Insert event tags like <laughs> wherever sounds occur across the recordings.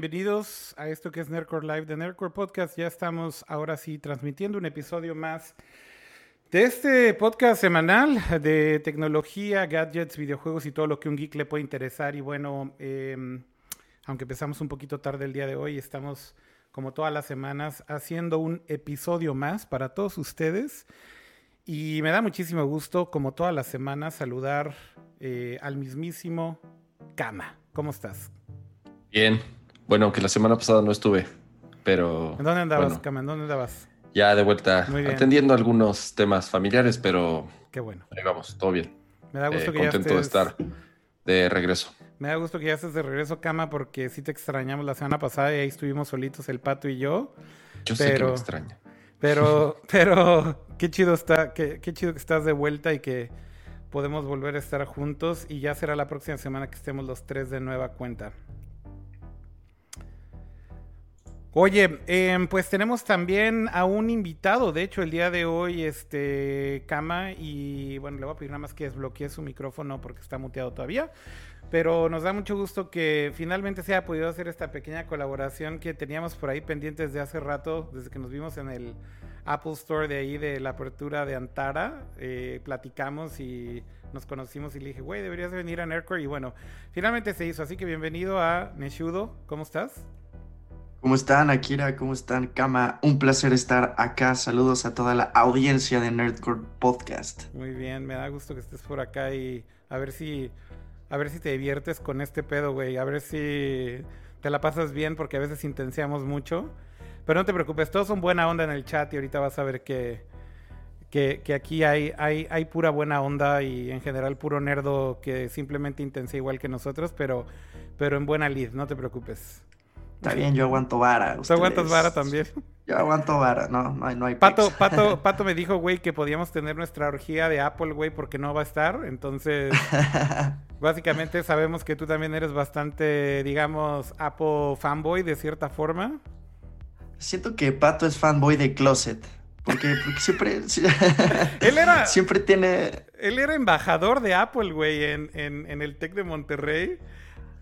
Bienvenidos a esto que es Nerdcore Live de Nerdcore Podcast. Ya estamos ahora sí transmitiendo un episodio más de este podcast semanal de tecnología, gadgets, videojuegos y todo lo que un geek le puede interesar. Y bueno, em, aunque empezamos un poquito tarde el día de hoy, estamos como todas las semanas haciendo un episodio más para todos ustedes. Y me da muchísimo gusto, como todas las semanas, saludar eh, al mismísimo Kama. ¿Cómo estás? Bien. Bueno, aunque la semana pasada no estuve, pero... ¿En dónde andabas? ¿En dónde andabas? Ya de vuelta, atendiendo algunos temas familiares, pero... Qué bueno. Ahí vamos, todo bien. Me da gusto eh, que ya estés... de estar de regreso. Me da gusto que ya estés de regreso, Cama, porque sí te extrañamos la semana pasada y ahí estuvimos solitos el pato y yo. Yo sé que me extraña. Pero, <laughs> pero, qué chido está, qué, qué chido que estás de vuelta y que podemos volver a estar juntos y ya será la próxima semana que estemos los tres de nueva cuenta. Oye, em, pues tenemos también a un invitado, de hecho el día de hoy, este, Cama, y bueno, le voy a pedir nada más que desbloquee su micrófono porque está muteado todavía, pero nos da mucho gusto que finalmente se haya podido hacer esta pequeña colaboración que teníamos por ahí pendientes de hace rato, desde que nos vimos en el Apple Store de ahí de la apertura de Antara, eh, platicamos y nos conocimos y le dije, güey, deberías venir a Nerdcore y bueno, finalmente se hizo, así que bienvenido a Neshudo, ¿cómo estás? ¿Cómo están, Akira? ¿Cómo están, Kama? Un placer estar acá. Saludos a toda la audiencia de Nerdcore Podcast. Muy bien, me da gusto que estés por acá y a ver si a ver si te diviertes con este pedo, güey. A ver si te la pasas bien porque a veces intenciamos mucho. Pero no te preocupes, todos son buena onda en el chat y ahorita vas a ver que, que, aquí hay, hay, hay pura buena onda y en general puro nerdo que simplemente intensa igual que nosotros, pero, pero en buena lid, no te preocupes. Está bien, yo aguanto vara. ¿Tú aguantas vara también? Yo aguanto vara, no, no hay, no hay Pato, Pato, <laughs> Pato me dijo, güey, que podíamos tener nuestra orgía de Apple, güey, porque no va a estar. Entonces, <laughs> básicamente sabemos que tú también eres bastante, digamos, Apple fanboy de cierta forma. Siento que Pato es fanboy de Closet. Porque, siempre. <laughs> él era. Siempre tiene. Él era embajador de Apple, güey, en, en, en el Tec de Monterrey.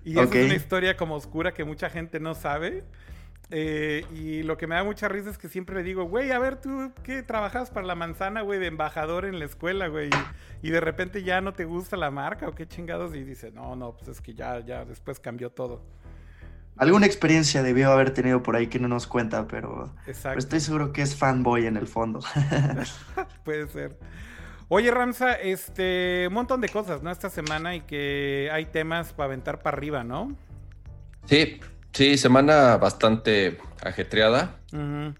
Y es una historia como oscura que mucha gente no sabe. Eh, y lo que me da mucha risa es que siempre le digo, güey, a ver, tú, ¿qué trabajas para la manzana, güey, de embajador en la escuela, güey? Y, de repente ya no te gusta la marca o qué chingados. Y dice, no, no, pues es que ya, ya después cambió todo. Alguna experiencia debió haber tenido por ahí que no nos cuenta, pero, pero estoy seguro que es fanboy en el fondo. <laughs> Puede ser. Oye, Ramsa, este, un montón de cosas, ¿no? Esta semana y que hay temas para aventar para arriba, ¿no? Sí, sí, semana bastante ajetreada,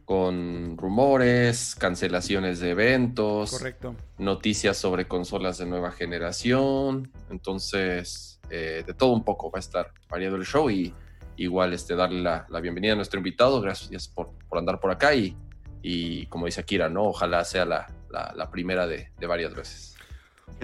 con rumores, cancelaciones de eventos, Correcto. noticias sobre consolas de nueva generación, entonces, eh, de todo un poco va a estar variado el show y igual este, darle la, bienvenida a nuestro invitado, gracias por, por andar por acá y, y como dice Akira, ¿no? Ojalá sea la, la, primera de, varias veces.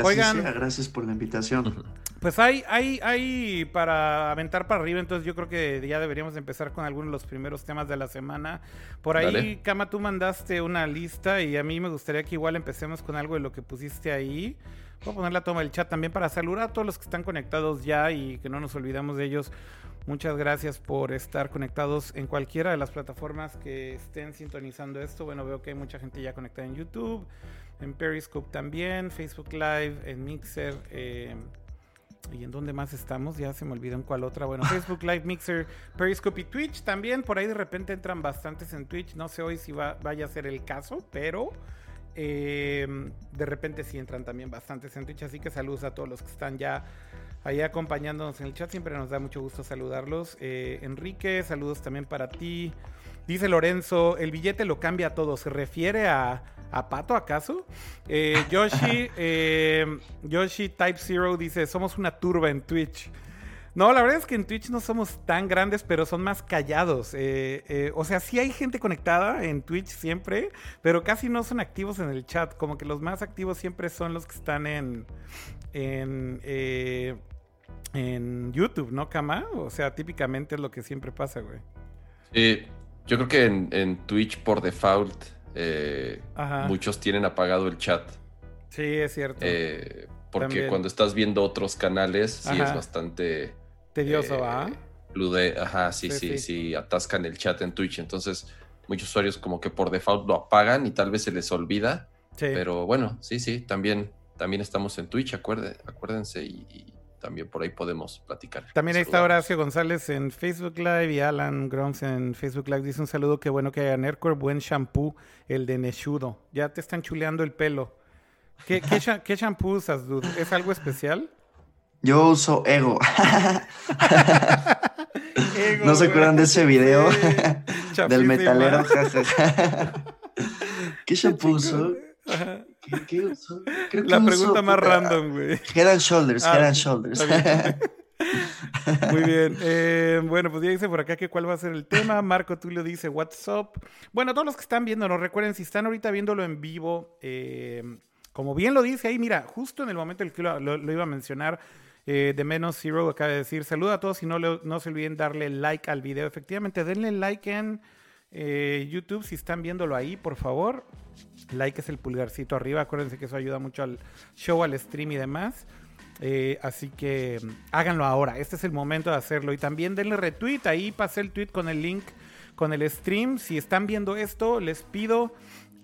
Oigan, gracias por la invitación. Pues hay, hay, hay para aventar para arriba, entonces yo creo que ya deberíamos empezar con algunos de los primeros temas de la semana. Por ahí, Kama, tú mandaste una lista y a mí me gustaría que igual empecemos con algo de lo que pusiste ahí. Voy a poner la toma del chat también para saludar a todos los que están conectados ya y que no nos olvidamos de ellos. Muchas gracias por estar conectados en cualquiera de las plataformas que estén sintonizando esto. Bueno, veo que hay mucha gente ya conectada en YouTube, en Periscope también, Facebook Live, en Mixer. Eh, ¿Y en dónde más estamos? Ya se me olvidó en cuál otra. Bueno, <laughs> Facebook Live, Mixer, Periscope y Twitch también. Por ahí de repente entran bastantes en Twitch. No sé hoy si va, vaya a ser el caso, pero eh, de repente sí entran también bastantes en Twitch. Así que saludos a todos los que están ya ahí acompañándonos en el chat. Siempre nos da mucho gusto saludarlos. Eh, Enrique, saludos también para ti. Dice Lorenzo, el billete lo cambia todo. ¿Se refiere a, a Pato acaso? Eh, Yoshi, <laughs> eh, Yoshi Type Zero dice, somos una turba en Twitch. No, la verdad es que en Twitch no somos tan grandes, pero son más callados. o sea, sí hay gente conectada en Twitch siempre, pero casi no son activos en el chat. Como que los más activos siempre son los que están en, en en YouTube, ¿no, Kama? O sea, típicamente es lo que siempre pasa, güey. Sí, yo creo que en, Twitch por default eh, muchos tienen apagado el chat. Sí, es cierto. Eh, porque cuando estás viendo otros canales, sí es bastante... Tedioso, ¿ah? Blue Day, ajá, sí, sí, sí, atascan el chat en Twitch. Entonces, muchos usuarios como que por default lo apagan y tal vez se les olvida. Pero bueno, sí, sí, también, también estamos en Twitch, acuérdense, y, también por ahí podemos platicar. También ahí está Horacio González en Facebook Live y Alan Groms en Facebook Live. Dice un saludo, qué bueno que haya Nercor, buen shampoo, el de Neshudo. Ya te están chuleando el pelo. ¿Qué, qué, shampoo usas, dude? ¿Es algo especial? Yo uso Ego. <laughs> ¿No se acuerdan de ese video? <laughs> Del metalero. <laughs> ¿Qué shampoo uso? La pregunta más random, güey. Head and Shoulders, Head ah, and Shoulders. <laughs> Muy bien. Eh, bueno, pues ya dice por acá que cuál va a ser el tema. Marco Tulio dice, What's up? Bueno, todos los que están viendo, no recuerden, si están ahorita viéndolo en vivo, eh, como bien lo dice ahí, mira, justo en el momento en el que lo iba a mencionar, eh, de menos Zero acaba de decir, saluda a todos y no, no se olviden darle like al video. Efectivamente, denle like en eh, YouTube si están viéndolo ahí, por favor. Like es el pulgarcito arriba. Acuérdense que eso ayuda mucho al show, al stream y demás. Eh, así que mm, háganlo ahora. Este es el momento de hacerlo. Y también denle retweet. Ahí pasé el tweet con el link con el stream. Si están viendo esto, les pido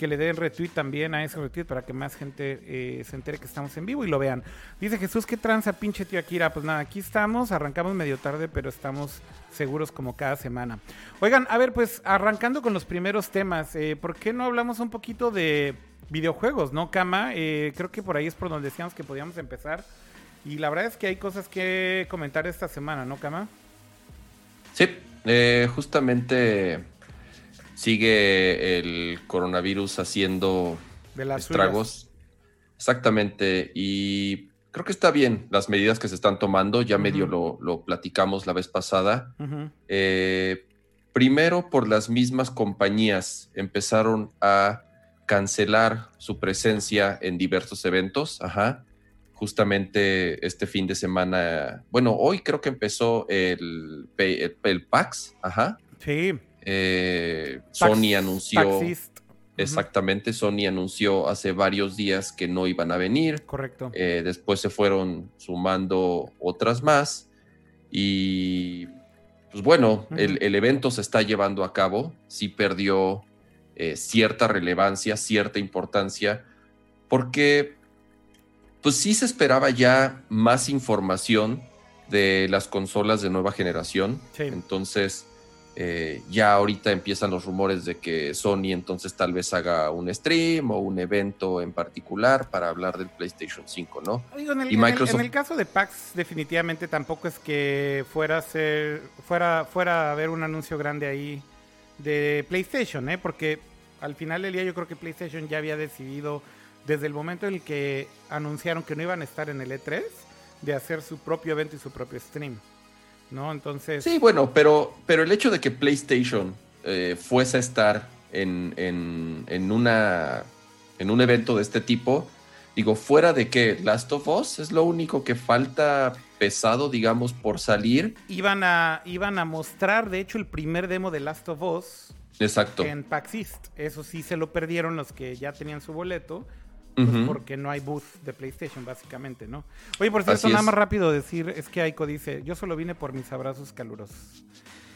que le den retweet también a ese retweet para que más gente eh, se entere que estamos en vivo y lo vean. Dice Jesús, ¿qué tranza, pinche tío Akira? Pues nada, aquí estamos, arrancamos medio tarde, pero estamos seguros como cada semana. Oigan, a ver, pues arrancando con los primeros temas, eh, ¿por qué no hablamos un poquito de videojuegos, no, Kama? Eh, creo que por ahí es por donde decíamos que podíamos empezar. Y la verdad es que hay cosas que comentar esta semana, ¿no, Kama? Sí, justamente sigue el coronavirus haciendo estragos. Exactamente, y creo que está bien las medidas que se están tomando, ya medio lo, platicamos la vez pasada. Eh, primero, por las mismas compañías empezaron a cancelar su presencia en diversos eventos, ajá. Justamente este fin de semana, bueno, hoy creo que empezó el, el, el PAX, ajá. Sí. Eh, Sony anunció. Exactamente, Sony anunció hace varios días que no iban a venir. Correcto. Eh, después se fueron sumando otras más. Y pues bueno, el, evento se está llevando a cabo. Sí perdió eh, cierta relevancia, cierta importancia, porque pues sí se esperaba ya más información de las consolas de nueva generación. Entonces, eh, ya ahorita empiezan los rumores de que Sony entonces tal vez haga un stream o un evento en particular para hablar del PlayStation 5, ¿no? en, el, y Microsoft... en, el, caso de PAX definitivamente tampoco es que fuera a ser, fuera, fuera a haber un anuncio grande ahí de PlayStation, ¿eh? Porque al final del día yo creo que PlayStation ya había decidido desde el momento en el que anunciaron que no iban a estar en el E3 de hacer su propio evento y su propio stream. ¿No? Entonces... Sí, bueno, pero, pero el hecho de que PlayStation eh, fuese a estar en, en, una, en un evento de este tipo, digo, fuera de que Last of Us es lo único que falta pesado, digamos, por salir. Iban a, iban a mostrar, de hecho, el primer demo de Last of Us. Exacto. En PAX East. Eso sí se lo perdieron los que ya tenían su boleto. Pues, porque no hay booth de PlayStation, básicamente, ¿no? Oye, por cierto, nada más rápido decir, es que Aiko dice, yo solo vine por mis abrazos calurosos.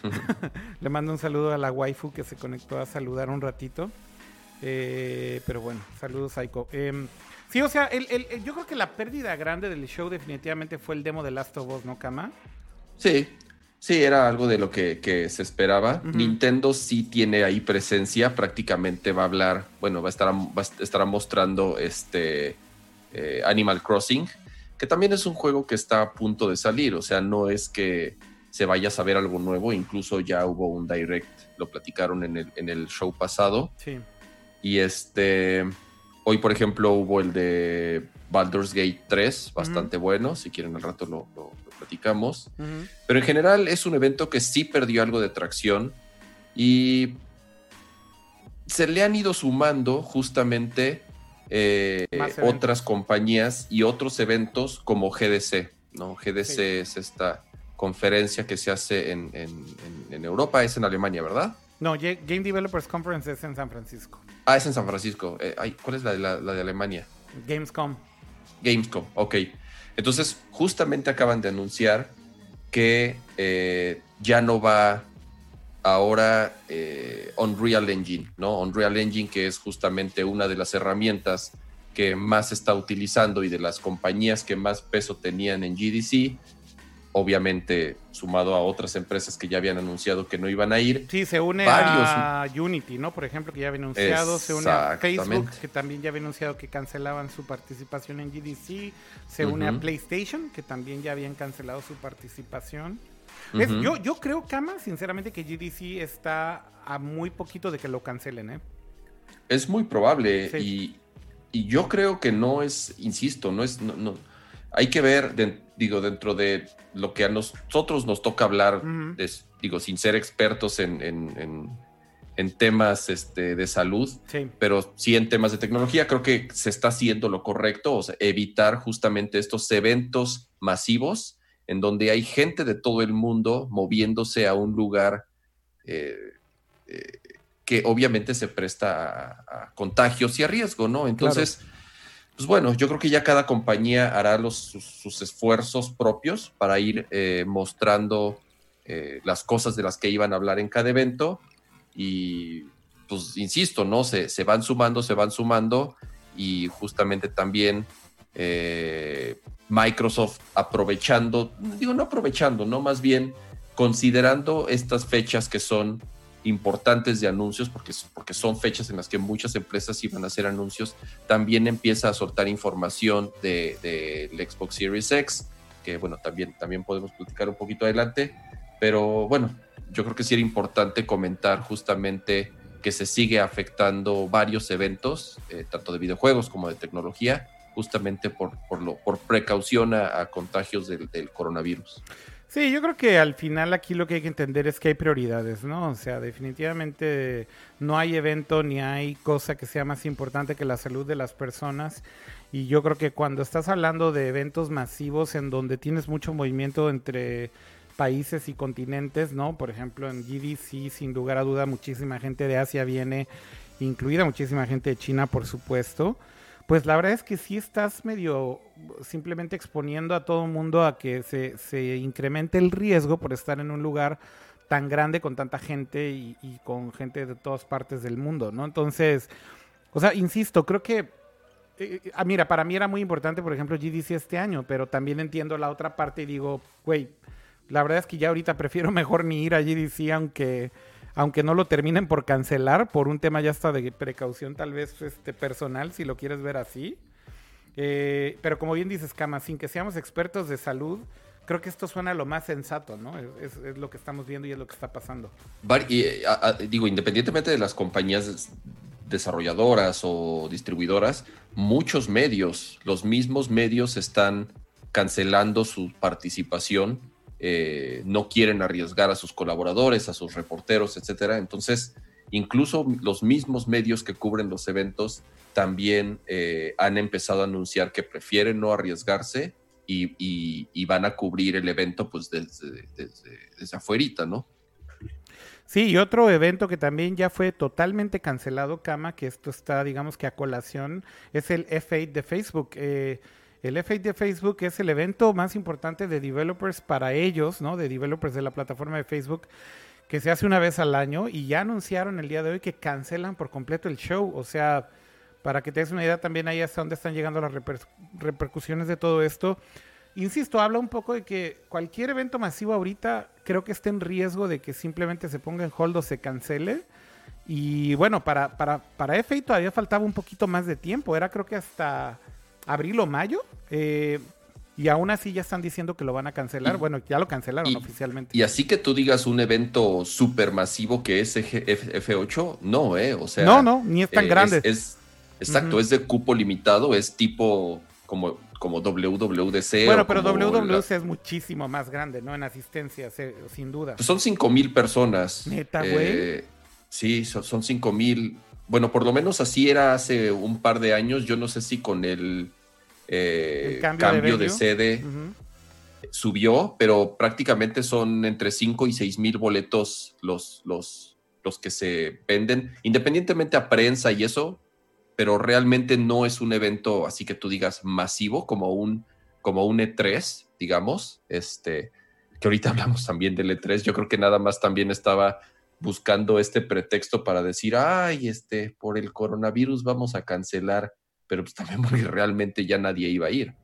<laughs> Le mando un saludo a la waifu que se conectó a saludar un ratito. Eh, pero bueno, saludos Aiko. Em, sí, o sea, yo creo que la pérdida grande del show definitivamente fue el demo de Last of Us, ¿no, Kama? Sí, Sí, era algo de lo que, se esperaba. Nintendo sí tiene ahí presencia, prácticamente va a hablar, bueno, va a estar, estará mostrando este eh, Animal Crossing, que también es un juego que está a punto de salir, o sea, no es que se vaya a saber algo nuevo, incluso ya hubo un direct, lo platicaron en el, en el show pasado. Sí. Y este, hoy por ejemplo hubo el de Baldur's Gate 3, bastante bueno, si quieren al rato lo platicamos. Pero en general es un evento que sí perdió algo de tracción y se le han ido sumando justamente eh, otras compañías y otros eventos como GDC. ¿no? GDC es esta conferencia que se hace en, Europa, es en Alemania, ¿verdad? No, Game Developers Conference es en San Francisco. Ah, es en San Francisco. Eh, ¿Cuál es la la de Alemania? Gamescom. Gamescom, ok. Entonces, justamente acaban de anunciar que eh, ya no va ahora eh, Unreal Engine, ¿no? Unreal Engine, que es justamente una de las herramientas que más está utilizando y de las compañías que más peso tenían en GDC, obviamente sumado a otras empresas que ya habían anunciado que no iban a ir. Sí, se une a Unity, ¿no? Por ejemplo, que ya había anunciado, se une a Facebook, que también ya había anunciado que cancelaban su participación en GDC, se une a PlayStation, que también ya habían cancelado su participación. yo, yo creo, Kama, sinceramente, que GDC está a muy poquito de que lo cancelen, ¿eh? Es muy probable y, yo creo que no es, insisto, no es, no, hay que ver, digo, dentro de lo que a nosotros nos toca hablar, digo, sin ser expertos en, temas este, de salud, pero sí en temas de tecnología, creo que se está haciendo lo correcto, o sea, evitar justamente estos eventos masivos en donde hay gente de todo el mundo moviéndose a un lugar eh, eh, que obviamente se presta a, contagios y a riesgo, ¿no? Entonces, pues bueno, yo creo que ya cada compañía hará los, sus, esfuerzos propios para ir eh, mostrando las cosas de las que iban a hablar en cada evento. Y pues insisto, ¿no? Se, se van sumando, se van sumando. Y justamente también Microsoft aprovechando, digo no aprovechando, no más bien considerando estas fechas que son importantes de anuncios, porque, porque son fechas en las que muchas empresas iban a hacer anuncios, también empieza a soltar información del de, Xbox Series X, que bueno, también, también podemos platicar un poquito adelante, pero bueno, yo creo que sí era importante comentar justamente que se sigue afectando varios eventos, eh, tanto de videojuegos como de tecnología, justamente por, por, lo, por precaución a, contagios del, coronavirus. Sí, yo creo que al final aquí lo que hay que entender es que hay prioridades, ¿no? O sea, definitivamente no hay evento ni hay cosa que sea más importante que la salud de las personas. Y yo creo que cuando estás hablando de eventos masivos en donde tienes mucho movimiento entre países y continentes, ¿no? Por ejemplo, en GDC, sin lugar a duda, muchísima gente de Asia viene, incluida muchísima gente de China, por supuesto pues la verdad es que sí estás medio simplemente exponiendo a todo el mundo a que se, se, incremente el riesgo por estar en un lugar tan grande con tanta gente y, con gente de todas partes del mundo, ¿no? Entonces, o sea, insisto, creo que, eh, eh, ah, mira, para mí era muy importante, por ejemplo, GDC este año, pero también entiendo la otra parte y digo, güey, la verdad es que ya ahorita prefiero <laughs> mejor ni ir a GDC aunque aunque no lo terminen por cancelar, por un tema ya hasta de precaución tal vez este, personal, si lo quieres ver así. Eh, pero como bien dices, Cama, sin que seamos expertos de salud, creo que esto suena lo más sensato, ¿no? Es, lo que estamos viendo y es lo que está pasando. Y, digo, independientemente de las compañías desarrolladoras o distribuidoras, muchos medios, los mismos medios están cancelando su participación eh, no quieren arriesgar a sus colaboradores, a sus reporteros, etcétera. Entonces, incluso los mismos medios que cubren los eventos también eh, han empezado a anunciar que prefieren no arriesgarse y, van a cubrir el evento pues desde, desde, afuera, ¿no? Sí, y otro evento que también ya fue totalmente cancelado, Cama, que esto está, digamos que a colación, es el F8 de Facebook. Eh, el F8 de Facebook es el evento más importante de developers para ellos, ¿no? De developers de la plataforma de Facebook, que se hace una vez al año y ya anunciaron el día de hoy que cancelan por completo el show. O sea, para que te des una idea también ahí hasta dónde están llegando las repercusiones de todo esto. Insisto, habla un poco de que cualquier evento masivo ahorita creo que está en riesgo de que simplemente se ponga en hold o se cancele. Y bueno, para, para, para F8 todavía faltaba un poquito más de tiempo. Era creo que hasta abril o mayo. Eh, y aún así ya están diciendo que lo van a cancelar. bueno, ya lo cancelaron oficialmente. Y así que tú digas un evento súper masivo que es F8, no, ¿eh? O sea. No, no, ni es tan eh, grande. Es, exacto, es de cupo limitado, es tipo como, como WWDC. Bueno, pero WWDC es muchísimo más grande, ¿no? En asistencia, sin duda. Pues son 5 mil personas. Neta, güey. Eh, sí, son, son 5 mil bueno, por lo menos así era hace un par de años. Yo no sé si con el, eh, cambio, de, sede subió, pero prácticamente son entre 5 y 6 mil boletos los, los, los que se venden, independientemente a prensa y eso, pero realmente no es un evento así que tú digas masivo como un, como un E3, digamos. Este, que ahorita <laughs> hablamos también del E3, yo creo que nada más también estaba buscando este pretexto para decir, ay, este, por el coronavirus vamos a cancelar, pero pues también porque realmente ya nadie iba a ir.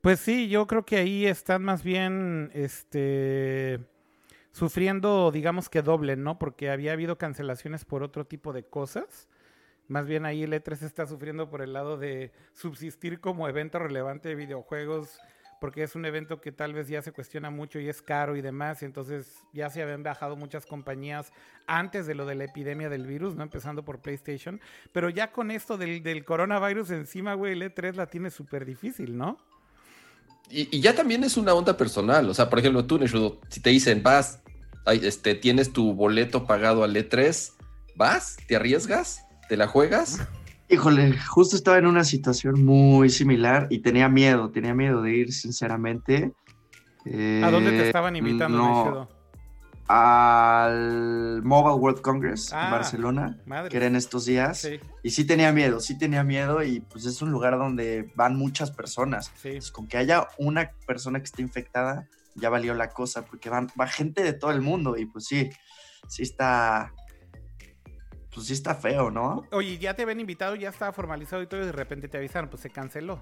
Pues sí, yo creo que ahí están más bien, este, sufriendo, digamos que doble, ¿no? Porque había habido cancelaciones por otro tipo de cosas. Más bien ahí el E3 está sufriendo por el lado de subsistir como evento relevante de videojuegos porque es un evento que tal vez ya se cuestiona mucho y es caro y demás, y entonces ya se habían bajado muchas compañías antes de lo de la epidemia del virus, ¿no? Empezando por PlayStation, pero ya con esto del, coronavirus encima, güey, el E3 la tiene súper difícil, ¿no? Y, ya también es una onda personal, o sea, por ejemplo, tú, Neshudo, si te dicen, vas, este, tienes tu boleto pagado al E3, ¿vas? ¿Te arriesgas? ¿Te la juegas? Híjole, justo estaba en una situación muy similar y tenía miedo, tenía miedo de ir, sinceramente. ¿A dónde te eh, estaban invitando, no, Al Mobile World Congress en ah, Barcelona, que era en estos días. Y sí tenía miedo, sí tenía miedo y pues es un lugar donde van muchas personas. con que haya una persona que esté infectada, ya valió la cosa, porque van, va gente de todo el mundo y pues sí, sí está, pues sí está feo, ¿no? Oye, ya te habían invitado, ya estaba formalizado y todo, y de repente te avisaron, pues se canceló.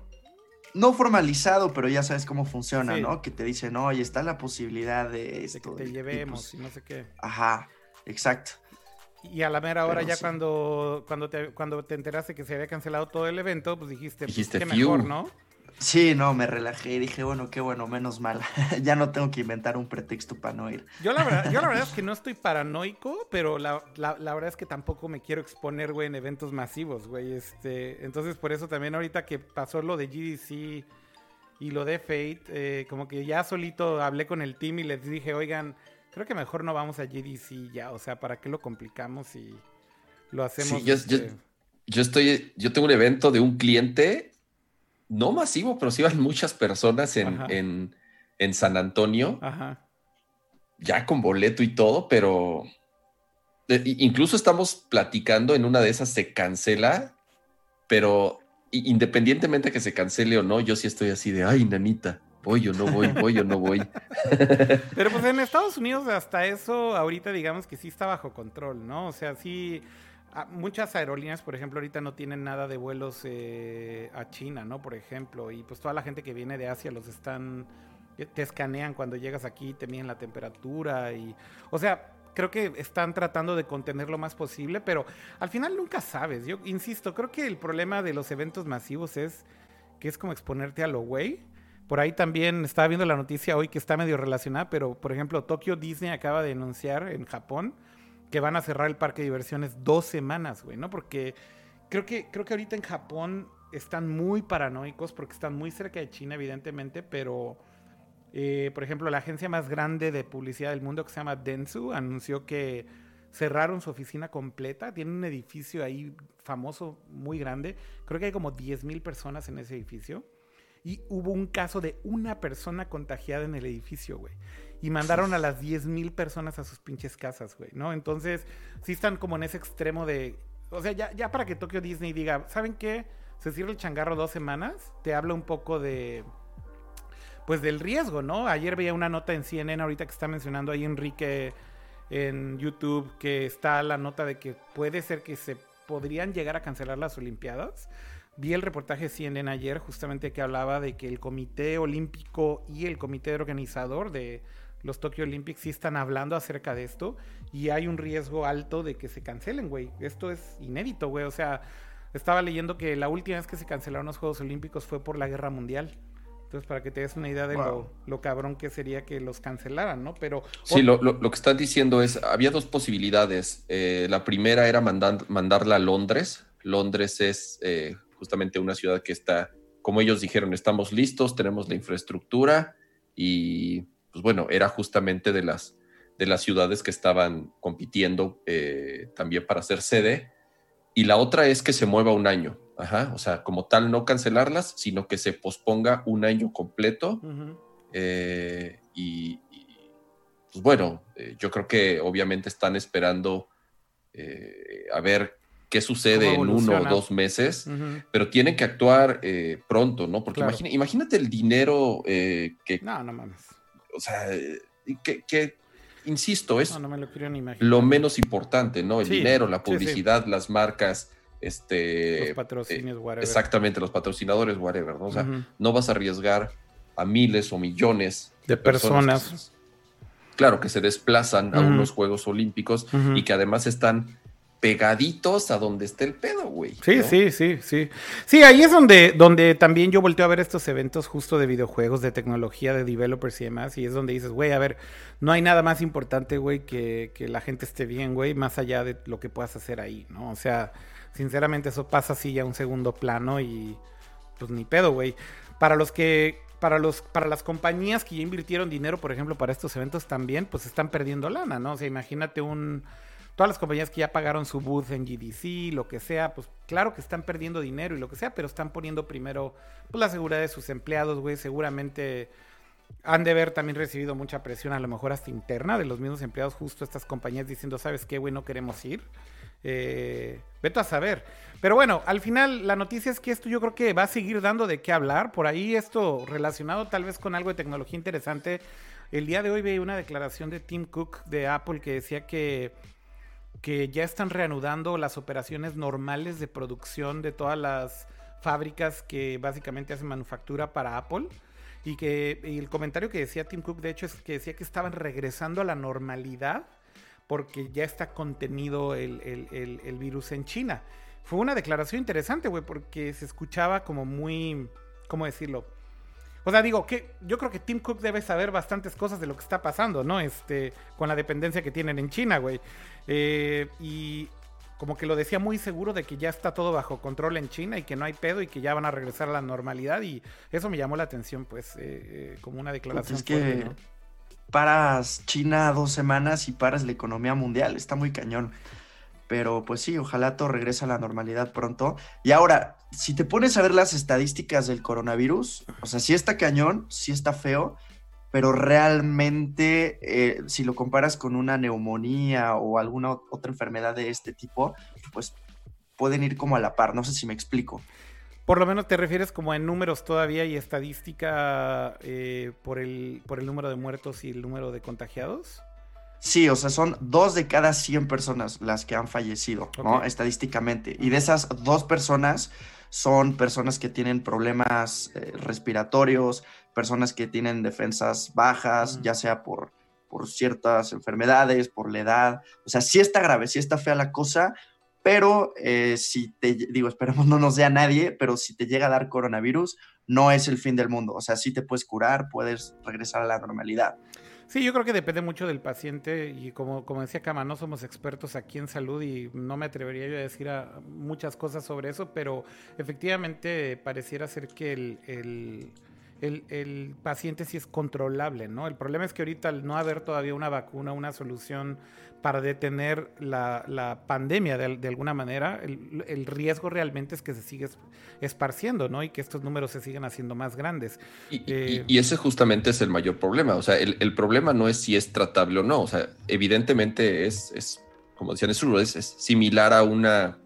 No formalizado, pero ya sabes cómo funciona, ¿no? Que te dicen, oye, está la posibilidad de esto. que te llevemos y, no sé qué. Ajá, exacto. Y a la mera hora, ya cuando, cuando, te, cuando te enteraste que se había cancelado todo el evento, pues dijiste, pues, dijiste qué mejor, ¿no? Sí, no, me relajé y dije, bueno, qué bueno, menos mal. <laughs> ya no tengo que inventar un pretexto para no ir. Yo la verdad, yo la verdad es que <laughs> no estoy paranoico, pero la, verdad es que tampoco me quiero exponer, güey, en eventos masivos, güey. Este, entonces por eso también ahorita que pasó lo de GDC y lo de Fate, eh, como que ya solito hablé con el team y les dije, oigan, creo que mejor no vamos a GDC ya, o sea, ¿para qué lo complicamos y lo hacemos? Sí, yo, este yo estoy, yo tengo un evento de un cliente no masivo, pero sí van muchas personas en, San Antonio. Ya con boleto y todo, pero eh, incluso estamos platicando en una de esas se cancela, pero independientemente que se cancele o no, yo sí estoy así de, ay, nanita, voy o no voy, voy o no voy. <laughs> Pero pues en Estados Unidos hasta eso ahorita digamos que sí está bajo control, ¿no? O sea, sí muchas aerolíneas, por ejemplo, ahorita no tienen nada de vuelos eh, a China, ¿no? Por ejemplo, y pues toda la gente que viene de Asia los están, eh, te escanean cuando llegas aquí, te miden la temperatura y, o sea, creo que están tratando de contener lo más posible, pero al final nunca sabes. Yo insisto, creo que el problema de los eventos masivos es que es como exponerte a lo güey. Por ahí también estaba viendo la noticia hoy que está medio relacionada, pero por ejemplo, Tokyo Disney acaba de anunciar en Japón que van a cerrar el parque de diversiones dos semanas, güey, ¿no? Porque creo que, creo que ahorita en Japón están muy paranoicos porque están muy cerca de China, evidentemente, pero, eh, por ejemplo, la agencia más grande de publicidad del mundo que se llama Dentsu anunció que cerraron su oficina completa. Tiene un edificio ahí famoso, muy grande. Creo que hay como 10.000 personas en ese edificio. Y hubo un caso de una persona contagiada en el edificio, güey y mandaron a las 10.000 personas a sus pinches casas, güey, ¿no? Entonces, sí están como en ese extremo de... O sea, ya, ya para que Tokyo Disney diga, ¿saben qué? Se cierra el changarro dos semanas, te habla un poco de... Pues del riesgo, ¿no? Ayer veía una nota en CNN, ahorita que está mencionando ahí Enrique en YouTube, que está la nota de que puede ser que se podrían llegar a cancelar las Olimpiadas. Vi el reportaje de CNN ayer justamente que hablaba de que el Comité Olímpico y el Comité Organizador de los Tokyo Olympics sí están hablando acerca de esto y hay un riesgo alto de que se cancelen, güey. Esto es inédito, güey. O sea, estaba leyendo que la última vez que se cancelaron los Juegos Olímpicos fue por la Guerra Mundial. Entonces, para que te des una idea de lo, cabrón que sería que los cancelaran, ¿no? Pero... Sí, lo, que están diciendo es, había dos posibilidades. Eh, la primera era mandarla a Londres. Londres es eh, justamente una ciudad que está, como ellos dijeron, estamos listos, tenemos la infraestructura y pues bueno, era justamente de las, de las ciudades que estaban compitiendo eh, también para ser sede. Y la otra es que se mueva un año. Ajá, o sea, como tal, no cancelarlas, sino que se posponga un año completo. Eh, y, pues bueno, eh, yo creo que obviamente están esperando a ver qué sucede en uno o dos meses, pero tienen que actuar pronto, ¿no? Porque imagínate el dinero que, no, no mames o sea, que, insisto, es lo, menos importante, ¿no? El dinero, la publicidad, las marcas, este... Los patrocinios, whatever. Exactamente, los patrocinadores, whatever, ¿no? O sea, no vas a arriesgar a miles o millones de, personas. claro, que se desplazan a unos Juegos Olímpicos y que además están pegaditos a donde esté el pedo, güey. Sí, sí, sí, sí. Sí, ahí es donde, donde también yo volteo a ver estos eventos justo de videojuegos, de tecnología, de developers y demás, y es donde dices, güey, a ver, no hay nada más importante, güey, que, que la gente esté bien, güey, más allá de lo que puedas hacer ahí, ¿no? O sea, sinceramente eso pasa así ya a un segundo plano y pues ni pedo, güey. Para los que para, los, para las compañías que ya invirtieron dinero, por ejemplo, para estos eventos también, pues están perdiendo lana, ¿no? O sea, imagínate un... Todas las compañías que ya pagaron su booth en GDC, lo que sea, pues claro que están perdiendo dinero y lo que sea, pero están poniendo primero pues, la seguridad de sus empleados, güey. Seguramente han de haber también recibido mucha presión, a lo mejor hasta interna, de los mismos empleados, justo estas compañías diciendo, ¿sabes qué, güey? No queremos ir. Eh, vete a saber. Pero bueno, al final la noticia es que esto yo creo que va a seguir dando de qué hablar. Por ahí esto relacionado tal vez con algo de tecnología interesante. El día de hoy veía una declaración de Tim Cook de Apple que decía que, que ya están reanudando las operaciones normales de producción de todas las fábricas que básicamente hacen manufactura para Apple. Y que el comentario que decía Tim Cook, de hecho, es que decía que estaban regresando a la normalidad porque ya está contenido el, virus en China. Fue una declaración interesante, güey, porque se escuchaba como muy, ¿cómo decirlo? O sea, digo, que yo creo que Tim Cook debe saber bastantes cosas de lo que está pasando, ¿no? Este, con la dependencia que tienen en China, güey. Eh, y como que lo decía muy seguro de que ya está todo bajo control en China y que no hay pedo y que ya van a regresar a la normalidad y eso me llamó la atención, pues, eh, eh, como una declaración. es que paras China dos semanas y paras la economía mundial. Está muy cañón. Pero pues sí, ojalá todo regrese a la normalidad pronto. Y ahora, si te pones a ver las estadísticas del coronavirus, o sea, sí está cañón, sí está feo, pero realmente eh, si lo comparas con una neumonía o alguna otra enfermedad de este tipo, pues pueden ir como a la par. No sé si me explico. Por lo menos te refieres como en números todavía y estadística eh, por, el, por el número de muertos y el número de contagiados. Sí, o sea, son dos de cada 100 personas las que han fallecido, ¿no? Estadísticamente. Y de esas dos personas son personas que tienen problemas eh, respiratorios, personas que tienen defensas bajas, ya sea por, por ciertas enfermedades, por la edad. O sea, sí está grave, sí está fea la cosa, pero eh, si te, digo, <laughs> esperemos no nos dé a nadie, pero si te llega a dar coronavirus, no es el fin del mundo. O sea, sí te puedes curar, puedes regresar a la normalidad. Sí, yo creo que depende mucho del paciente y como, como decía Kama, no somos expertos aquí en salud y no me atrevería yo a decir muchas cosas sobre eso, pero efectivamente pareciera ser que el, el, paciente sí es controlable, ¿no? El problema es que ahorita al no haber todavía una vacuna, una solución para detener la, pandemia de, alguna manera, el, riesgo realmente es que se siga esparciendo, ¿no? Y que estos números se sigan haciendo más grandes. Eh, y, ese justamente es el mayor problema. O sea, el, problema no es si es tratable o no. O sea, evidentemente es, es como decían, es, es, similar a una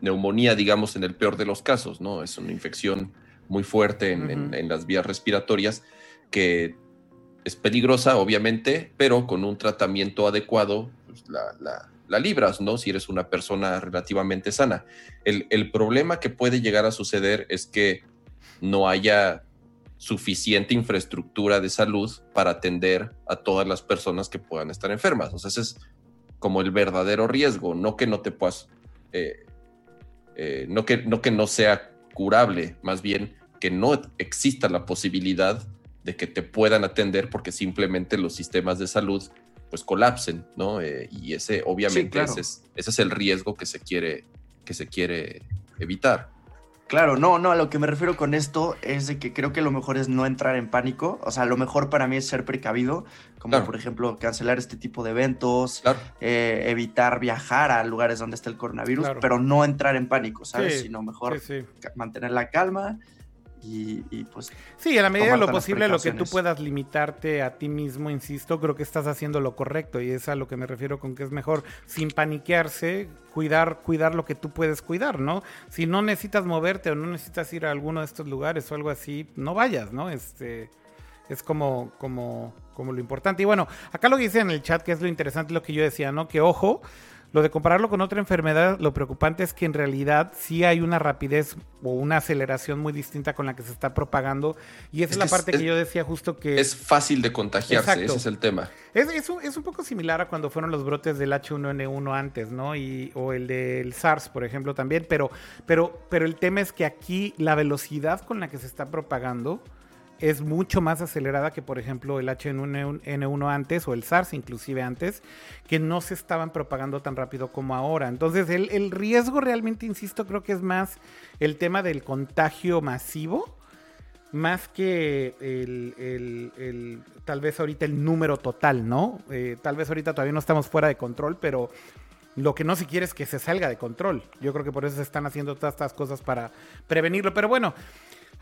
neumonía, digamos, en el peor de los casos, ¿no? Es una infección muy fuerte en, en las vías respiratorias que es peligrosa, obviamente, pero con un tratamiento adecuado pues, la, libras, ¿no? Si eres una persona relativamente sana. El, problema que puede llegar a suceder es que no haya suficiente infraestructura de salud para atender a todas las personas que puedan estar enfermas. O sea, ese es como el verdadero riesgo, no que no te puedas, eh, eh, no, que, no que no sea curable, más bien que no exista la posibilidad de que te puedan atender porque simplemente los sistemas de salud pues colapsen, ¿no? Eh, y ese obviamente ese, es, el riesgo que se quiere que se quiere evitar. Claro, no, no, a lo que me refiero con esto es de que creo que lo mejor es no entrar en pánico. O sea, lo mejor para mí es ser precavido, como por ejemplo cancelar este tipo de eventos, eh, evitar viajar a lugares donde está el coronavirus, pero no entrar en pánico, ¿sabes? Sino mejor mantener la calma y, pues... Sí, a la medida de lo posible, lo que tú puedas limitarte a ti mismo, insisto, creo que estás haciendo lo correcto y es a lo que me refiero con que es mejor, sin paniquearse, cuidar, cuidar lo que tú puedes cuidar, ¿no? Si no necesitas moverte o no necesitas ir a alguno de estos lugares o algo así, no vayas, ¿no? Este, es como, como como lo importante. Y bueno, acá lo que dice en el chat, que es lo interesante, lo que yo decía, ¿no? Que ojo, lo de compararlo con otra enfermedad, lo preocupante es que en realidad sí hay una rapidez o una aceleración muy distinta con la que se está propagando. Y esa es, la parte que yo decía justo que... Es fácil de contagiarse, ese es el tema. Es, es, un poco similar a cuando fueron los brotes del H1N1 antes, ¿no? Y, o el del SARS, por ejemplo, también. Pero, pero, pero el tema es que aquí la velocidad con la que se está propagando es mucho más acelerada que, por ejemplo, el H1N1 antes o el SARS inclusive antes, que no se estaban propagando tan rápido como ahora. Entonces, el, riesgo realmente, insisto, creo que es más el tema del contagio masivo, más que el, tal vez ahorita el número total, ¿no? Eh, tal vez ahorita todavía no estamos fuera de control, pero lo que no se quiere es que se salga de control. Yo creo que por eso se están haciendo todas estas cosas para prevenirlo. Pero bueno,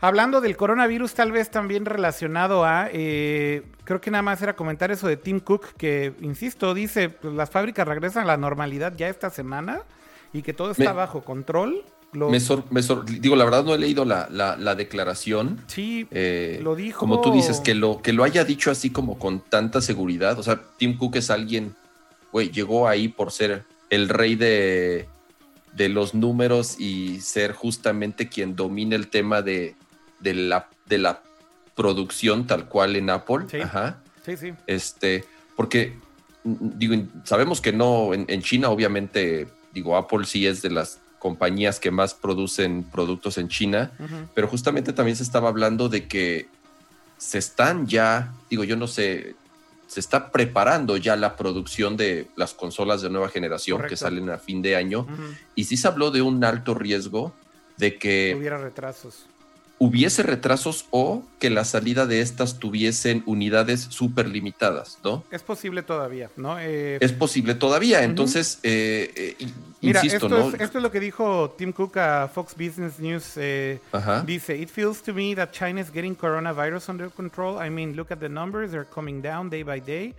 Hablando del coronavirus, tal vez también relacionado a, eh, creo que nada más era comentar eso de Tim Cook, que, insisto, dice, pues, las fábricas regresan a la normalidad ya esta semana y que todo está bajo control. Me, digo, la verdad no he leído la, declaración. Sí, eh, lo dijo. Como tú dices, que lo, que lo haya dicho así como con tanta seguridad. O sea, Tim Cook es alguien, güey, llegó ahí por ser el rey de, de los números y ser justamente quien domina el tema de de la, de la producción tal cual en Apple. Sí. Ajá. Sí, sí. Este, porque digo, sabemos que no, en, China obviamente, digo, Apple sí es de las compañías que más producen productos en China, pero justamente también se estaba hablando de que se están ya, digo, yo no sé, se está preparando ya la producción de las consolas de nueva generación que salen a fin de año, y sí se habló de un alto riesgo de que... Hubiera retrasos hubiese retrasos o que la salida de estas tuviesen unidades súper limitadas, ¿no? Es posible todavía, ¿no? Eh, es posible todavía, entonces, eh, eh, Mira, insisto, esto, ¿no? es, esto es lo que dijo Tim Cook a Fox Business News. dice, it feels to me that China is getting coronavirus under control. I mean, look at the numbers, they're coming down day by day.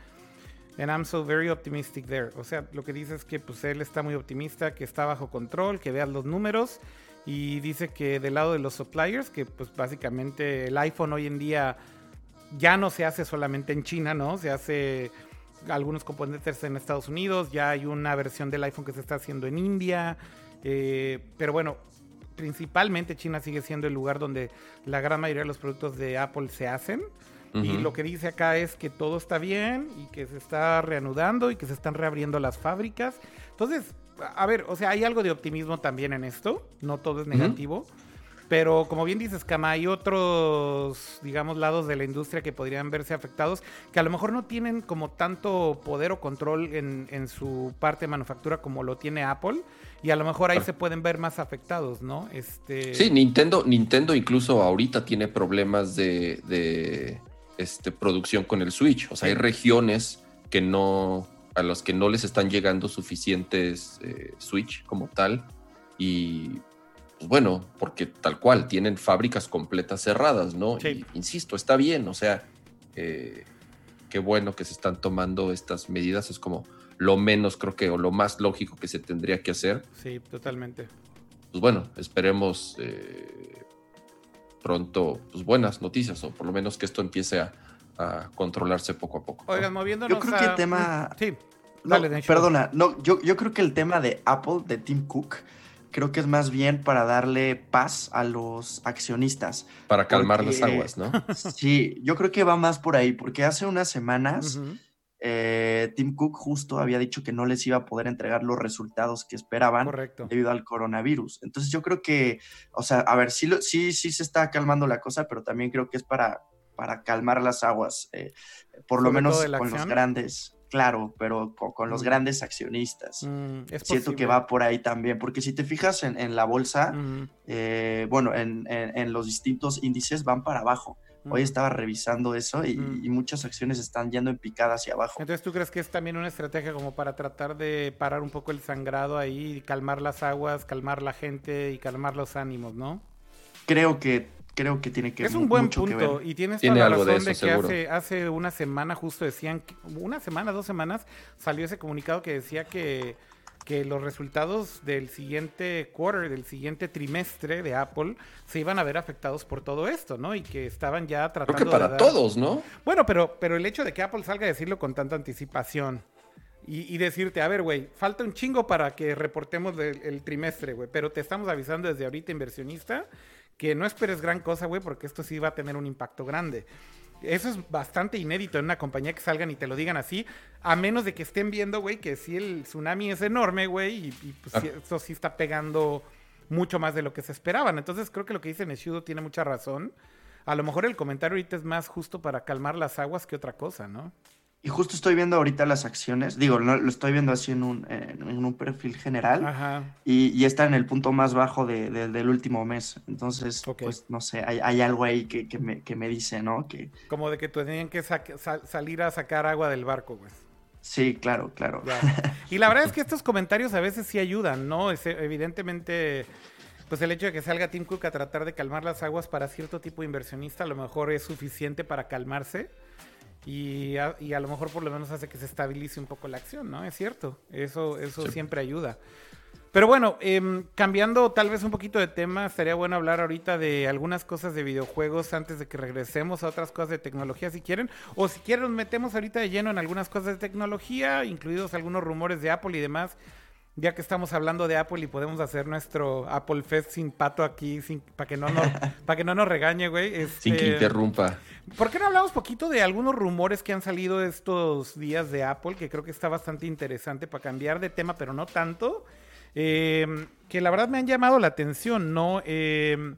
And I'm so very optimistic there. O sea, lo que dice es que pues él está muy optimista, que está bajo control, que vean los números y dice que del lado de los suppliers, que pues básicamente el iPhone hoy en día ya no se hace solamente en China, ¿no? Se hace algunos componentes en Estados Unidos, ya hay una versión del iPhone que se está haciendo en India, eh, pero bueno, principalmente China sigue siendo el lugar donde la gran mayoría de los productos de Apple se hacen. Y lo que dice acá es que todo está bien y que se está reanudando y que se están reabriendo las fábricas. Entonces, a ver, o sea, hay algo de optimismo también en esto, no todo es negativo. Pero como bien dices, Kama, hay otros, digamos, lados de la industria que podrían verse afectados, que a lo mejor no tienen como tanto poder o control en, su parte de manufactura como lo tiene Apple, y a lo mejor ahí se pueden ver más afectados, ¿no? Este... Sí, Nintendo, Nintendo incluso ahorita tiene problemas de, este, producción con el Switch. O sea, hay regiones que no, a los que no les están llegando suficientes eh, Switch como tal. Y pues bueno, porque tal cual, tienen fábricas completas cerradas, ¿no? insisto, está bien, o sea, eh, qué bueno que se están tomando estas medidas, es como lo menos creo que, o lo más lógico que se tendría que hacer. Sí, totalmente. Pues bueno, esperemos eh, pronto pues buenas noticias, o por lo menos que esto empiece a, a controlarse poco a poco. Oigan, moviéndonos Yo creo que el tema... Sí, dale, Perdona, no, yo, yo creo que el tema de Apple, de Tim Cook, creo que es más bien para darle paz a los accionistas. Para calmar las aguas, ¿no? <laughs> Sí, yo creo que va más por ahí, porque hace unas semanas eh, Tim Cook justo había dicho que no les iba a poder entregar los resultados que esperaban debido al coronavirus. Entonces yo creo que, o sea, a ver, sí, sí, sí se está calmando la cosa, pero también creo que es para para calmar las aguas, eh, por lo menos con los grandes, claro, pero con, los mm. grandes accionistas. Mm, Siento que va por ahí también, porque si te fijas en, la bolsa, eh, bueno, en, los distintos índices van para abajo. Hoy estaba revisando eso y, muchas acciones están yendo en picada hacia abajo. Entonces, ¿tú crees que es también una estrategia como para tratar de parar un poco el sangrado ahí, calmar las aguas, calmar la gente y calmar los ánimos, no? Creo que creo que tiene que Es un buen punto y tienes toda la razón de, que hace, hace una semana justo decían, una semana, dos semanas, salió ese comunicado que decía que que los resultados del siguiente quarter, del siguiente trimestre de Apple, se iban a ver afectados por todo esto, ¿no? Y que estaban ya tratando Creo que para todos, ¿no? Bueno, pero, pero el hecho de que Apple salga a decirlo con tanta anticipación y, decirte, a ver, güey, falta un chingo para que reportemos el, trimestre, güey, pero te estamos avisando desde ahorita, inversionista, que no esperes gran cosa, güey, porque esto sí va a tener un impacto grande. Eso es bastante inédito en una compañía que salgan y te lo digan así, a menos de que estén viendo, güey, que si el tsunami es enorme, güey, y, pues, ah. eso sí está pegando mucho más de lo que se esperaban. Entonces creo que lo que dice Neshudo tiene mucha razón. A lo mejor el comentario ahorita es más justo para calmar las aguas que otra cosa, ¿no? Y justo estoy viendo ahorita las acciones, digo, lo estoy viendo así en un, en un perfil general Ajá. Y, y, está en el punto más bajo de, del último mes. Entonces, pues no sé, hay, hay algo ahí que, que, me, que, me, dice, ¿no? Que... Como de que tenían que salir a sacar agua del barco, güey. Sí, claro, claro. <laughs> Y la verdad es que estos comentarios a veces sí ayudan, ¿no? Es, evidentemente, pues el hecho de que salga Tim Cook a tratar de calmar las aguas para cierto tipo de inversionista a lo mejor es suficiente para calmarse y a, y a, lo mejor por lo menos hace que se estabilice un poco la acción, ¿no? Es cierto, eso, eso siempre ayuda. Pero bueno, em, cambiando tal vez un poquito de tema, estaría bueno hablar ahorita de algunas cosas de videojuegos antes de que regresemos a otras cosas de tecnología si quieren. O si quieren nos metemos ahorita de lleno en algunas cosas de tecnología, incluidos algunos rumores de Apple y demás. Ya que estamos hablando de Apple y podemos hacer nuestro Apple Fest sin pato aquí, sin, para que no nos, <laughs> para que no nos regañe, güey. sin que este, interrumpa. ¿Por qué no hablamos poquito de algunos rumores que han salido estos días de Apple? Que creo que está bastante interesante para cambiar de tema, pero no tanto. Eh, que la verdad me han llamado la atención, ¿no? Eh,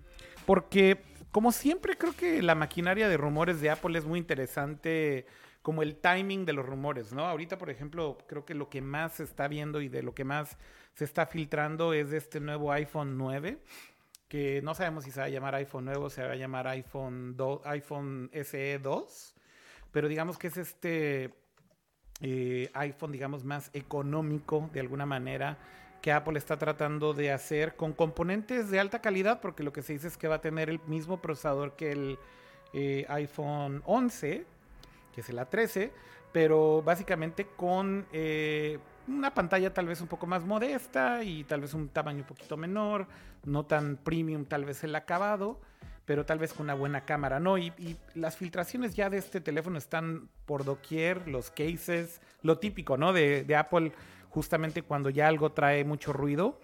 porque, como siempre, creo que la maquinaria de rumores de Apple es muy interesante como el timing de los rumores, ¿no? Ahorita, por ejemplo, creo que lo que más se está viendo y de lo que más se está filtrando es de este nuevo iPhone 9, que no sabemos si se va a llamar iPhone nuevo, se va a llamar iPhone, iPhone SE 2, pero digamos que es este eh, iPhone, digamos, más económico de alguna manera que Apple está tratando de hacer con componentes de alta calidad, porque lo que se dice es que va a tener el mismo procesador que el eh, iPhone 11, que es el A13, pero básicamente con eh, una pantalla tal vez un poco más modesta y tal vez un tamaño un poquito menor, no tan premium tal vez el acabado, pero tal vez con una buena cámara, ¿no? Y, las filtraciones ya de este teléfono están por doquier, los cases, lo típico, ¿no? De, Apple justamente cuando ya algo trae mucho ruido.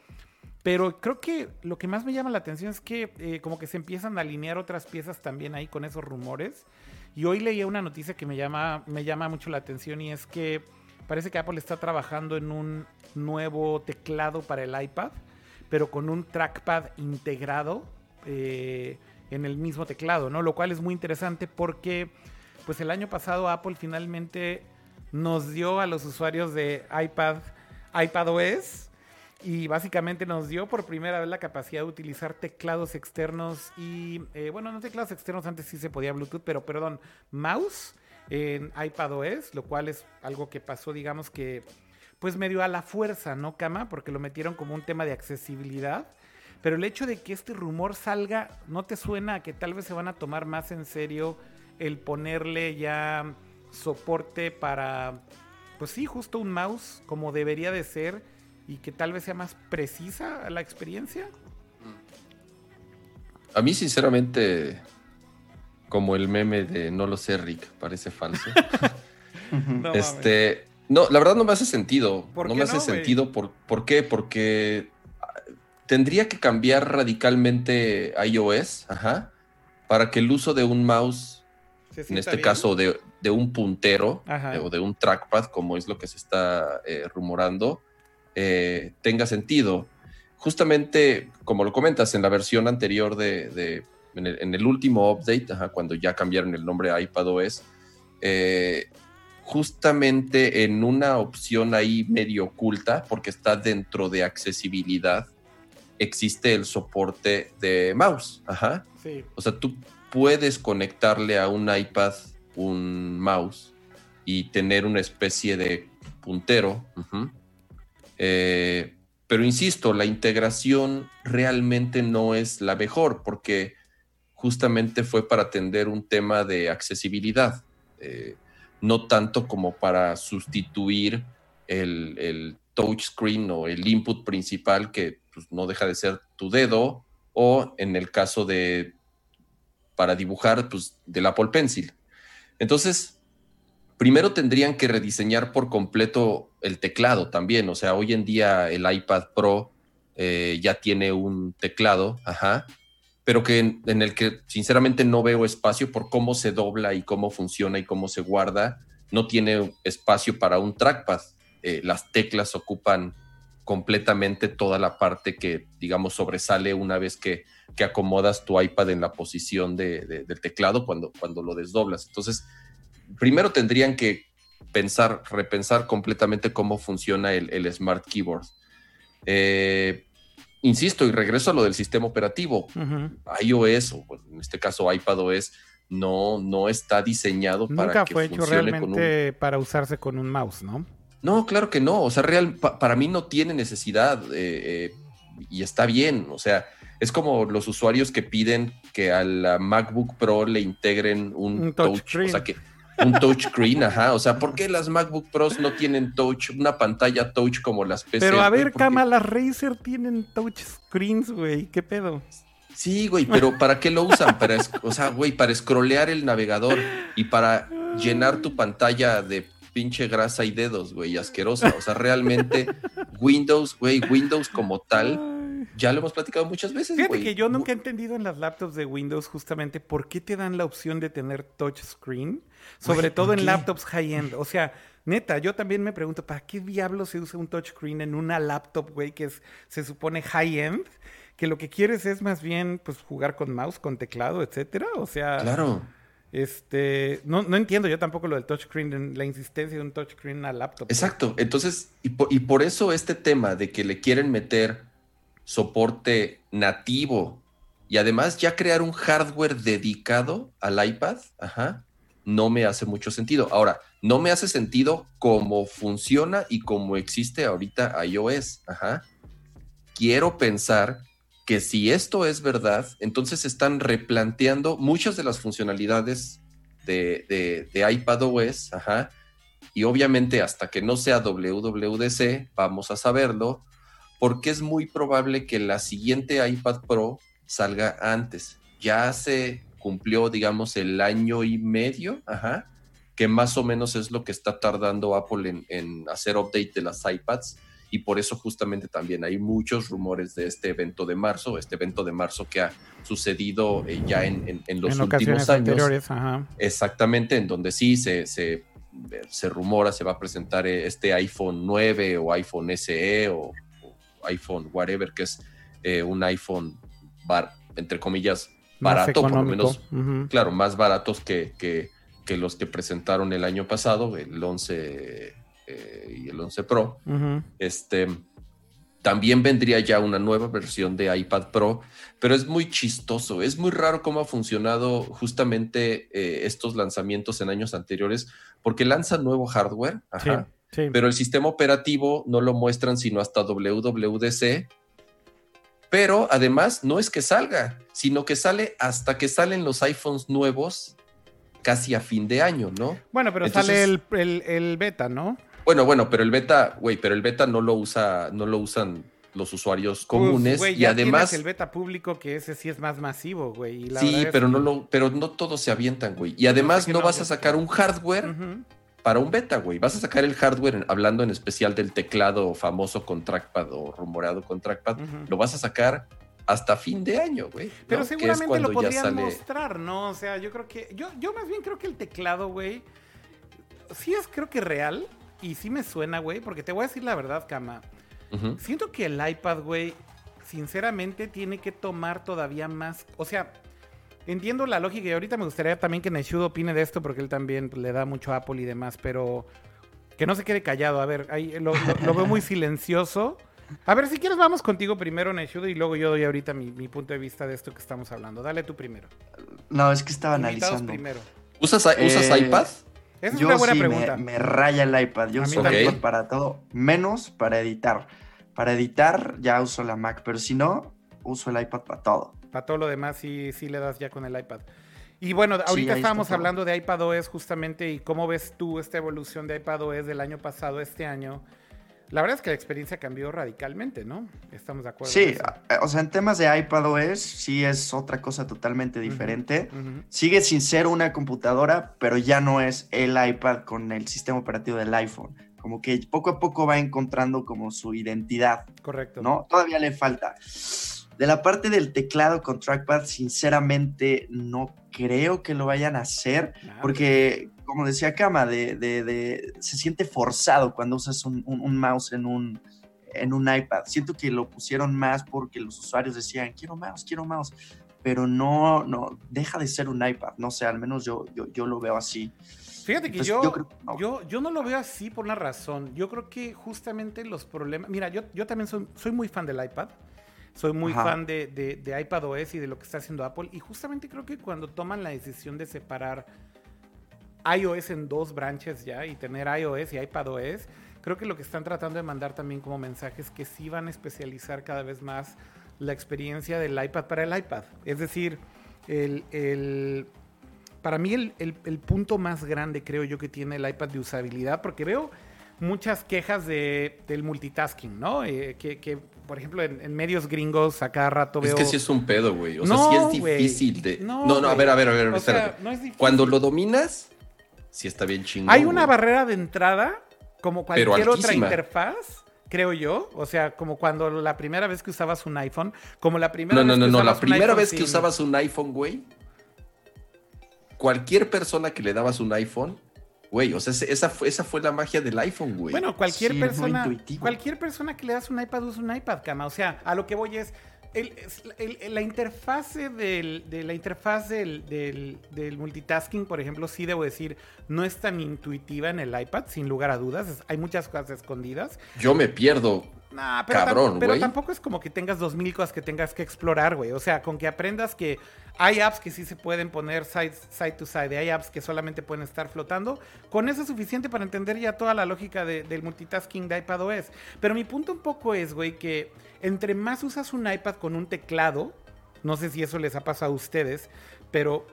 Pero creo que lo que más me llama la atención es que eh, como que se empiezan a alinear otras piezas también ahí con esos rumores. Y hoy leí una noticia que me llama, me llama mucho la atención y es que parece que Apple está trabajando en un nuevo teclado para el iPad, pero con un trackpad integrado eh, en el mismo teclado, ¿no? Lo cual es muy interesante porque pues el año pasado Apple finalmente nos dio a los usuarios de iPad, iPadOS y básicamente nos dio por primera vez la capacidad de utilizar teclados externos y, eh, bueno, no teclados externos, antes sí se podía Bluetooth, pero perdón, mouse en iPadOS, lo cual es algo que pasó, digamos que, pues medio a la fuerza, ¿no, Cama? Porque lo metieron como un tema de accesibilidad. Pero el hecho de que este rumor salga, ¿no te suena a que tal vez se van a tomar más en serio el ponerle ya soporte para, pues sí, justo un mouse como debería de ser? Y que tal vez sea más precisa la experiencia? A mí, sinceramente, como el meme de no lo sé, Rick, parece falso. <laughs> este, no, la verdad no me hace sentido. no me hace sentido. Por, ¿Por qué? Porque ah, tendría que cambiar radicalmente iOS, ajá, para que el uso de un mouse, en este caso de, un puntero o de un trackpad, como es lo que se está eh, rumorando, eh, tenga sentido. Justamente, como lo comentas, en la versión anterior de, en, el, último update, cuando ya cambiaron el nombre a iPadOS, eh, justamente en una opción ahí medio oculta, porque está dentro de accesibilidad, existe el soporte de mouse. Ajá. O sea, tú puedes conectarle a un iPad un mouse y tener una especie de puntero. Eh, pero insisto, la integración realmente no es la mejor porque justamente fue para atender un tema de accesibilidad, eh, no tanto como para sustituir el, touchscreen o el input principal que pues, no deja de ser tu dedo o en el caso de para dibujar pues del Apple Pencil. Entonces, primero tendrían que rediseñar por completo el teclado también. O sea, hoy en día el iPad Pro eh, ya tiene un teclado, ajá, pero que en, el que sinceramente no veo espacio por cómo se dobla y cómo funciona y cómo se guarda. No tiene espacio para un trackpad. Eh, las teclas ocupan completamente toda la parte que, digamos, sobresale una vez que, acomodas tu iPad en la posición del teclado cuando, cuando lo desdoblas. Entonces, primero tendrían que pensar, repensar completamente cómo funciona el, Smart Keyboard. Eh, insisto, y regreso a lo del sistema operativo. iOS, o en este caso iPadOS, no, no está diseñado para que fue hecho realmente para usarse con un mouse, ¿no? No, claro que no. O sea, real, para mí no tiene necesidad eh, eh, y está bien. O sea, es como los usuarios que piden que a la MacBook Pro le integren un, touch, o sea, que un touchscreen, ajá. O sea, ¿por qué las MacBook Pros no tienen touch, una pantalla touch como las PC? Pero a ver, Cama, las Razer tienen touchscreens, güey. ¿Qué pedo? Sí, güey, pero ¿para qué lo usan? Para, o sea, güey, para scrollear el navegador y para llenar tu pantalla de pinche grasa y dedos, güey, asquerosa. O sea, realmente Windows, güey, Windows como tal, ya lo hemos platicado muchas veces. Fíjate que yo nunca he entendido en las laptops de Windows justamente por qué te dan la opción de tener touchscreen, sobre todo en laptops high-end. O sea, neta, yo también me pregunto, ¿para qué diablos se usa un touchscreen en una laptop, güey, que es, se supone high-end? Que lo que quieres es más bien, pues, jugar con mouse, con teclado, etcétera. O sea... Claro. Este, no, no entiendo yo tampoco lo del touchscreen, la insistencia de un touchscreen a laptop. Exacto, entonces, y por, eso este tema de que le quieren meter soporte nativo y además ya crear un hardware dedicado al iPad, ajá, no me hace mucho sentido. Ahora, no me hace sentido cómo funciona y cómo existe ahorita iOS, ajá. Quiero pensar que si esto es verdad, entonces están replanteando muchas de las funcionalidades de, de, de iPadOS, ajá, y obviamente hasta que no sea WWDC, vamos a saberlo, porque es muy probable que la siguiente iPad Pro salga antes. Ya se cumplió, digamos, el año y medio, ajá, que más o menos es lo que está tardando Apple en, en hacer update de las iPads y por eso justamente también hay muchos rumores de este evento de marzo, este evento de marzo que ha sucedido eh, ya en, los últimos años. Exactamente, en donde sí se, se, se, rumora, se va a presentar eh, este iPhone 9 o iPhone SE o, iPhone whatever, que es eh, un iPhone, bar, entre comillas, barato, por lo menos, claro, más baratos que, que, que los que presentaron el año pasado, el 11 eh, y el 11 Pro, este, también vendría ya una nueva versión de iPad Pro, pero es muy chistoso, es muy raro cómo ha funcionado justamente eh, estos lanzamientos en años anteriores, porque lanzan nuevo hardware, pero el sistema operativo no lo muestran sino hasta WWDC. Pero además no es que salga, sino que sale hasta que salen los iPhones nuevos casi a fin de año, ¿no? Bueno, pero sale el, el, beta, ¿no? Bueno, bueno, pero el beta, güey, pero el beta no lo usa, no lo usan los usuarios comunes pues, y además el beta público que ese sí es más masivo, güey. Sí, pero no lo, pero no todos se avientan, güey. Y además no, vas a sacar un hardware para un beta, güey. Vas a sacar el hardware, hablando en especial del teclado famoso con trackpad o rumoreado con trackpad, lo vas a sacar hasta fin de año, güey. Pero seguramente lo podrían mostrar, ¿no? O sea, yo creo que, yo, yo más bien creo que el teclado, güey, sí es creo que real, y sí me suena, güey, porque te voy a decir la verdad, Kama. Siento que el iPad, güey, sinceramente tiene que tomar todavía más. O sea, entiendo la lógica y ahorita me gustaría también que Neshudo opine de esto porque él también le da mucho a Apple y demás, pero que no se quede callado. A ver, ahí lo, veo muy silencioso. A ver, si quieres, vamos contigo primero, Neshudo, y luego yo doy ahorita mi, punto de vista de esto que estamos hablando. Dale tú primero. No, es que estaba analizando. primero. ¿Usas, ¿usas eh, iPad? Esa es una buena pregunta. Me, raya el iPad. Yo uso el iPad para todo, menos para editar. Para editar ya uso la Mac, pero si no, uso el iPad para todo. Para todo lo demás sí, sí le das ya con el iPad. Y bueno, ahorita estábamos hablando de iPadOS justamente y cómo ves tú esta evolución de iPadOS del año pasado a este año. La verdad es que la experiencia cambió radicalmente, ¿no? Estamos de acuerdo. Sí, o sea, en temas de iPadOS sí es otra cosa totalmente diferente. Sigue sin ser una computadora, pero ya no es el iPad con el sistema operativo del iPhone. Como que poco a poco va encontrando como su identidad. Correcto. ¿No? Todavía le falta. De la parte del teclado con trackpad, sinceramente no creo que lo vayan a hacer, porque como decía Kama, de, se siente forzado cuando usas un, mouse en un, en un iPad. Siento que lo pusieron más porque los usuarios decían, quiero mouse, quiero mouse, pero no, no, deja de ser un iPad, no sé, al menos yo, yo, lo veo así. Fíjate que yo, yo, yo, no. lo veo así por una razón. Yo creo que justamente los problemas. Mira, yo, yo también soy, soy muy fan del iPad. Soy muy fan de, de, de iPadOS y de lo que está haciendo Apple. Y justamente creo que cuando toman la decisión de separar iOS en dos branches ya y tener iOS y iPadOS, creo que lo que están tratando de mandar también como mensaje es que sí van a especializar cada vez más la experiencia del iPad para el iPad. Es decir, el, para mí el, punto más grande creo yo que tiene el iPad de usabilidad, porque veo muchas quejas de, del multitasking, ¿no? Eh, que, por ejemplo, en, medios gringos a cada rato veo... Es que sí es un pedo, güey. O sea, sí es difícil de... No, no, a ver, a ver, a ver, Cuando lo dominas, sí está bien chingón. Hay una barrera de entrada, como cualquier otra interfaz, creo yo. O sea, como cuando la primera vez que usabas un iPhone, como la primera no, vez no, no, no, la primera vez que usabas un iPhone, güey. Cualquier persona que le dabas un iPhone, güey, o sea, esa fue, esa fue la magia del iPhone, güey. Bueno, cualquier persona, cualquier persona que le das un iPad usa un iPad, cama. O sea, a lo que voy es, la interfase del, de la interfaz del, del, multitasking, por ejemplo, sí debo decir, no es tan intuitiva en el iPad, sin lugar a dudas. hay muchas cosas escondidas. Yo me pierdo. pero, cabrón, pero tampoco es como que tengas dos mil cosas que tengas que explorar, güey. O sea, con que aprendas que hay apps que sí se pueden poner side, to side, hay apps que solamente pueden estar flotando. Con eso es suficiente para entender ya toda la lógica del multitasking de iPadOS. Pero mi punto un poco es, güey, que entre más usas un iPad con un teclado, no sé si eso les ha pasado a ustedes, pero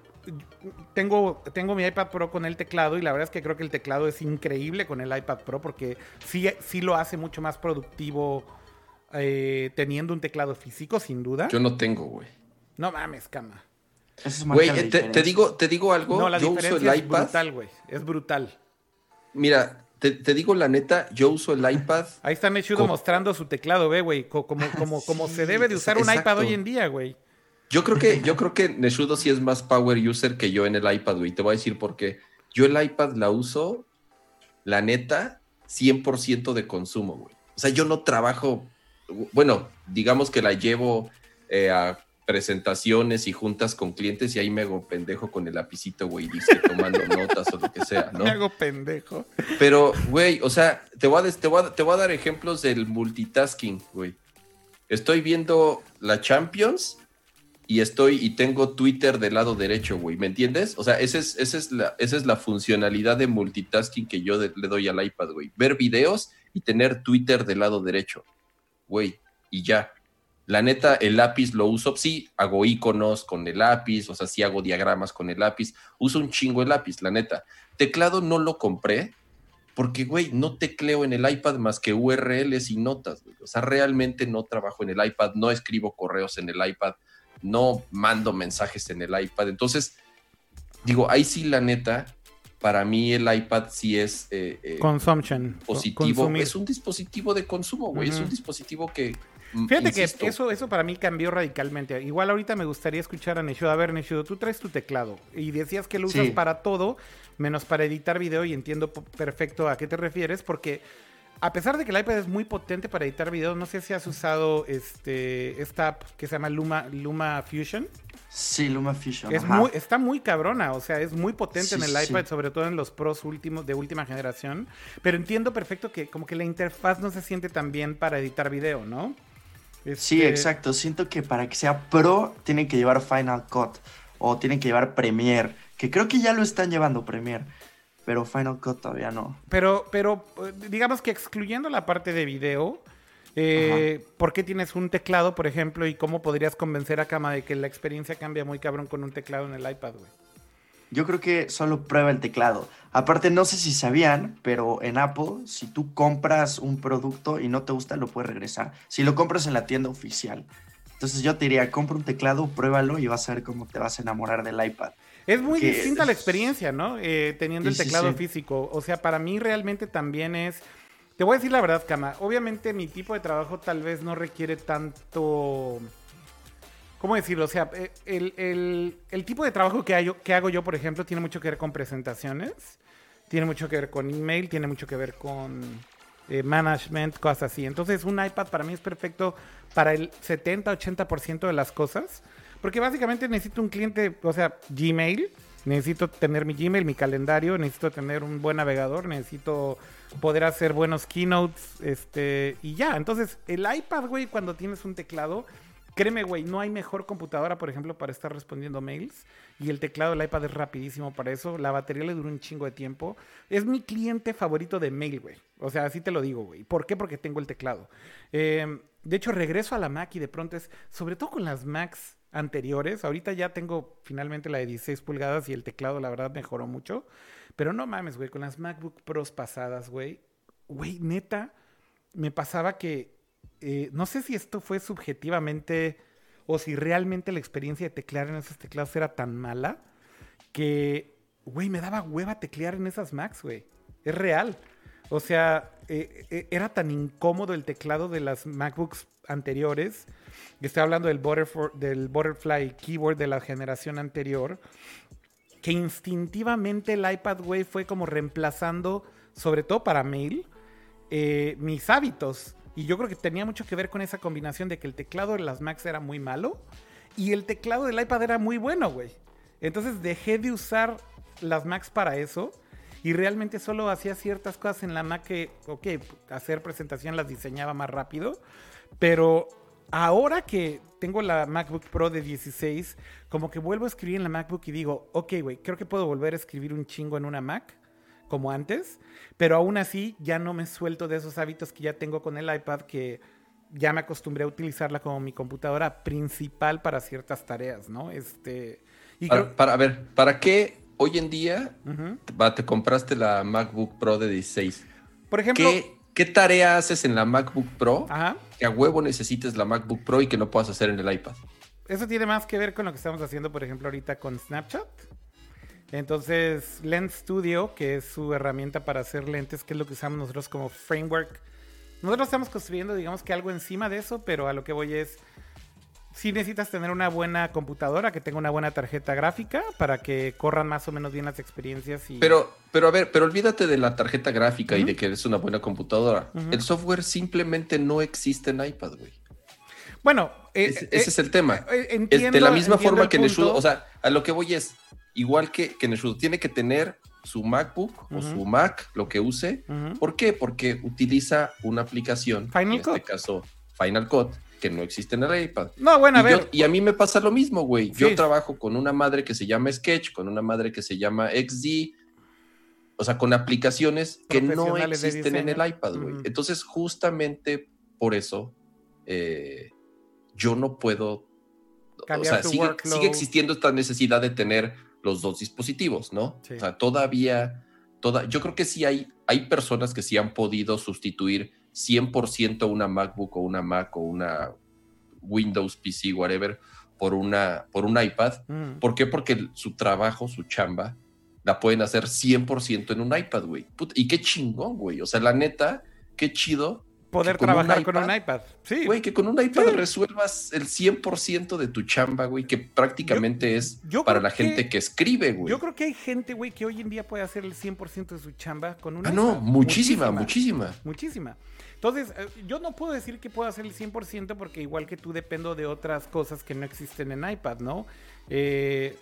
tengo, tengo mi iPad Pro con el teclado y la verdad es que creo que el teclado es increíble con el iPad Pro porque sí, sí lo hace mucho más productivo eh, teniendo un teclado físico, sin duda. Yo no tengo, güey. No mames, cama. Güey, eh, te, digo, te digo algo. No, la Yo uso el iPad. Es brutal, güey. Es brutal. Mira, te, digo la neta, yo uso el iPad. <laughs> Ahí está Mechudo mostrando su teclado, ve, güey. Como, como, como, se debe de usar un iPad hoy en día, güey. Yo creo que, <laughs> yo creo que Neshudo sí es más power user que yo en el iPad, güey. Te voy a decir por qué. Yo el iPad la uso, la neta, 100% de consumo, güey. O sea, yo no trabajo, bueno, digamos que la llevo eh, a presentaciones y juntas con clientes y ahí me hago pendejo con el lapicito, güey, dice, tomando <laughs> notas o lo que sea, ¿no? Me hago pendejo. Pero, güey, o sea, te voy, a, te, voy a, te voy a dar ejemplos del multitasking, güey. Estoy viendo la Champions y estoy y tengo Twitter del lado derecho, güey, ¿me entiendes? O sea, esa es, esa es, la, esa es la funcionalidad de multitasking que yo le doy al iPad, güey. Ver videos y tener Twitter del lado derecho, güey, y ya. La neta, el lápiz lo uso, sí, hago iconos con el lápiz, o sea, sí hago diagramas con el lápiz, uso un chingo el lápiz, la neta. Teclado no lo compré porque, güey, no tecleo en el iPad más que URLs y notas, güey. O sea, realmente no trabajo en el iPad, no escribo correos en el iPad, no mando mensajes en el iPad. Entonces, digo, ahí sí, la neta, para mí el iPad sí es eh, eh Consumption. positivo. Es un dispositivo de consumo, güey. Es un dispositivo que, Mm, Fíjate que eso, eso para mí cambió radicalmente. Igual ahorita me gustaría escuchar a Neshudo. A ver, Neshudo, tú traes tu teclado y decías que lo usas para todo, menos para editar video y entiendo perfecto a qué te refieres, porque a pesar de que el iPad es muy potente para editar video, no sé si has usado este, esta app que se llama Luma, Luma Fusion. Sí, Luma Fusion. Es muy, está muy cabrona, o sea, es muy potente en el iPad, sobre todo en los pros últimos de última generación. Pero entiendo perfecto que como que la interfaz no se siente tan bien para editar video, ¿no? Sí, este, exacto. Siento que para que sea pro tienen que llevar Final Cut o tienen que llevar Premiere, que creo que ya lo están llevando Premiere, pero Final Cut todavía no. Pero, pero digamos que excluyendo la parte de video, eh, ¿por qué tienes un teclado, por ejemplo, y cómo podrías convencer a Kama de que la experiencia cambia muy cabrón con un teclado en el iPad, güey? Yo creo que solo prueba el teclado. Aparte, no sé si sabían, pero en Apple, si tú compras un producto y no te gusta, lo puedes regresar. Si lo compras en la tienda oficial. Entonces yo te diría, compra un teclado, pruébalo y vas a ver cómo te vas a enamorar del iPad. Es muy distinta la experiencia, ¿no? Eh, teniendo el teclado físico. O sea, para mí realmente también es... Te voy a decir la verdad, Kama. Obviamente mi tipo de trabajo tal vez no requiere tanto... ¿Cómo decirlo? O sea, eh, el, tipo de trabajo que, que hago yo, por ejemplo, tiene mucho que ver con presentaciones tiene mucho que ver con email, tiene mucho que ver con eh, management, cosas así. Entonces un iPad para mí es perfecto para el 70-80% de las cosas, porque básicamente necesito un cliente, o sea, Gmail, necesito tener mi Gmail, mi calendario, necesito tener un buen navegador, necesito poder hacer buenos keynotes, este, y ya. Entonces el iPad, güey, cuando tienes un teclado, Créeme, güey, no hay mejor computadora, por ejemplo, para estar respondiendo mails. Y el teclado del iPad es rapidísimo para eso. La batería le dura un chingo de tiempo. Es mi cliente favorito de mail, güey. O sea, así te lo digo, güey. ¿Por qué? Porque tengo el teclado. Em, de hecho, regreso a la Mac y de pronto es, sobre todo con las Macs anteriores. Ahorita ya tengo finalmente la de 16 pulgadas y el teclado, la verdad, mejoró mucho. Pero no mames, güey, con las MacBook Pros pasadas, güey. Güey, neta, me pasaba que eh, no sé si esto fue subjetivamente o si realmente la experiencia de teclear en esos teclados era tan mala que, güey, me daba hueva teclear en esas Macs, güey. Es real. O sea, eh, eh, era tan incómodo el teclado de las MacBooks anteriores. Estoy hablando del, Butterfly Keyboard de la generación anterior. Que instintivamente el iPad, güey, fue como reemplazando, sobre todo para mail, mis hábitos. Y yo creo que tenía mucho que ver con esa combinación de que el teclado de las Macs era muy malo y el teclado del iPad era muy bueno, güey. Entonces dejé de usar las Macs para eso y realmente solo hacía ciertas cosas en la Mac que, ok, hacer presentación las diseñaba más rápido, pero ahora que tengo la MacBook Pro de 16, como que vuelvo a escribir en la MacBook y digo, ok, güey, creo que puedo volver a escribir un chingo en una Mac como antes, pero aún así ya no me suelto de esos hábitos que ya tengo con el iPad que ya me acostumbré a utilizarla como mi computadora principal para ciertas tareas, ¿no? Este y para, a ver, ¿para qué hoy en día te compraste la MacBook Pro de 16? Por ejemplo, ¿Qué, tarea haces en la MacBook Pro que a huevo necesites la MacBook Pro y que no puedas hacer en el iPad? Eso tiene más que ver con lo que estamos haciendo, por ejemplo, ahorita con Snapchat. Entonces, Lens Studio, que es su herramienta para hacer lentes, que es lo que usamos nosotros como framework. Nosotros estamos construyendo, digamos que algo encima de eso, pero a lo que voy es, si necesitas tener una buena computadora, que tenga una buena tarjeta gráfica para que corran más o menos bien las experiencias. Y... Pero, pero a ver, pero olvídate de la tarjeta gráfica y de que es una buena computadora. El software simplemente no existe en iPad, güey. Bueno, eh, ese, eh, es el tema. Eh, de la misma forma que en el o sea, a lo que voy es, igual que, que tiene que tener su MacBook o su Mac, lo que use. ¿Por qué? Porque utiliza una aplicación, Final en este caso Final Cut, que no existe en el iPad. No, bueno, a ver. y a mí me pasa lo mismo, güey. Yo trabajo con una madre que se llama Sketch, con una madre que se llama XD, o sea, con aplicaciones que no existen en el iPad, güey. Entonces, justamente por eso, eh, yo no puedo. o sea, sigue, sigue, existiendo esta necesidad de tener los dos dispositivos, ¿no? O sea, todavía, toda, yo creo que sí hay, hay personas que sí han podido sustituir 100% una MacBook o una Mac o una Windows PC, whatever, por, una, por un iPad. Mm. ¿Por qué? Porque su trabajo, su chamba, la pueden hacer 100% en un iPad, güey. Y qué chingón, güey. O sea, la neta, qué chido poder trabajar con un iPad. Sí. Güey, que con un iPad resuelvas el 100% de tu chamba, güey, que prácticamente es para la gente que, escribe, güey. Yo creo que hay gente, güey, que hoy en día puede hacer el 100% de su chamba con un ah, no, muchísima, muchísima. Muchísima. Entonces, eh, yo no puedo decir que puedo hacer el 100% porque igual que tú dependo de otras cosas que no existen en iPad, ¿no? Eh,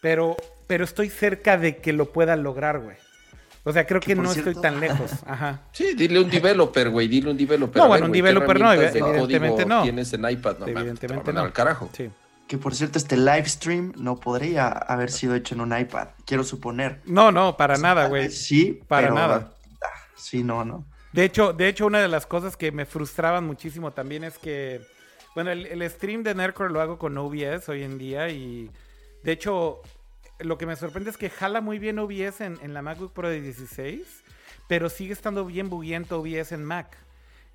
pero, pero estoy cerca de que lo pueda lograr, güey. O sea, creo que, no estoy tan <laughs> lejos. Ajá. Sí, dile un developer, güey, dile un developer. No, bueno, un developer no, evidentemente no. Tienes en iPad, no, evidentemente no. Al carajo. Sí. Que por cierto, este live stream no podría haber sido hecho en un iPad, quiero suponer. No, no, para nada, güey. Sí, para nada. Ah, sí, no, no. De hecho, de hecho, una de las cosas que me frustraban muchísimo también es que, bueno, el, el stream de Nerdcore lo hago con OBS hoy en día y, de hecho, lo que me sorprende es que jala muy bien OBS en, en la MacBook Pro de 16, pero sigue estando bien buguiento OBS en Mac.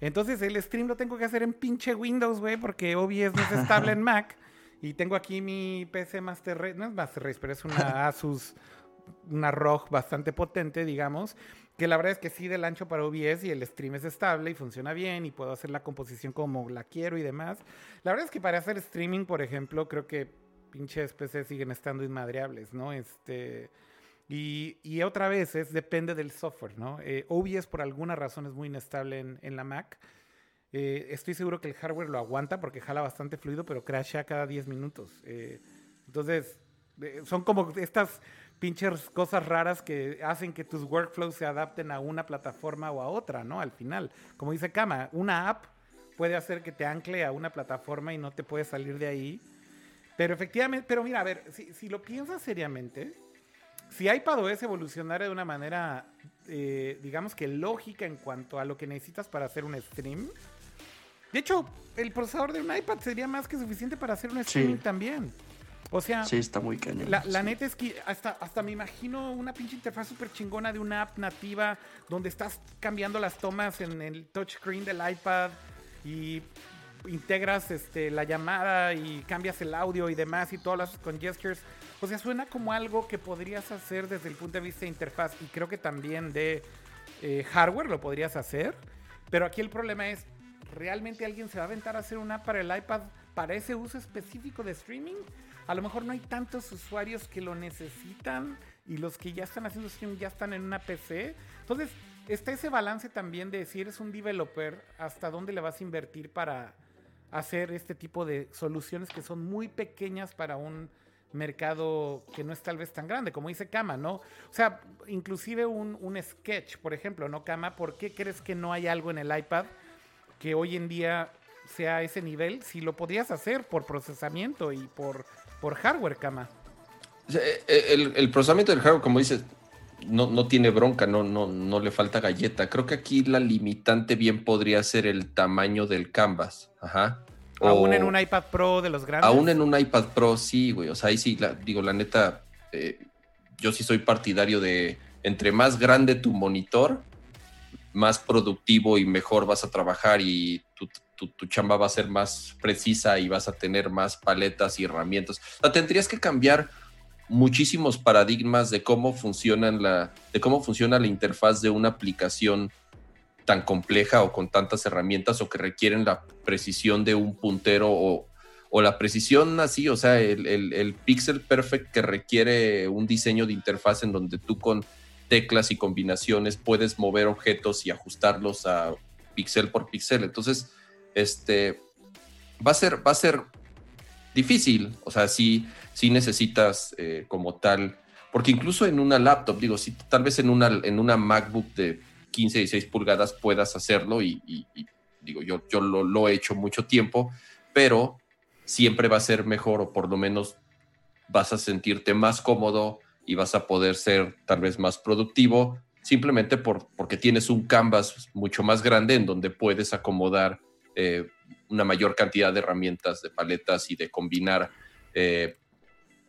Entonces el stream lo tengo que hacer en pinche Windows, güey, porque OBS no es estable en <laughs> Mac. Y tengo aquí mi PC Master Race, no es Master Race, pero es una <laughs> Asus, una ROG bastante potente, digamos. Que la verdad es que sí del ancho para OBS y el stream es estable y funciona bien y puedo hacer la composición como la quiero y demás. La verdad es que para hacer streaming, por ejemplo, creo que pinches PCs siguen estando inmadreables, ¿no? Este... Y, otra vez, es, depende del software, ¿no? Eh, OBS por alguna razón es muy inestable en, en la Mac. Eh, estoy seguro que el hardware lo aguanta porque jala bastante fluido, pero crasha cada 10 minutos. Eh, entonces, eh, son como estas pinches cosas raras que hacen que tus workflows se adapten a una plataforma o a otra, ¿no? Al final, como dice Kama, una app puede hacer que te ancle a una plataforma y no te puedes salir de ahí. Pero efectivamente, pero mira, a ver, si, si lo piensas seriamente, si iPadOS evolucionara de una manera, digamos que lógica en cuanto a lo que necesitas para hacer un stream, de hecho, el procesador de un iPad sería más que suficiente para hacer un streaming también. O sea, sí, está muy cañón. La, neta es que hasta, hasta me imagino una pinche interfaz súper chingona de una app nativa donde estás cambiando las tomas en el touchscreen del iPad y integras este, la llamada y cambias el audio y demás y todas las con gestures. O sea, suena como algo que podrías hacer desde el punto de vista de interfaz y creo que también de eh, hardware lo podrías hacer. Pero aquí el problema es, ¿realmente alguien se va a aventar a hacer una para el iPad para ese uso específico de streaming? A lo mejor no hay tantos usuarios que lo necesitan y los que ya están haciendo streaming ya están en una PC. Entonces, está ese balance también de si eres un developer, hasta dónde le vas a invertir para hacer este tipo de soluciones que son muy pequeñas para un mercado que no es tal vez tan grande, como dice Kama, ¿no? O sea, inclusive un, un sketch, por ejemplo, ¿no, Kama? ¿Por qué crees que no hay algo en el iPad que hoy en día sea ese nivel si lo podías hacer por procesamiento y por, por hardware, cama. Eh, eh, el, procesamiento del hardware, como dices, no, no, tiene bronca, no, no, no le falta galleta. Creo que aquí la limitante bien podría ser el tamaño del canvas. Ajá. aún en un iPad Pro de los grandes. Aún en un iPad Pro, sí, güey. O sea, ahí sí, digo, la neta, eh, yo sí soy partidario de entre más grande tu monitor, más productivo y mejor vas a trabajar y tu, chamba va a ser más precisa y vas a tener más paletas y herramientas. O tendrías que cambiar muchísimos paradigmas de cómo funcionan la, de cómo funciona la interfaz de una aplicación tan compleja o con tantas herramientas o que requieren la precisión de un puntero o, la precisión así, o sea, el, el, pixel perfect que requiere un diseño de interfaz en donde tú con teclas y combinaciones puedes mover objetos y ajustarlos a píxel por píxel. Entonces, este, va a ser, va a ser difícil. O sea, sí, sí necesitas eh, como tal, porque incluso en una laptop, digo, si tal vez en una, en una MacBook de 15, 16 pulgadas puedas hacerlo y, digo, yo, yo lo, lo, he hecho mucho tiempo, pero siempre va a ser mejor o por lo menos vas a sentirte más cómodo y vas a poder ser tal vez más productivo simplemente por, porque tienes un canvas mucho más grande en donde puedes acomodar eh, una mayor cantidad de herramientas, de paletas y de combinar eh,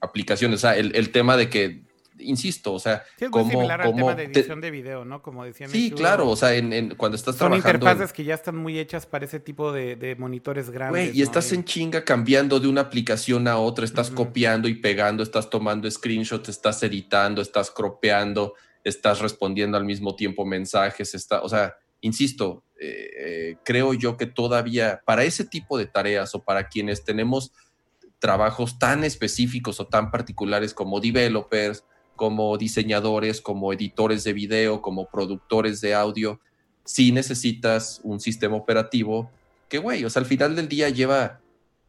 aplicaciones. O sea, el, el, tema de que insisto, o sea, sí, es muy similar al tema de edición de video, ¿no? Como decían. Sí, claro, o sea, en, cuando estás Son trabajando. Son interfaces que ya están muy hechas para ese tipo de, monitores grandes. Güey, y estás en chinga cambiando de una aplicación a otra, estás copiando y pegando, estás tomando screenshots, estás editando, estás cropeando, estás respondiendo al mismo tiempo mensajes, está, o sea, insisto, eh, eh, creo yo que todavía para ese tipo de tareas o para quienes tenemos trabajos tan específicos o tan particulares como developers, como diseñadores, como editores de video, como productores de audio, si necesitas un sistema operativo que, güey, o sea, al final del día lleva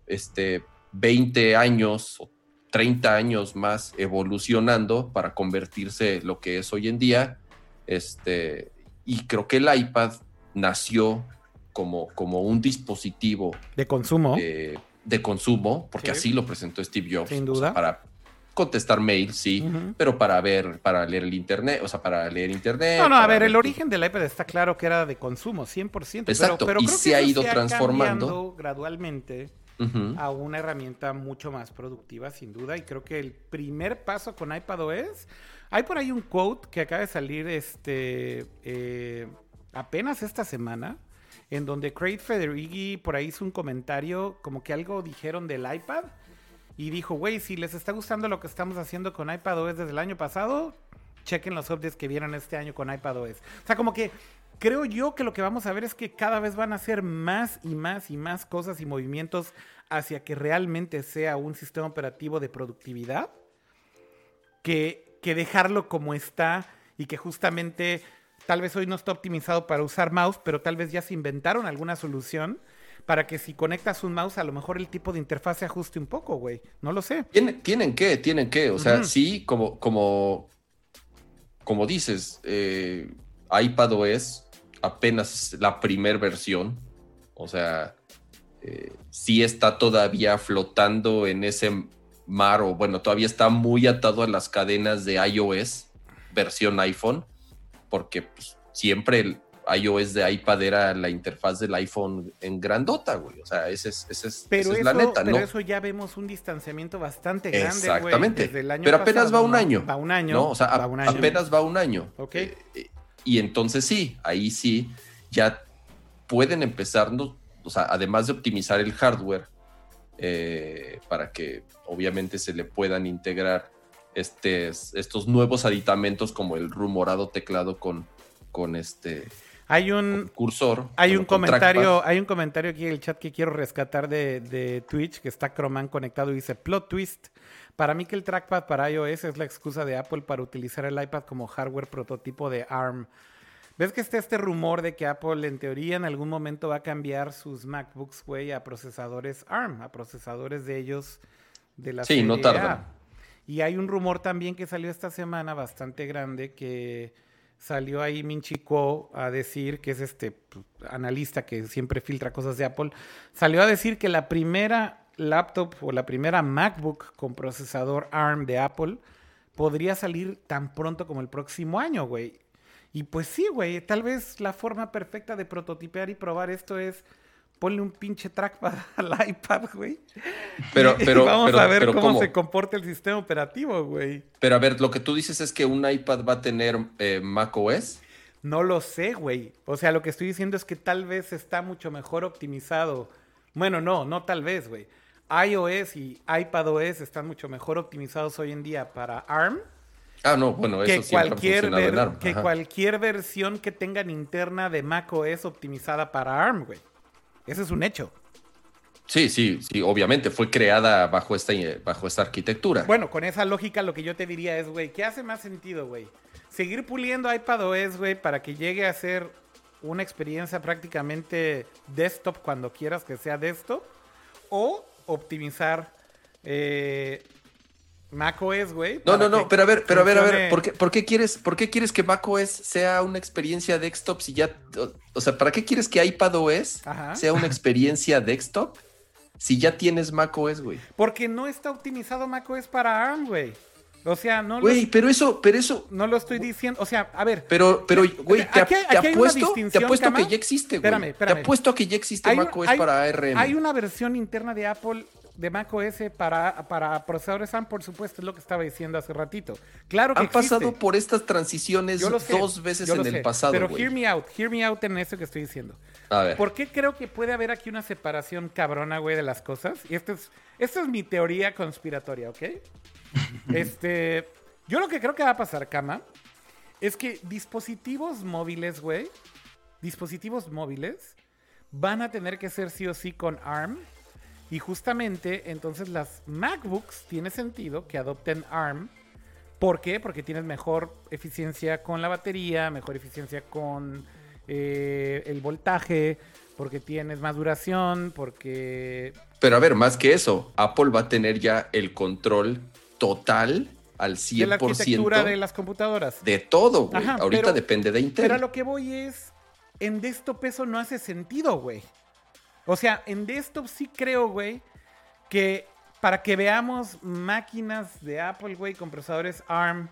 este, 20 años o 30 años más evolucionando para convertirse en lo que es hoy en día. Este, y creo que el iPad nació como, como un dispositivo de consumo. De consumo, porque así lo presentó Steve Jobs. Sin duda. para contestar mail, sí, pero para ver, para leer el internet, o sea, para leer internet. No, no, a ver, el origen del iPad está claro que era de consumo, 100%. Exacto, pero, y se ha ido transformando. gradualmente. a una herramienta mucho más productiva, sin duda. Y creo que el primer paso con iPadOS, hay por ahí un quote que acaba de salir este, eh, apenas esta semana, en donde Craig Federighi por ahí hizo un comentario, como que algo dijeron del iPad. Y dijo, güey, si les está gustando lo que estamos haciendo con iPadOS desde el año pasado, chequen los updates que vieron este año con iPadOS. O sea, como que creo yo que lo que vamos a ver es que cada vez van a hacer más y más y más cosas y movimientos hacia que realmente sea un sistema operativo de productividad que, que dejarlo como está y que justamente tal vez hoy no está optimizado para usar mouse, pero tal vez ya se inventaron alguna solución para que si conectas un mouse, a lo mejor el tipo de interfaz se ajuste un poco, güey. No lo sé. Tienen, tienen que, tienen que. O sea, sí, como, como, como dices, eh, iPadOS apenas la primera versión. O sea, eh, sí está todavía flotando en ese mar, o bueno, todavía está muy atado a las cadenas de iOS, versión iPhone, porque pues, siempre el iOS de iPad era la interfaz del iPhone en grandota, güey. O sea, ese es, ese es, pero la neta, ¿no? Pero eso ya vemos un distanciamiento bastante grande, Exactamente. pero apenas va un año. Va un año. ¿no? O sea, apenas va un año. Ok. Eh, eh, y entonces sí, ahí sí, ya pueden empezar, o sea, además de optimizar el hardware, eh, para que obviamente se le puedan integrar estos nuevos aditamentos como el rumorado teclado con, con este hay un cursor. Hay un comentario, hay un comentario aquí en el chat que quiero rescatar de, de, Twitch, que está Croman conectado y dice plot twist. Para mí que el trackpad para iOS es la excusa de Apple para utilizar el iPad como hardware prototipo de ARM. ¿Ves que está este rumor de que Apple en teoría en algún momento va a cambiar sus MacBooks, güey, a procesadores ARM, a procesadores de ellos de la Sí, no tarda. Y hay un rumor también que salió esta semana bastante grande que salió ahí Minchi Kuo a decir, que es este pues, analista que siempre filtra cosas de Apple, salió a decir que la primera laptop o la primera MacBook con procesador ARM de Apple podría salir tan pronto como el próximo año, güey. Y pues sí, güey, tal vez la forma perfecta de prototipear y probar esto es ponle un pinche trackpad <laughs> al iPad, güey. Pero, <laughs> pero, vamos a ver cómo, se comporta el sistema operativo, güey. Pero a ver, lo que tú dices es que un iPad va a tener eh, macOS. No lo sé, güey. O sea, lo que estoy diciendo es que tal vez está mucho mejor optimizado. Bueno, no, no tal vez, güey. iOS y iPadOS están mucho mejor optimizados hoy en día para ARM Ah, no, bueno, eso que cualquier Que cualquier versión que tengan interna de macOS optimizada para ARM, güey. Ese es un hecho. Sí, sí, sí, obviamente fue creada bajo esta, bajo esta arquitectura. Bueno, con esa lógica lo que yo te diría es, güey, ¿qué hace más sentido, güey? Seguir puliendo iPadOS, güey, para que llegue a ser una experiencia prácticamente desktop cuando quieras que sea desktop, o optimizar eh, macOS, güey. No, no, no, pero a ver, pero a ver, a ver, ¿por qué, por qué quieres, por qué quieres que macOS sea una experiencia desktop si ya, o, sea, ¿para qué quieres que iPadOS sea una experiencia desktop si ya tienes macOS, güey? Porque no está optimizado macOS para ARM, güey. O sea, no Güey, pero eso, pero eso. No lo estoy diciendo. O sea, a ver. Pero, pero, güey, te, apuesto, te apuesto que ya existe, güey. Espérame, espérame. Te apuesto a que ya existe macOS para ARM. Hay una versión interna de Apple de macOS para, para procesadores ARM, por supuesto, es lo que estaba diciendo hace ratito. Claro que Han pasado por estas transiciones dos veces en el pasado. Pero hear me out, hear me out en eso que estoy diciendo. A ver. ¿Por qué creo que puede haber aquí una separación cabrona, güey, de las cosas? Y esta es, esta es mi teoría conspiratoria, ¿ok? <laughs> este. Yo lo que creo que va a pasar, Kama, es que dispositivos móviles, güey, dispositivos móviles van a tener que ser sí o sí con ARM y justamente entonces las MacBooks tiene sentido que adopten ARM. ¿Por qué? Porque tienes mejor eficiencia con la batería, mejor eficiencia con eh, el voltaje, porque tienes más duración, porque... Pero a ver, más que eso, Apple va a tener ya el control total al 100%. De la arquitectura de las computadoras. De todo, güey. Ahorita depende de Intel. Pero a lo que voy es, en desktop eso no hace sentido, güey. O sea, en desktop sí creo, güey, que para que veamos máquinas de Apple, güey, con procesadores ARM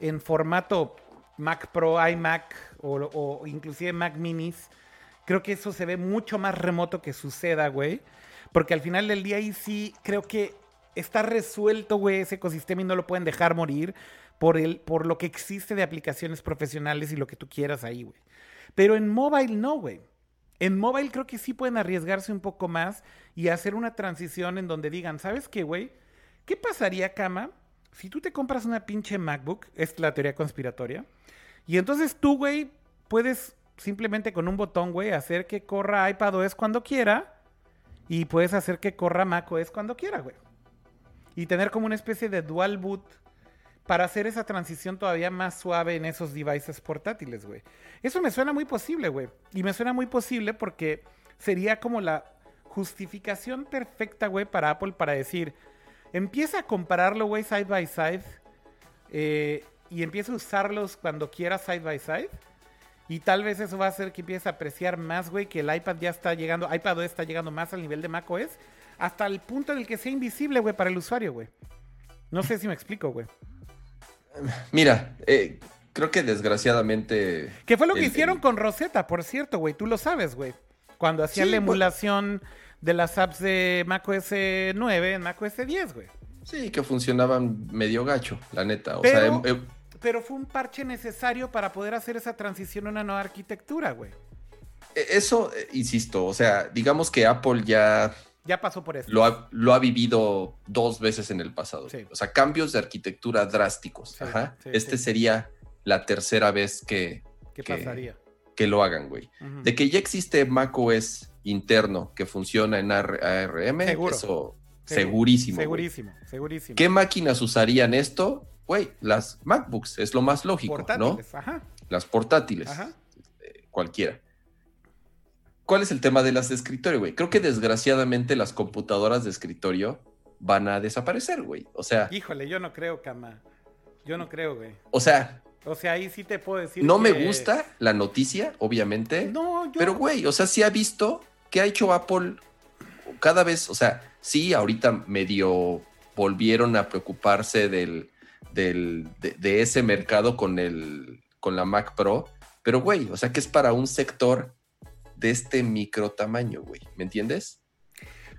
en formato Mac Pro, iMac o, inclusive Mac Minis, creo que eso se ve mucho más remoto que suceda, güey. Porque al final del día ahí sí creo que está resuelto, güey, ese ecosistema y no lo pueden dejar morir por, el, por lo que existe de aplicaciones profesionales y lo que tú quieras ahí, güey. Pero en mobile no, güey. En mobile creo que sí pueden arriesgarse un poco más y hacer una transición en donde digan, ¿sabes qué, güey? ¿Qué pasaría, Cama, si tú te compras una pinche MacBook? Es la teoría conspiratoria. Y entonces tú, güey, puedes simplemente con un botón, güey, hacer que corra iPadOS cuando quiera y puedes hacer que corra macOS cuando quiera, güey. Y tener como una especie de dual boot para hacer esa transición todavía más suave en esos devices portátiles, güey. Eso me suena muy posible, güey. Y me suena muy posible porque sería como la justificación perfecta, güey, para Apple para decir, empieza a compararlo, güey, side by side. Eh, y empieza a usarlos cuando quiera side by side. Y tal vez eso va a hacer que empiece a apreciar más, güey, que el iPad ya está llegando, iPad está llegando más al nivel de macOS, hasta el punto en el que sea invisible, güey, para el usuario, güey. No sé si me explico, güey. Mira, eh, creo que desgraciadamente. ¿Qué fue lo que hicieron con Rosetta, por cierto, güey? Tú lo sabes, güey. Cuando hacían la emulación de las apps de macOS 9 en macOS 10, güey. Sí, que funcionaban medio gacho, la neta. O pero, sea, em, em, pero fue un parche necesario para poder hacer esa transición a una nueva arquitectura, güey. E, eso, eh, insisto, o sea, digamos que Apple ya ya pasó por eso. Lo ha, lo ha vivido dos veces en el pasado. O sea, cambios de arquitectura drásticos. Ajá. este sería la tercera vez que, ¿Qué pasaría? que lo hagan, güey. De que ya existe macOS interno que funciona en ARM, eso segurísimo. Segurísimo, segurísimo. ¿Qué máquinas usarían esto? Güey, las MacBooks, es lo más lógico, portátiles, ¿no? Ajá. Las portátiles, ajá. Eh, cualquiera. ¿Cuál es el tema de las de escritorio, güey? Creo que desgraciadamente las computadoras de escritorio van a desaparecer, güey. O sea. Híjole, yo no creo, Cama. Yo no creo, güey. O sea. O sea, ahí sí te puedo decir. No me gusta la noticia, obviamente. No, yo. Pero, güey, o sea, sí ha visto que ha hecho Apple cada vez. O sea, sí, ahorita medio volvieron a preocuparse del, del de, de ese mercado con el con la Mac Pro. Pero, güey, o sea, que es para un sector de este micro tamaño, güey. ¿Me entiendes?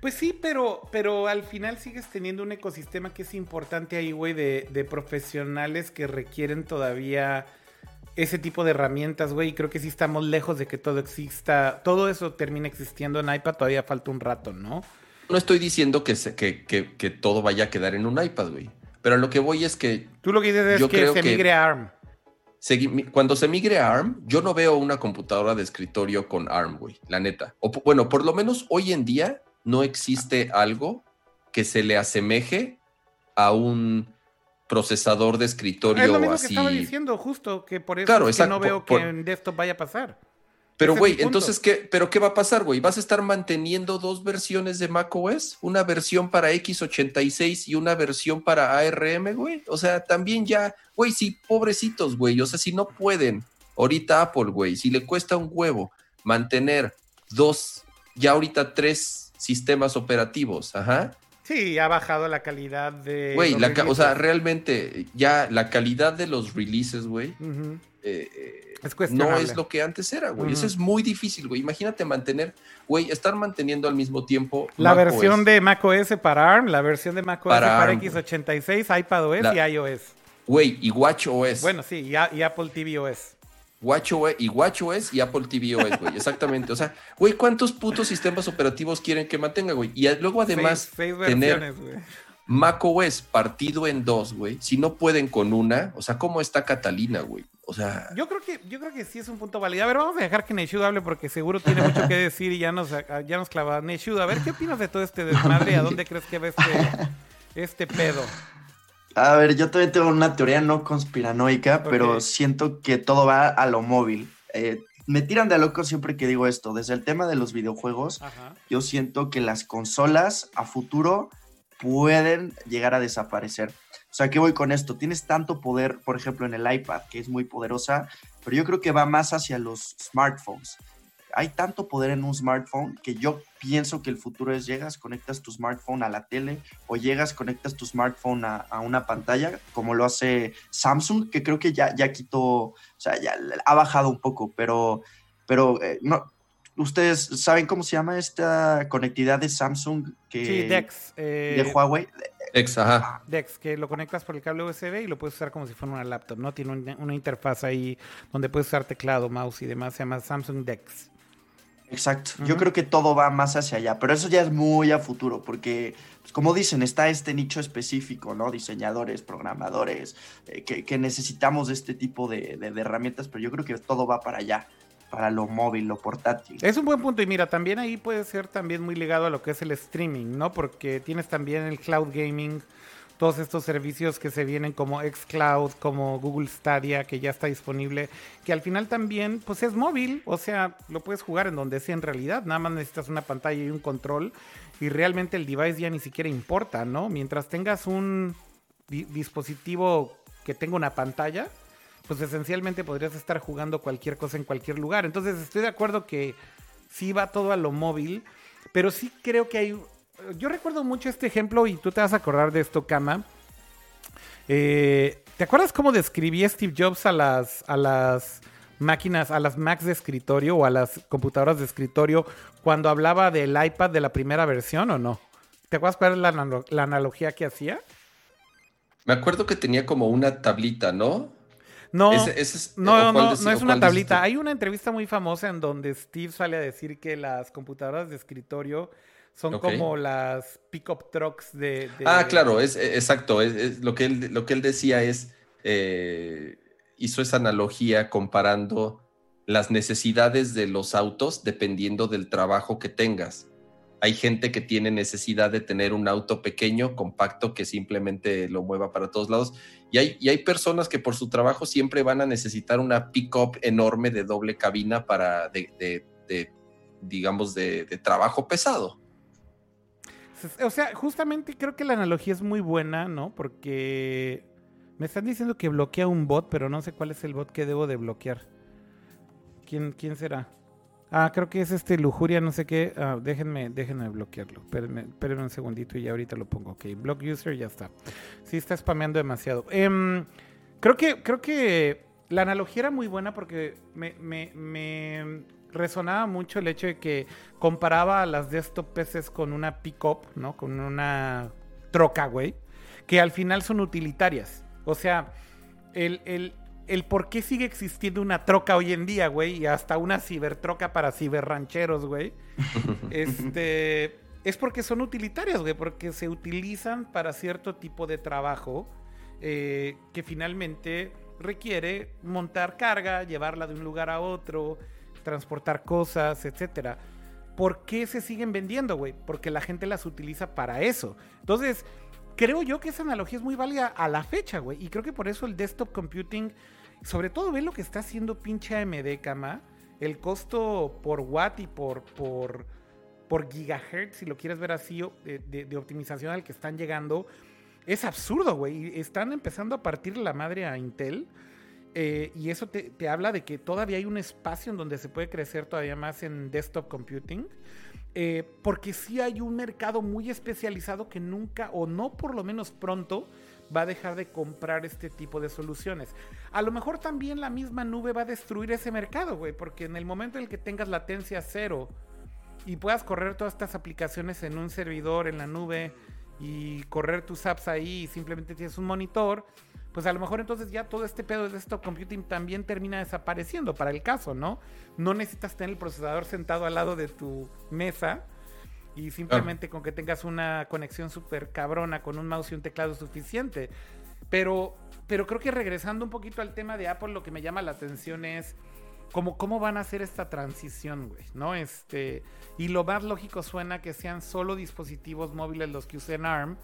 Pues sí, pero, pero al final sigues teniendo un ecosistema que es importante ahí, güey, de, profesionales que requieren todavía ese tipo de herramientas, güey. Y creo que sí estamos lejos de que todo exista, todo eso termine existiendo en iPad, todavía falta un rato, ¿no? No estoy diciendo que, que, que, todo vaya a quedar en un iPad, güey. Pero lo que voy es que. Tú lo que dices es que se migre a ARM cuando se migre a ARM, yo no veo una computadora de escritorio con ARM, güey, la neta. O bueno, por lo menos hoy en día no existe algo que se le asemeje a un procesador de escritorio es lo mismo así. que estaba diciendo justo que por eso es que no veo que en desktop vaya a pasar. Pero, güey, entonces, ¿qué, ¿pero qué va a pasar, güey? ¿Vas a estar manteniendo dos versiones de macOS? ¿Una versión para x86 y una versión para ARM, güey? O sea, también ya, güey, sí, pobrecitos, güey. O sea, si no pueden, ahorita Apple, güey, si le cuesta un huevo mantener dos, ya ahorita tres sistemas operativos, ajá. Sí, ha bajado la calidad de. Güey, o sea, realmente, ya la calidad de los releases, güey. eh, no es lo que antes era, güey. Eso es muy difícil, güey. Imagínate mantener, güey, estar manteniendo al mismo tiempo. La versión de macOS para ARM, la versión de macOS para, para x86, iPadOS y iOS. Güey, y WatchOS. Bueno, sí, y, Apple TVOS. WatchOS y WatchOS y Apple TVOS, güey. Exactamente. O sea, güey, ¿cuántos putos sistemas operativos quieren que mantenga, güey? Y luego además tener macOS partido en dos, güey. Si no pueden con una, o sea, ¿cómo está Catalina, güey? O sea. Yo creo que, yo creo que sí es un punto válido. A ver, vamos a dejar que Neshud hable porque seguro tiene mucho que decir y ya nos, ya nos clava. Neshud, a ver, ¿qué opinas de todo este desmadre? ¿A dónde crees que va este, este pedo? A ver, yo también tengo una teoría no conspiranoica, pero siento que todo va a lo móvil. Eh, me tiran de loco siempre que digo esto. Desde el tema de los videojuegos, yo siento que las consolas a futuro pueden llegar a desaparecer. O sea, ¿qué voy con esto? Tienes tanto poder, por ejemplo, en el iPad, que es muy poderosa, pero yo creo que va más hacia los smartphones. Hay tanto poder en un smartphone que yo pienso que el futuro es llegas, conectas tu smartphone a la tele o llegas, conectas tu smartphone a, una pantalla, como lo hace Samsung, que creo que ya, ya quitó, o sea, ya ha bajado un poco, pero, pero eh, no, ¿Ustedes saben cómo se llama esta conectividad de Samsung? Que, sí, DeX. Eh, de Huawei. DeX, ajá. DeX, que lo conectas por el cable USB y lo puedes usar como si fuera una laptop, ¿no? Tiene una interfaz ahí donde puedes usar teclado, mouse y demás. Se llama Samsung DeX. Exacto. Yo creo que todo va más hacia allá, pero eso ya es muy a futuro, porque, pues, como dicen, está este nicho específico, ¿no? Diseñadores, programadores, eh, que, necesitamos este tipo de, herramientas, pero yo creo que todo va para allá para lo móvil, lo portátil. Es un buen punto y mira, también ahí puede ser también muy ligado a lo que es el streaming, ¿no? Porque tienes también el cloud gaming, todos estos servicios que se vienen como xCloud, como Google Stadia, que ya está disponible, que al final también pues es móvil, o sea, lo puedes jugar en donde sea en realidad, nada más necesitas una pantalla y un control y realmente el device ya ni siquiera importa, ¿no? Mientras tengas un dispositivo que tenga una pantalla, pues esencialmente podrías estar jugando cualquier cosa en cualquier lugar. Entonces estoy de acuerdo que sí va todo a lo móvil, pero sí creo que hay... Yo recuerdo mucho este ejemplo y tú te vas a acordar de esto, Kama. Eh, ¿Te acuerdas cómo describía Steve Jobs a las, a las máquinas, a las Macs de escritorio o a las computadoras de escritorio cuando hablaba del iPad de la primera versión o no? ¿Te acuerdas cuál es la, la analogía que hacía? Me acuerdo que tenía como una tablita, ¿no? No, no, no, no es una tablita. Hay una entrevista muy famosa en donde Steve sale a decir que las computadoras de escritorio son como las pickup trucks de, Ah, claro, es, e, exacto. Es, lo, que él, lo que él decía es, eh, hizo esa analogía comparando las necesidades de los autos dependiendo del trabajo que tengas. Hay gente que tiene necesidad de tener un auto pequeño, compacto, que simplemente lo mueva para todos lados. Y hay, hay personas que por su trabajo siempre van a necesitar una pick-up enorme de doble cabina para, de, digamos, de, trabajo pesado. O sea, justamente creo que la analogía es muy buena, ¿no? Porque me están diciendo que bloquea un bot, pero no sé cuál es el bot que debo de bloquear. ¿Quién, quién será? Ah, creo que es este lujuria, no sé qué. Ah, déjenme, déjenme bloquearlo. Espérenme, un segundito y ya ahorita lo pongo. Ok, block user, ya está. Sí, está spameando demasiado. Em, creo, que, creo que la analogía era muy buena porque me, resonaba mucho el hecho de que comparaba a las desktop PCs con una pickup, ¿no? Con una troca, güey. Que al final son utilitarias. O sea, el, el, el por qué sigue existiendo una troca hoy en día, güey, y hasta una cibertroca para ciberrancheros, güey. <laughs> este es porque son utilitarias, güey, porque se utilizan para cierto tipo de trabajo eh, que finalmente requiere montar carga, llevarla de un lugar a otro, transportar cosas, etcétera. ¿Por qué se siguen vendiendo, güey? Porque la gente las utiliza para eso. Entonces, creo yo que esa analogía es muy válida a la fecha, güey. Y creo que por eso el desktop computing, sobre todo ve lo que está haciendo pinche AMD, cama. El costo por watt y por, por, por gigahertz, si lo quieres ver así, de, optimización al que están llegando, es absurdo, güey. Están empezando a partir la madre a Intel. Eh, y eso te, habla de que todavía hay un espacio en donde se puede crecer todavía más en desktop computing. Eh, porque sí hay un mercado muy especializado que nunca, o no por lo menos pronto, va a dejar de comprar este tipo de soluciones. A lo mejor también la misma nube va a destruir ese mercado, güey, porque en el momento en el que tengas latencia cero y puedas correr todas estas aplicaciones en un servidor, en la nube, y correr tus apps ahí y simplemente tienes un monitor, pues a lo mejor entonces ya todo este pedo de desktop computing también termina desapareciendo para el caso, ¿no? No necesitas tener el procesador sentado al lado de tu mesa y simplemente con que tengas una conexión súper cabrona con un mouse y un teclado suficiente. Pero, pero creo que regresando un poquito al tema de Apple, lo que me llama la atención es cómo van a hacer esta transición, güey, ¿no? Este, y lo más lógico suena que sean solo dispositivos móviles los que usen ARM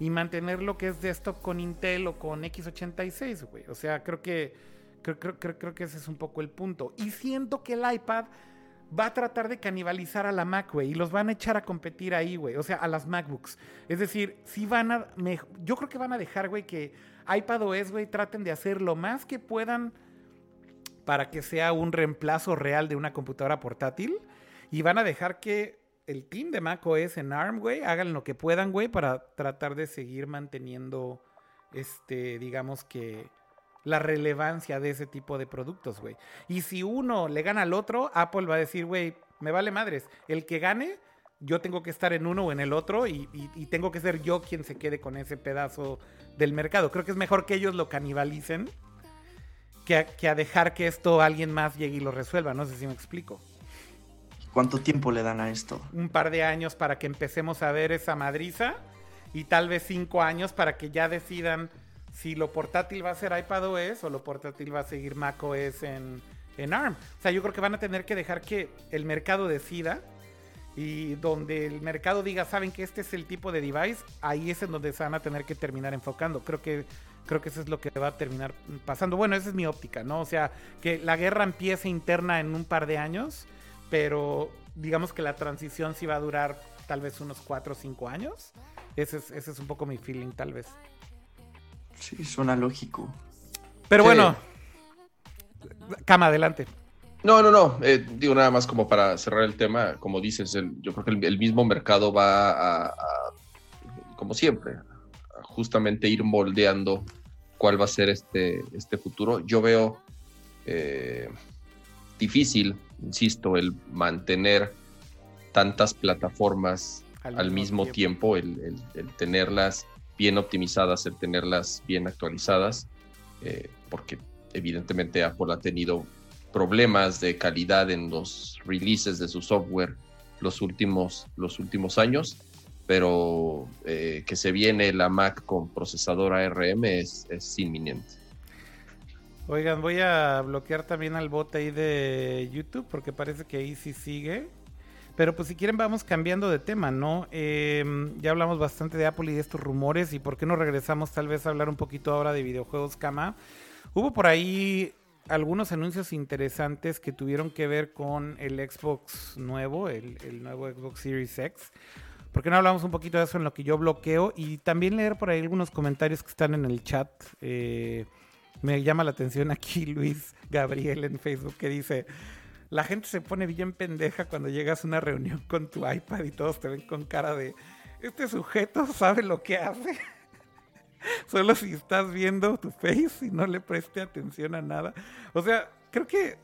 y mantener lo que es desktop con Intel o con x86, güey. O sea, creo que, creo, creo, que ese es un poco el punto. Y siento que el iPad va a tratar de canibalizar a la Mac, güey, y los van a echar a competir ahí, güey, o sea, a las MacBooks. Es decir, si van a, yo creo que van a dejar, güey, que iPad OS, güey, traten de hacer lo más que puedan para que sea un reemplazo real de una computadora portátil, y van a dejar que el team de macOS en ARM, güey, hagan lo que puedan, güey, para tratar de seguir manteniendo, este, digamos que la relevancia de ese tipo de productos, güey. Y si uno le gana al otro, Apple va a decir, güey, me vale madres. El que gane, yo tengo que estar en uno o en el otro y, tengo que ser yo quien se quede con ese pedazo del mercado. Creo que es mejor que ellos lo canibalicen que que a dejar que esto alguien más llegue y lo resuelva. No sé si me explico. ¿Cuánto tiempo le dan a esto? Un par de años para que empecemos a ver esa madriza y tal vez cinco años para que ya decidan si lo portátil va a ser iPadOS o lo portátil va a seguir macOS en, en ARM. O sea, yo creo que van a tener que dejar que el mercado decida y donde el mercado diga, saben que este es el tipo de device, ahí es en donde se van a tener que terminar enfocando. Creo que creo que eso es lo que va a terminar pasando. Bueno, esa es mi óptica, ¿no? O sea, que la guerra empiece interna en un par de años, pero digamos que la transición sí va a durar tal vez unos 4 o 5 años. Ese es, ese es un poco mi feeling, tal vez. Sí, suena lógico. Pero bueno, Cama, adelante. No, no, no. Eh, digo nada más como para cerrar el tema. Como dices, yo creo que el, mismo mercado va a, como siempre, a justamente ir moldeando cuál va a ser este, este futuro. Yo veo eh, difícil, insisto, el mantener tantas plataformas al, mismo, tiempo, el, tenerlas bien optimizadas, el tenerlas bien actualizadas, eh, porque evidentemente Apple ha tenido problemas de calidad en los releases de su software los últimos, los últimos años, pero eh, que se viene la Mac con procesador ARM es, es, inminente. Oigan, voy a bloquear también al bot ahí de YouTube porque parece que ahí sí sigue. Pero pues si quieren vamos cambiando de tema, ¿no? Em, ya hablamos bastante de Apple y de estos rumores y por qué no regresamos tal vez a hablar un poquito ahora de videojuegos, Cama. Hubo por ahí algunos anuncios interesantes que tuvieron que ver con el Xbox nuevo, el, nuevo Xbox Series X. ¿Por qué no hablamos un poquito de eso en lo que yo bloqueo? Y también leer por ahí algunos comentarios que están en el chat. Eh, me llama la atención aquí Luis Gabriel en Facebook que dice, la gente se pone bien pendeja cuando llegas a una reunión con tu iPad y todos te ven con cara de, este sujeto sabe lo que hace. <laughs> Solo si estás viendo tu face y no le preste atención a nada. O sea, creo que,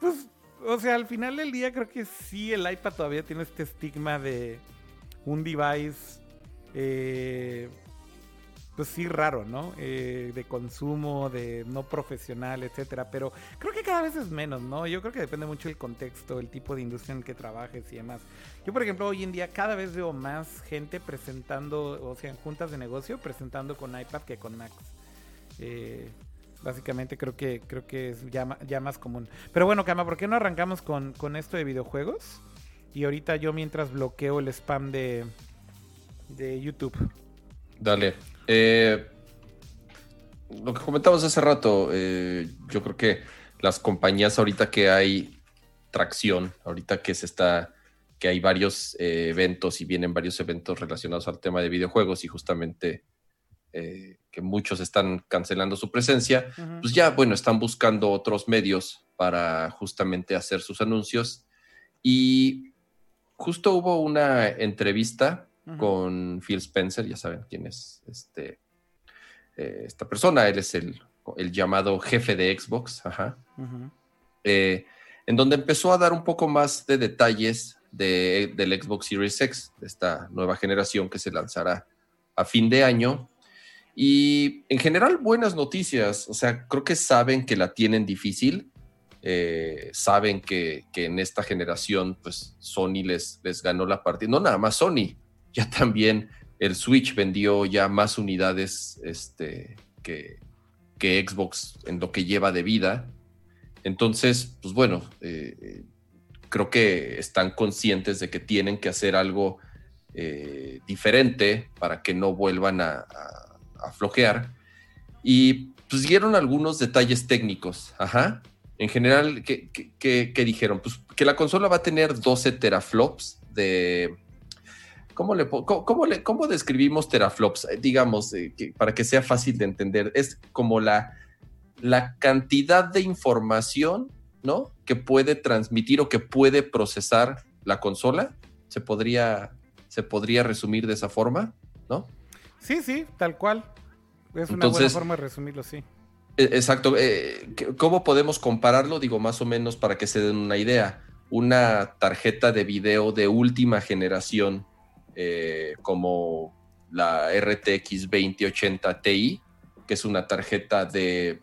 pues, o sea, al final del día creo que sí el iPad todavía tiene este estigma de un device eh, pues sí raro, ¿no? Eh, de consumo, de no profesional, etcétera. Pero creo que cada vez es menos, ¿no? Yo creo que depende mucho del contexto, el tipo de industria en el que trabajes y demás. Yo, por ejemplo, hoy en día cada vez veo más gente presentando, o sea, en juntas de negocio, presentando con iPad que con Macs. Eh, básicamente creo que creo que es ya, ya más común. Pero bueno, Kama, ¿por qué no arrancamos con, con esto de videojuegos? Y ahorita yo mientras bloqueo el spam de, de YouTube. Dale. Eh, lo que comentamos hace rato, eh, yo creo que las compañías ahorita que hay tracción, ahorita que se está, que hay varios eh, eventos y vienen varios eventos relacionados al tema de videojuegos y justamente que muchos están cancelando su presencia, pues ya, bueno, están buscando otros medios para justamente hacer sus anuncios. Y justo hubo una entrevista con Phil Spencer, ya saben quién es este, eh, esta persona, él es el, llamado jefe de Xbox, eh, en donde empezó a dar un poco más de detalles de, del Xbox Series X, de esta nueva generación que se lanzará a fin de año. Y en general buenas noticias, o sea, creo que saben que la tienen difícil, eh, saben que, que, en esta generación, pues Sony les, les ganó la partida, no nada más Sony, ya también el Switch vendió ya más unidades este, que, que Xbox en lo que lleva de vida. Entonces, pues bueno, eh, creo que están conscientes de que tienen que hacer algo eh, diferente para que no vuelvan a, flojear. Y pues dieron algunos detalles técnicos. Ajá. En general, ¿qué, qué dijeron? Pues que la consola va a tener 12 teraflops de, ¿Cómo, le, cómo, le, cómo describimos teraflops? Eh, digamos, eh, para que sea fácil de entender, es como la, la cantidad de información, ¿no? Que puede transmitir o que puede procesar la consola. Se podría, se podría resumir de esa forma, ¿no? Sí, sí, tal cual. Es una buena forma de resumirlo, sí. E, exacto. Eh, ¿Cómo podemos compararlo? Digo, más o menos para que se den una idea. una tarjeta de video de última generación eh, como la RTX 2080 Ti, que es una tarjeta de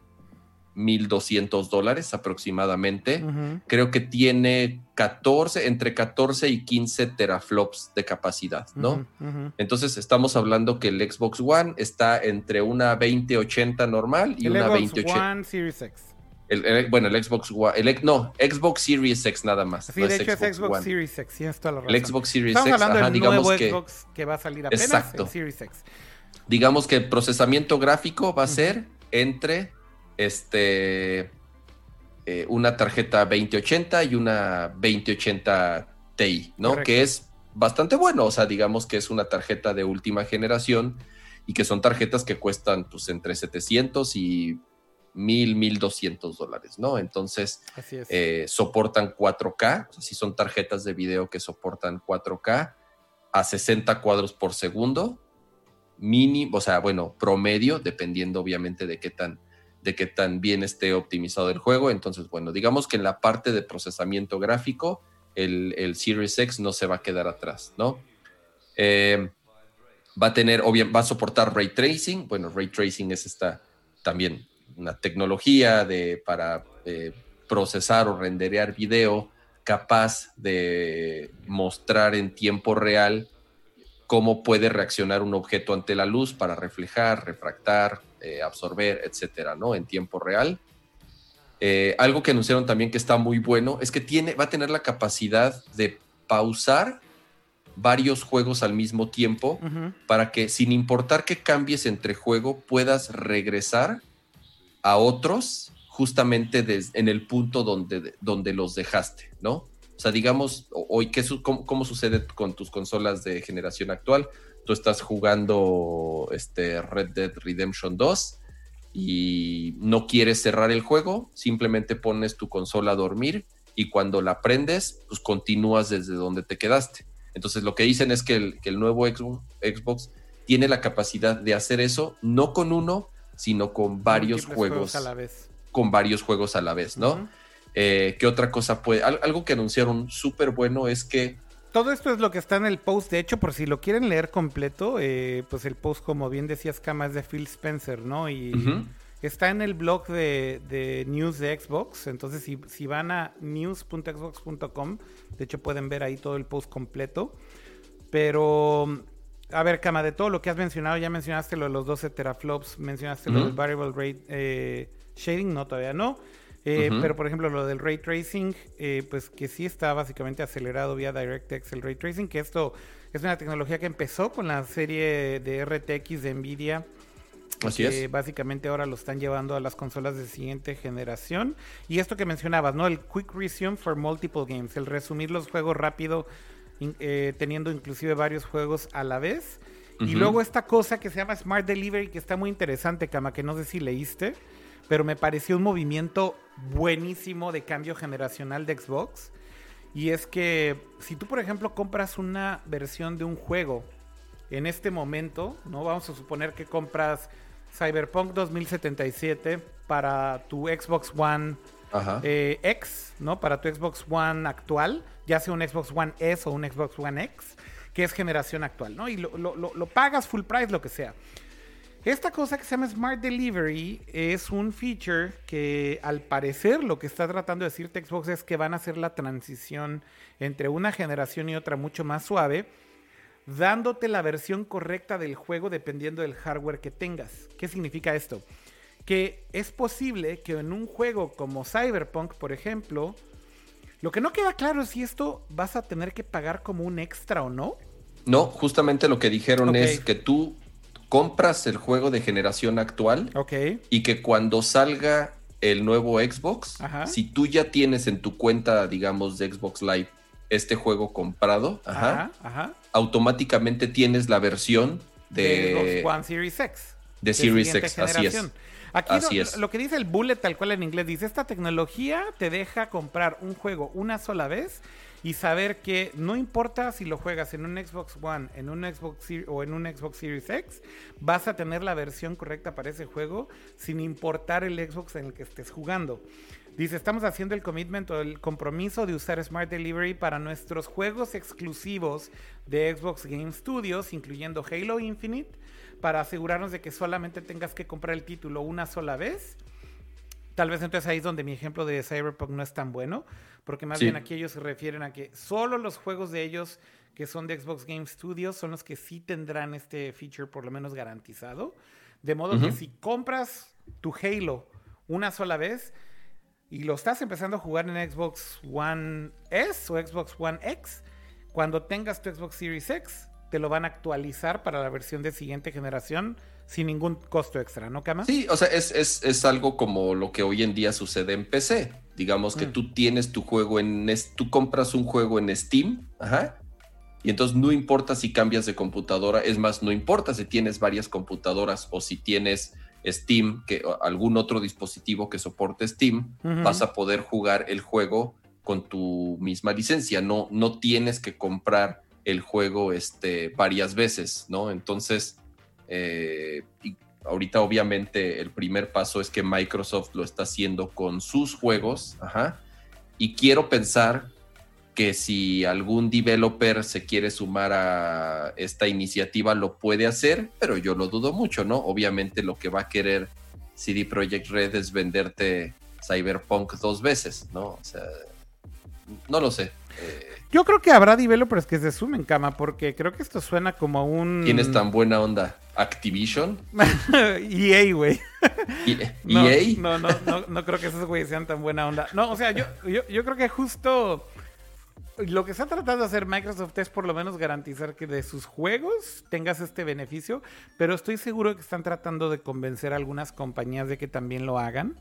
1.200 dólares aproximadamente. Creo que tiene 14, entre 14 y 15 teraflops de capacidad, ¿no? Entonces estamos hablando que el Xbox One está entre una 2080 normal y una Xbox 2080. One Series X. El, bueno, el Xbox One, el, no, Xbox Series X nada más. Sí, de hecho es Xbox Series X, toda la razón. El Xbox Series X, hablando ajá, del digamos nuevo que, Xbox que va a salir apenas, exacto. Series X. Digamos que el procesamiento gráfico va a ser entre este, eh, una tarjeta 2080 y una 2080 Ti, ¿no? Que es bastante bueno, o sea, digamos que es una tarjeta de última generación y que son tarjetas que cuestan pues entre 700 y 1000, 1200 dólares, ¿no? Entonces, eh, soportan 4K, o sea, si son tarjetas de video que soportan 4K a 60 cuadros por segundo, mínimo, o sea, bueno, promedio, dependiendo obviamente de qué tan de que tan bien esté optimizado el juego. Entonces, bueno, digamos que en la parte de procesamiento gráfico, el, el Series X no se va a quedar atrás, ¿no? Eh, va a tener, obviamente, va a soportar ray tracing. Bueno, ray tracing es esta también una tecnología de, para eh, procesar o renderear video capaz de mostrar en tiempo real cómo puede reaccionar un objeto ante la luz para reflejar, refractar, eh, absorber, etcétera, ¿no? En tiempo real. Eh, algo que anunciaron también que está muy bueno es que tiene, va a tener la capacidad de pausar varios juegos al mismo tiempo para que sin importar que cambies entre juego puedas regresar a otros justamente en el punto donde, donde los dejaste, ¿no? O sea, digamos, hoy, ¿qué, cómo, cómo, sucede con tus consolas de generación actual? tú estás jugando este Red Dead Redemption 2 y no quieres cerrar el juego, simplemente pones tu consola a dormir y cuando la prendes, pues continúas desde donde te quedaste. Entonces lo que dicen es que el, nuevo Xbox tiene la capacidad de hacer eso, no con uno, sino con varios juegos, a la vez. Con varios juegos a la vez, ¿no? Eh, ¿Qué otra cosa puede? Algo que anunciaron súper bueno es que todo esto es lo que está en el post. De hecho, por si lo quieren leer completo, eh, pues el post, como bien decías, Kama, es de Phil Spencer, ¿no? Y está en el blog de, news de Xbox. Entonces, si, van a news.xbox.com, de hecho pueden ver ahí todo el post completo. Pero, a ver, Kama, de todo lo que has mencionado, ya mencionaste lo de los 12 teraflops, mencionaste lo del variable rate eh, shading, no, todavía no. Eh, pero, por ejemplo, lo del ray tracing, eh, pues que sí está básicamente acelerado vía DirectX el ray tracing, que esto es una tecnología que empezó con la serie de RTX de Nvidia. Así que básicamente ahora lo están llevando a las consolas de siguiente generación. Y esto que mencionabas, ¿no? El Quick Resume for Multiple Games, el resumir los juegos rápido, eh, teniendo inclusive varios juegos a la vez. Y luego esta cosa que se llama Smart Delivery, que está muy interesante, Kama, que no sé si leíste pero me pareció un movimiento buenísimo de cambio generacional de Xbox. Y es que si tú, por ejemplo, compras una versión de un juego en este momento, ¿no? Vamos a suponer que compras Cyberpunk 2077 para tu Xbox One eh, X, ¿no? Para tu Xbox One actual, ya sea un Xbox One S o un Xbox One X, que es generación actual, ¿no? Y lo, pagas full price, lo que sea. Esta cosa que se llama Smart Delivery es un feature que al parecer lo que está tratando de decirte Xbox es que van a hacer la transición entre una generación y otra mucho más suave, dándote la versión correcta del juego dependiendo del hardware que tengas. ¿Qué significa esto? Que es posible que en un juego como Cyberpunk, por ejemplo, lo que no queda claro es si esto vas a tener que pagar como un extra o no. No, justamente lo que dijeron es que tú compras el juego de generación actual y que cuando salga el nuevo Xbox, si tú ya tienes en tu cuenta, digamos, de Xbox Live este juego comprado, automáticamente tienes la versión de, One Series X. De Series X, así es. Aquí lo, que dice el bullet tal cual en inglés dice, esta tecnología te deja comprar un juego una sola vez y saber que no importa si lo juegas en un Xbox One, en un Xbox o en un Xbox Series X, vas a tener la versión correcta para ese juego sin importar el Xbox en el que estés jugando. Dice, estamos haciendo el commitment o el compromiso de usar Smart Delivery para nuestros juegos exclusivos de Xbox Game Studios, incluyendo Halo Infinite, para asegurarnos de que solamente tengas que comprar el título una sola vez. Tal vez entonces ahí es donde mi ejemplo de Cyberpunk no es tan bueno, porque más bien aquí ellos se refieren a que solo los juegos de ellos que son de Xbox Game Studios son los que sí tendrán este feature por lo menos garantizado. De modo que si compras tu Halo una sola vez, y lo estás empezando a jugar en Xbox One S o Xbox One X, cuando tengas tu Xbox Series X, te lo van a actualizar para la versión de siguiente generación sin ningún costo extra, ¿no, Kama? Sí, o sea, es, algo como lo que hoy en día sucede en PC. Digamos que mm. tú tienes tu juego en. Tú compras un juego en Steam, ajá. Y entonces no importa si cambias de computadora, es más, no importa si tienes varias computadoras o si tienes Steam, que algún otro dispositivo que soporte Steam, vas a poder jugar el juego con tu misma licencia. No, no tienes que comprar el juego este, varias veces, ¿no? Entonces, eh, ahorita obviamente el primer paso es que Microsoft lo está haciendo con sus juegos, ajá. Y quiero pensar que si algún developer se quiere sumar a esta iniciativa lo puede hacer, pero yo lo dudo mucho, ¿no? Obviamente lo que va a querer CD Projekt Red es venderte Cyberpunk dos veces, ¿no? O sea, no lo sé. Eh, yo creo que habrá developers que se sumen, cama, porque creo que esto suena como un. ¿Tienes tan buena onda? ¿Activision? <laughs> EA, güey. ¿EA? <laughs> No, no, no, no, creo que esos güeyes sean tan buena onda. No, o sea, yo, yo, yo creo que justo lo que está tratando de hacer Microsoft es por lo menos garantizar que de sus juegos tengas este beneficio, pero estoy seguro que están tratando de convencer a algunas compañías de que también lo hagan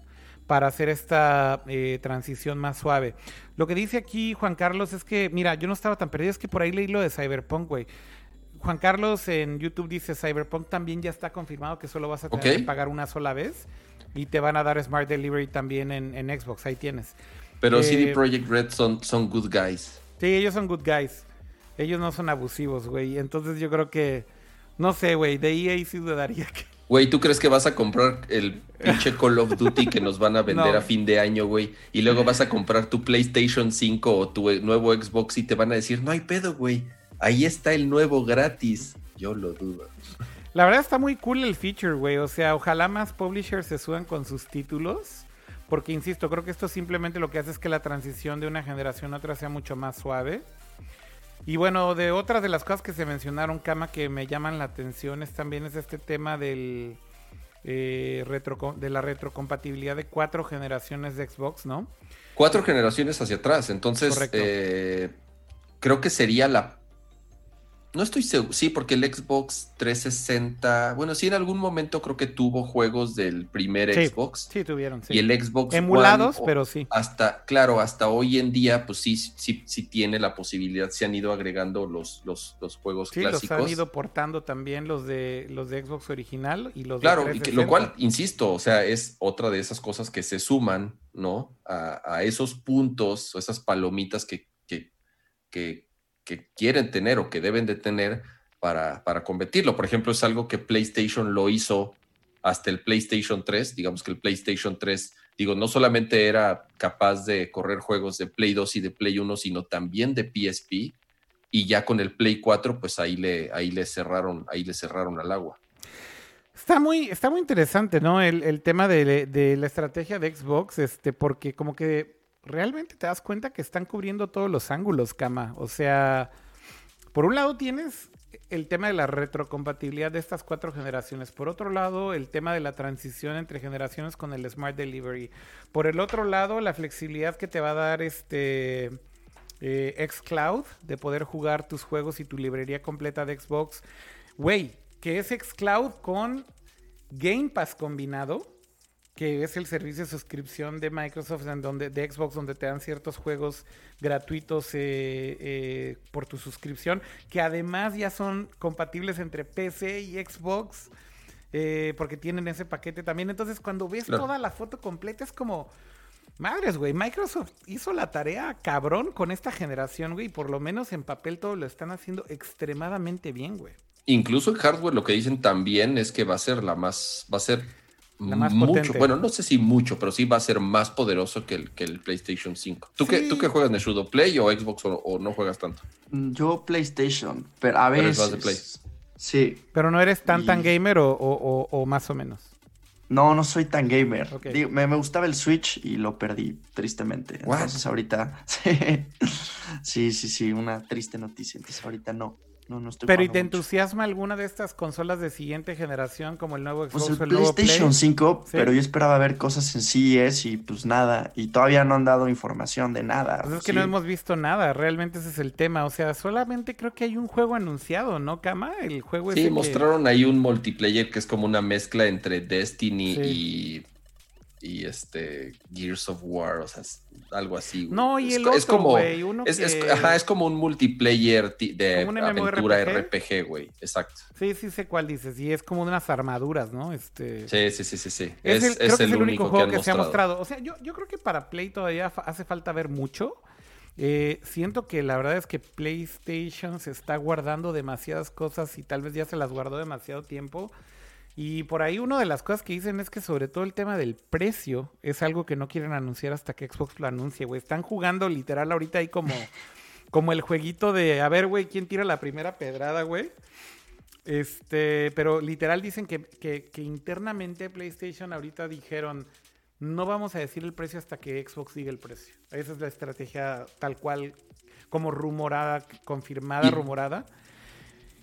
para hacer esta eh, transición más suave. Lo que dice aquí Juan Carlos es que, mira, yo no estaba tan perdido, es que por ahí leí lo de Cyberpunk, güey. Juan Carlos en YouTube dice Cyberpunk también ya está confirmado que solo vas a tener que pagar una sola vez y te van a dar Smart Delivery también en, Xbox, ahí tienes. Pero CD eh, Projekt Red son, son good guys. Sí, ellos son good guys. Ellos no son abusivos, güey. Entonces yo creo que, no sé, güey, de EA sí dudaría <laughs> que... Güey, ¿tú crees que vas a comprar el pinche Call of Duty que nos van a <laughs> vender a fin de año, güey? Y luego vas a comprar tu PlayStation 5 o tu nuevo Xbox y te van a decir, no hay pedo, güey. Ahí está el nuevo gratis. Yo lo dudo. La verdad está muy cool el feature, güey. O sea, ojalá más publishers se suban con sus títulos. Porque, insisto, creo que esto simplemente lo que hace es que la transición de una generación a otra sea mucho más suave. Y bueno, de otras de las cosas que se mencionaron, Kama, que me llaman la atención es también es este tema del eh, retro, de la retrocompatibilidad de cuatro generaciones de Xbox, ¿no? Cuatro generaciones hacia atrás, entonces eh, creo que sería la no estoy seguro, sí, porque el Xbox 360, bueno, sí, en algún momento creo que tuvo juegos del primer Xbox. Sí, tuvieron, sí. Y el Xbox Emulados, pero sí. Hasta, claro, hasta hoy en día, pues sí, sí, sí tiene la posibilidad, se han ido agregando los, los, los juegos clásicos. Sí, los han ido portando también los de, los de Xbox original y los claro, de Claro, lo cual, insisto, o sea, es otra de esas cosas que se suman, ¿no? A, a esos puntos o esas palomitas que, que, que que quieren tener o que deben de tener para, para competirlo. Por ejemplo, es algo que PlayStation lo hizo hasta el PlayStation 3. Digamos que el PlayStation 3, digo, no solamente era capaz de correr juegos de Play 2 y de Play 1, sino también de PSP. Y ya con el Play 4, pues ahí le, ahí le cerraron, ahí le cerraron al agua. Está muy, está muy interesante, ¿no? El, tema de, de, la estrategia de Xbox, este, porque como que realmente te das cuenta que están cubriendo todos los ángulos, Kama. O sea, por un lado tienes el tema de la retrocompatibilidad de estas cuatro generaciones. Por otro lado, el tema de la transición entre generaciones con el Smart Delivery. Por el otro lado, la flexibilidad que te va a dar este eh, xCloud de poder jugar tus juegos y tu librería completa de Xbox. Güey, que es xCloud con Game Pass combinado que es el servicio de suscripción de Microsoft, en donde, de Xbox, donde te dan ciertos juegos gratuitos eh, eh, por tu suscripción, que además ya son compatibles entre PC y Xbox, eh, porque tienen ese paquete también. Entonces, cuando ves toda la foto completa, es como, madres, güey, Microsoft hizo la tarea cabrón con esta generación, güey, y por lo menos en papel todo lo están haciendo extremadamente bien, güey. Incluso en hardware lo que dicen también es que va a ser la más, va a ser mucho, bueno, no sé si mucho, pero sí va a ser más poderoso que el, que el PlayStation 5. ¿Tú, qué, ¿Tú qué juegas, Neshudo? ¿Play o Xbox o, no juegas tanto? Mm, yo PlayStation, pero a veces... Sí. ¿Pero no eres tan tan gamer o, más o menos? No, no soy tan gamer. me, gustaba el Switch y lo perdí, tristemente. Entonces ahorita... <laughs> sí, sí, sí, una triste noticia. Entonces ahorita no. Pero ¿y te entusiasma alguna de estas consolas de siguiente generación como el nuevo Xbox pues el, PlayStation 5, pero yo esperaba ver cosas en CES y pues nada, y todavía no han dado información de nada. Pues es que no hemos visto nada, realmente ese es el tema, o sea, solamente creo que hay un juego anunciado, ¿no, Kama? El juego Sí, mostraron ahí un multiplayer que es como una mezcla entre Destiny y y este Gears of War, o sea, algo así. No, y el es, como es, como un multiplayer de aventura RPG, güey, exacto. Sí, sí sé cuál dices, y es como unas armaduras, ¿no? Este Sí, sí, sí, sí, sí. Es, el, creo que es el único, juego que, se ha mostrado. O sea, yo, yo creo que para Play todavía hace falta ver mucho. Eh, siento que la verdad es que PlayStation se está guardando demasiadas cosas y tal vez ya se las guardó demasiado tiempo. Y por ahí una de las cosas que dicen es que sobre todo el tema del precio es algo que no quieren anunciar hasta que Xbox lo anuncie, güey. Están jugando literal ahorita ahí como, <laughs> como el jueguito de, a ver, güey, ¿quién tira la primera pedrada, güey? Este, pero literal dicen que, que, que, internamente PlayStation ahorita dijeron, no vamos a decir el precio hasta que Xbox diga el precio. Esa es la estrategia tal cual, como rumorada, confirmada, rumorada.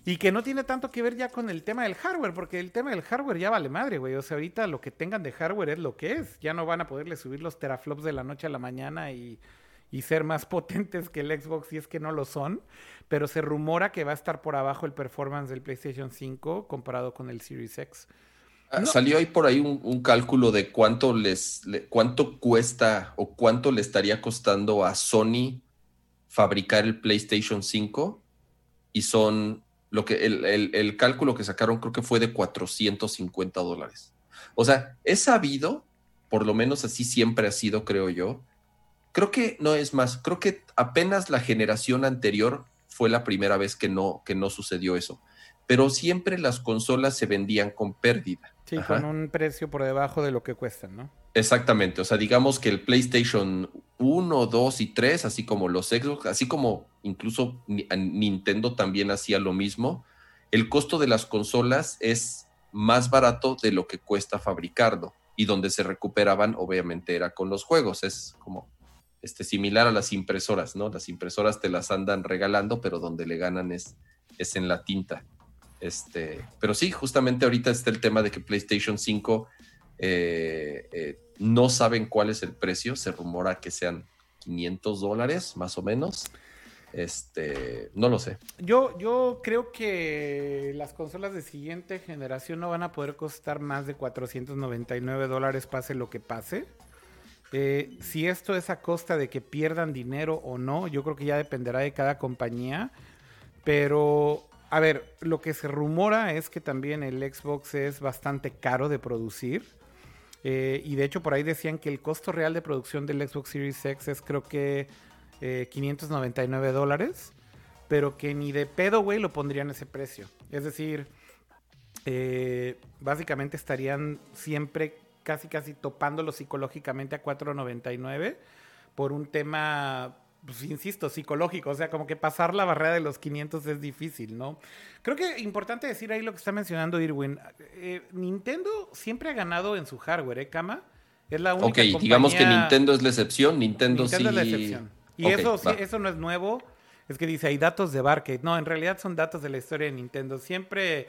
Y que no tiene tanto que ver ya con el tema del hardware, porque el tema del hardware ya vale madre, güey. O sea, ahorita lo que tengan de hardware es lo que es. Ya no van a poderle subir los teraflops de la noche a la mañana y, ser más <laughs> potentes que el Xbox si es que no lo son. Pero se rumora que va a estar por abajo el performance del PlayStation 5 comparado con el Series X. Ah, salió ahí por ahí un, cálculo de cuánto les cuánto cuesta o cuánto le estaría costando a Sony fabricar el PlayStation 5 y son lo que el, cálculo que sacaron creo que fue de 450 dólares. O sea, es sabido, por lo menos así siempre ha sido, creo yo. Creo que no es más, creo que apenas la generación anterior fue la primera vez que no, que no sucedió eso. Pero siempre las consolas se vendían con pérdida. Sí, con un precio por debajo de lo que cuestan, ¿no? Exactamente, o sea, digamos que el PlayStation 1, 2 y 3, así como los Xbox, así como incluso Nintendo también hacía lo mismo, el costo de las consolas es más barato de lo que cuesta fabricarlo y donde se recuperaban obviamente era con los juegos, es como este similar a las impresoras, ¿no? Las impresoras te las andan regalando, pero donde le ganan es, es en la tinta. Este, pero sí, justamente ahorita está el tema de que PlayStation 5 eh, eh, no saben cuál es el precio, se rumora que sean 500 dólares más o menos. Este, no lo sé. Yo, yo creo que las consolas de siguiente generación no van a poder costar más de 499 dólares, pase lo que pase. Eh, si esto es a costa de que pierdan dinero o no, yo creo que ya dependerá de cada compañía. Pero, a ver, lo que se rumora es que también el Xbox es bastante caro de producir. Eh, y de hecho por ahí decían que el costo real de producción del Xbox Series X es creo que 599 eh, dólares. Pero que ni de pedo, güey, lo pondrían ese precio. Es decir, eh, básicamente estarían siempre casi casi topándolo psicológicamente a 4.99 por un tema pues insisto, psicológico, o sea, como que pasar la barrera de los 500 es difícil, ¿no? Creo que importante decir ahí lo que está mencionando Irwin. Eh, Nintendo siempre ha ganado en su hardware, ¿eh, Kama? Es la única Ok, digamos que Nintendo es la excepción, Nintendo, sí... es la excepción. Y eso, sí, eso no es nuevo, es que dice, hay datos de Barcade. No, en realidad son datos de la historia de Nintendo. Siempre,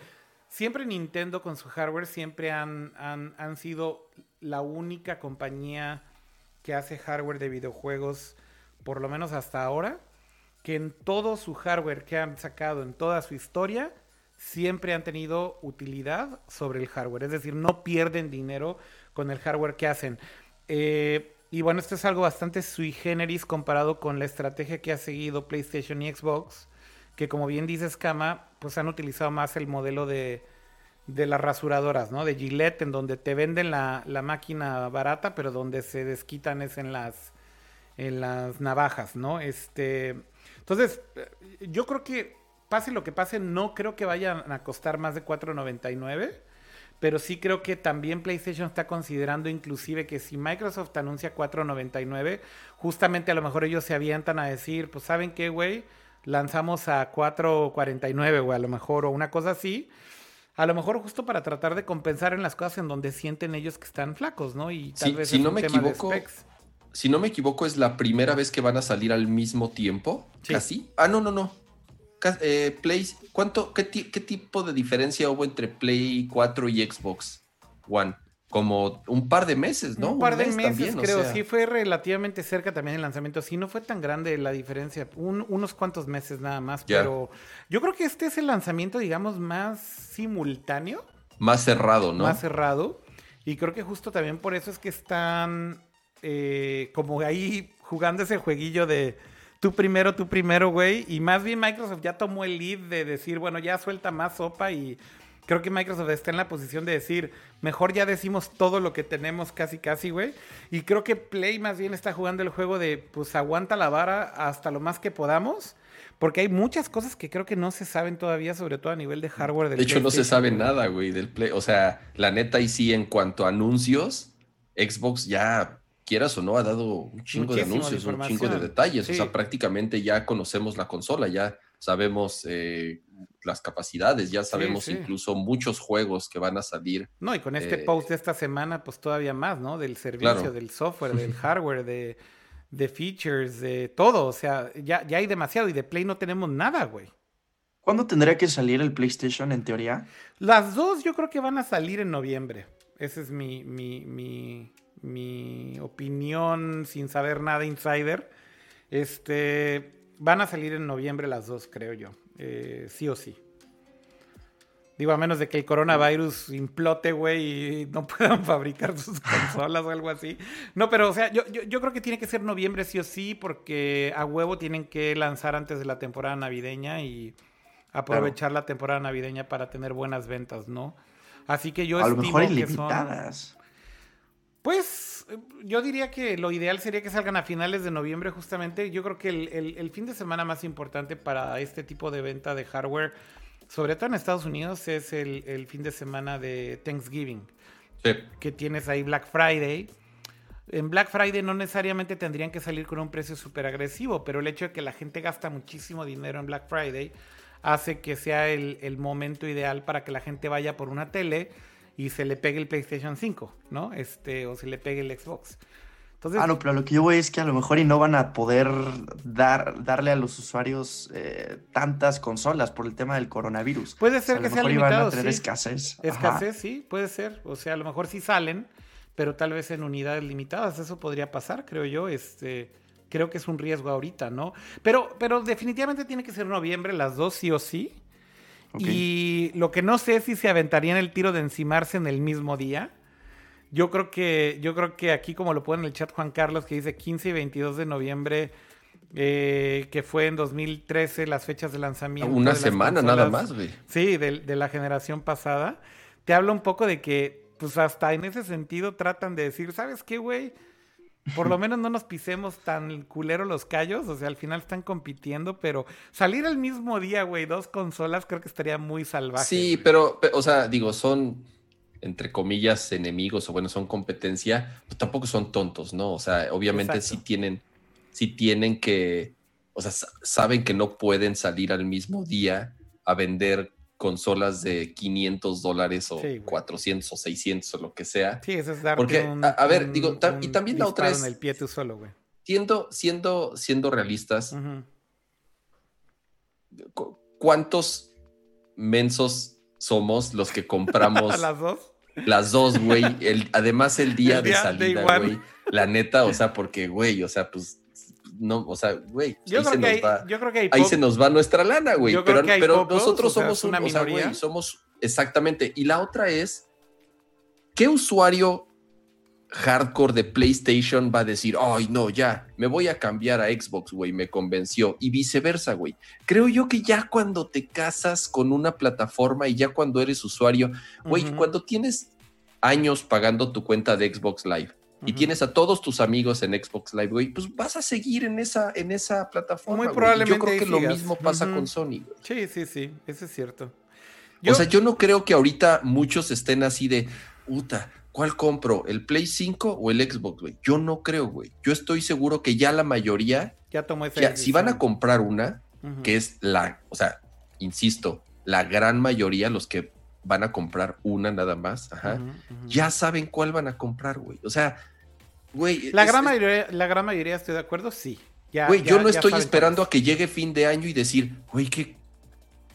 siempre Nintendo con su hardware siempre han, han, han sido la única compañía que hace hardware de videojuegos por lo menos hasta ahora, que en todo su hardware que han sacado, en toda su historia, siempre han tenido utilidad sobre el hardware. Es decir, no pierden dinero con el hardware que hacen. Eh, y bueno, esto es algo bastante sui generis comparado con la estrategia que ha seguido PlayStation y Xbox, que como bien dices, Kama, pues han utilizado más el modelo de, de las rasuradoras, ¿no? De Gillette, en donde te venden la, la máquina barata, pero donde se desquitan es en las en las navajas, ¿no? Este, entonces, yo creo que pase lo que pase, no creo que vayan a costar más de 4.99, pero sí creo que también PlayStation está considerando inclusive que si Microsoft anuncia 4.99, justamente a lo mejor ellos se avientan a decir, pues saben qué, güey, lanzamos a 4.49, güey, a lo mejor, o una cosa así. A lo mejor justo para tratar de compensar en las cosas en donde sienten ellos que están flacos, ¿no? Y tal vez si no me equivoco, si no me equivoco, es la primera vez que van a salir al mismo tiempo. ¿Casi? Ah, no, no, no. Eh, Play, ¿cuánto, qué, tipo de diferencia hubo entre Play 4 y Xbox One? Como un par de meses, ¿no? Un par de meses, creo. Sí, fue relativamente cerca también el lanzamiento. Sí, no fue tan grande la diferencia. unos cuantos meses nada más. Pero yo creo que este es el lanzamiento, digamos, más simultáneo. Más cerrado, ¿no? Más cerrado. Y creo que justo también por eso es que están eh, como ahí jugando ese jueguillo de tú primero, tú primero, güey. Y más bien Microsoft ya tomó el lead de decir, bueno, ya suelta más sopa y creo que Microsoft está en la posición de decir, mejor ya decimos todo lo que tenemos casi, casi, güey. Y creo que Play más bien está jugando el juego de, pues aguanta la vara hasta lo más que podamos. Porque hay muchas cosas que creo que no se saben todavía, sobre todo a nivel de hardware. Del de hecho, no se sabe nada, güey, del Play. O sea, la neta, y sí, en cuanto a anuncios, Xbox ya quieras o no, ha dado un chingo de anuncios, un chingo de detalles. O sea, prácticamente ya conocemos la consola, ya sabemos eh, las capacidades, ya sabemos incluso muchos juegos que van a salir. No, y con este eh, post de esta semana, pues todavía más, ¿no? Del servicio, del software, del <laughs> hardware, de, de, features, de todo. O sea, ya, ya hay demasiado y de Play no tenemos nada, güey. ¿Cuándo tendría que salir el PlayStation en teoría? Las dos yo creo que van a salir en noviembre. Ese es mi, mi, mi, mi opinión sin saber nada insider. Este, van a salir en noviembre las dos, creo yo. Eh, sí o sí. Digo, a menos de que el coronavirus implote, güey, y no <laughs> puedan fabricar sus consolas o algo así. No, pero, o sea, yo, yo, creo que tiene que ser noviembre sí o sí, porque a huevo tienen que lanzar antes de la temporada navideña y aprovechar la temporada navideña para tener buenas ventas, ¿no? Así que yo a lo mejor ilimitadas. Pues yo diría que lo ideal sería que salgan a finales de noviembre justamente. Yo creo que el, fin de semana más importante para este tipo de venta de hardware, sobre todo en Estados Unidos, es el, fin de semana de Thanksgiving. Que tienes ahí Black Friday. En Black Friday no necesariamente tendrían que salir con un precio súper agresivo, pero el hecho de que la gente gasta muchísimo dinero en Black Friday hace que sea el, el momento ideal para que la gente vaya por una tele y se le pegue el PlayStation 5, ¿no? Este, o se le pegue el Xbox. Entonces, ah, no, pero lo que yo voy es que a lo mejor y no van a poder dar, darle a los usuarios eh, tantas consolas por el tema del coronavirus. Puede ser que sea limitado, a escasez. Escasez, sí, puede ser. O sea, a lo mejor sí salen, pero tal vez en unidades limitadas. Eso podría pasar, creo yo. Este, creo que es un riesgo ahorita, ¿no? Pero, pero definitivamente tiene que ser noviembre, las dos sí o sí. Y lo que no sé es si se aventarían el tiro de encimarse en el mismo día. Yo creo que, yo creo que aquí, como lo pone en el chat Juan Carlos, que dice 15 y 22 de noviembre, eh, que fue en 2013 las fechas de lanzamiento. Una semana nada más, güey. Sí, de, de, la generación pasada. Te habla un poco de que, pues hasta en ese sentido tratan de decir, ¿sabes qué, güey? Por lo <laughs> menos no nos pisemos tan culero los callos. O sea, al final están compitiendo, pero salir el mismo día, güey, dos consolas, creo que estaría muy salvaje. Sí, pero, o sea, digo, son entre comillas enemigos o bueno, son competencia, pues tampoco son tontos, ¿no? O sea, obviamente sí tienen, sí tienen que, o sea, saben que no pueden salir al mismo día a vender consolas de 500 dólares o 400 o 600 o lo que sea. Sí, eso es darte Porque, a, ver, digo, y también la otra es... En el pie tú solo, güey. Siendo, siendo, siendo realistas, ¿cuántos mensos somos los que compramos... <laughs> ¿Las dos? Las dos, güey. además, el día, de salida, güey. La neta, o sea, porque, güey, o sea, pues no, o sea, güey, yo, creo que va, yo creo que ahí se nos va nuestra lana, güey. Pero, pero nosotros somos una minoría. somos exactamente. Y la otra es, ¿qué usuario hardcore de PlayStation va a decir, ay, no, ya, me voy a cambiar a Xbox, güey, me convenció, y viceversa, güey. Creo yo que ya cuando te casas con una plataforma y ya cuando eres usuario, güey, cuando tienes años pagando tu cuenta de Xbox Live, y tienes a todos tus amigos en Xbox Live, güey, pues vas a seguir en esa, en esa plataforma. Muy probablemente. Yo creo que lo mismo pasa con Sony. Sí, sí, sí, eso es cierto. O sea, yo no creo que ahorita muchos estén así de, puta, ¿cuál compro? ¿El Play 5 o el Xbox, güey? Yo no creo, güey. Yo estoy seguro que ya la mayoría, ya tomó ese si van a comprar una, que es la, o sea, insisto, la gran mayoría, los que van a comprar una nada más, ajá, ya saben cuál van a comprar, güey. O sea, güey. La, gran mayoría, la gran mayoría, estoy de acuerdo, sí. güey, yo no estoy esperando a que llegue fin de año y decir, güey, ¿qué,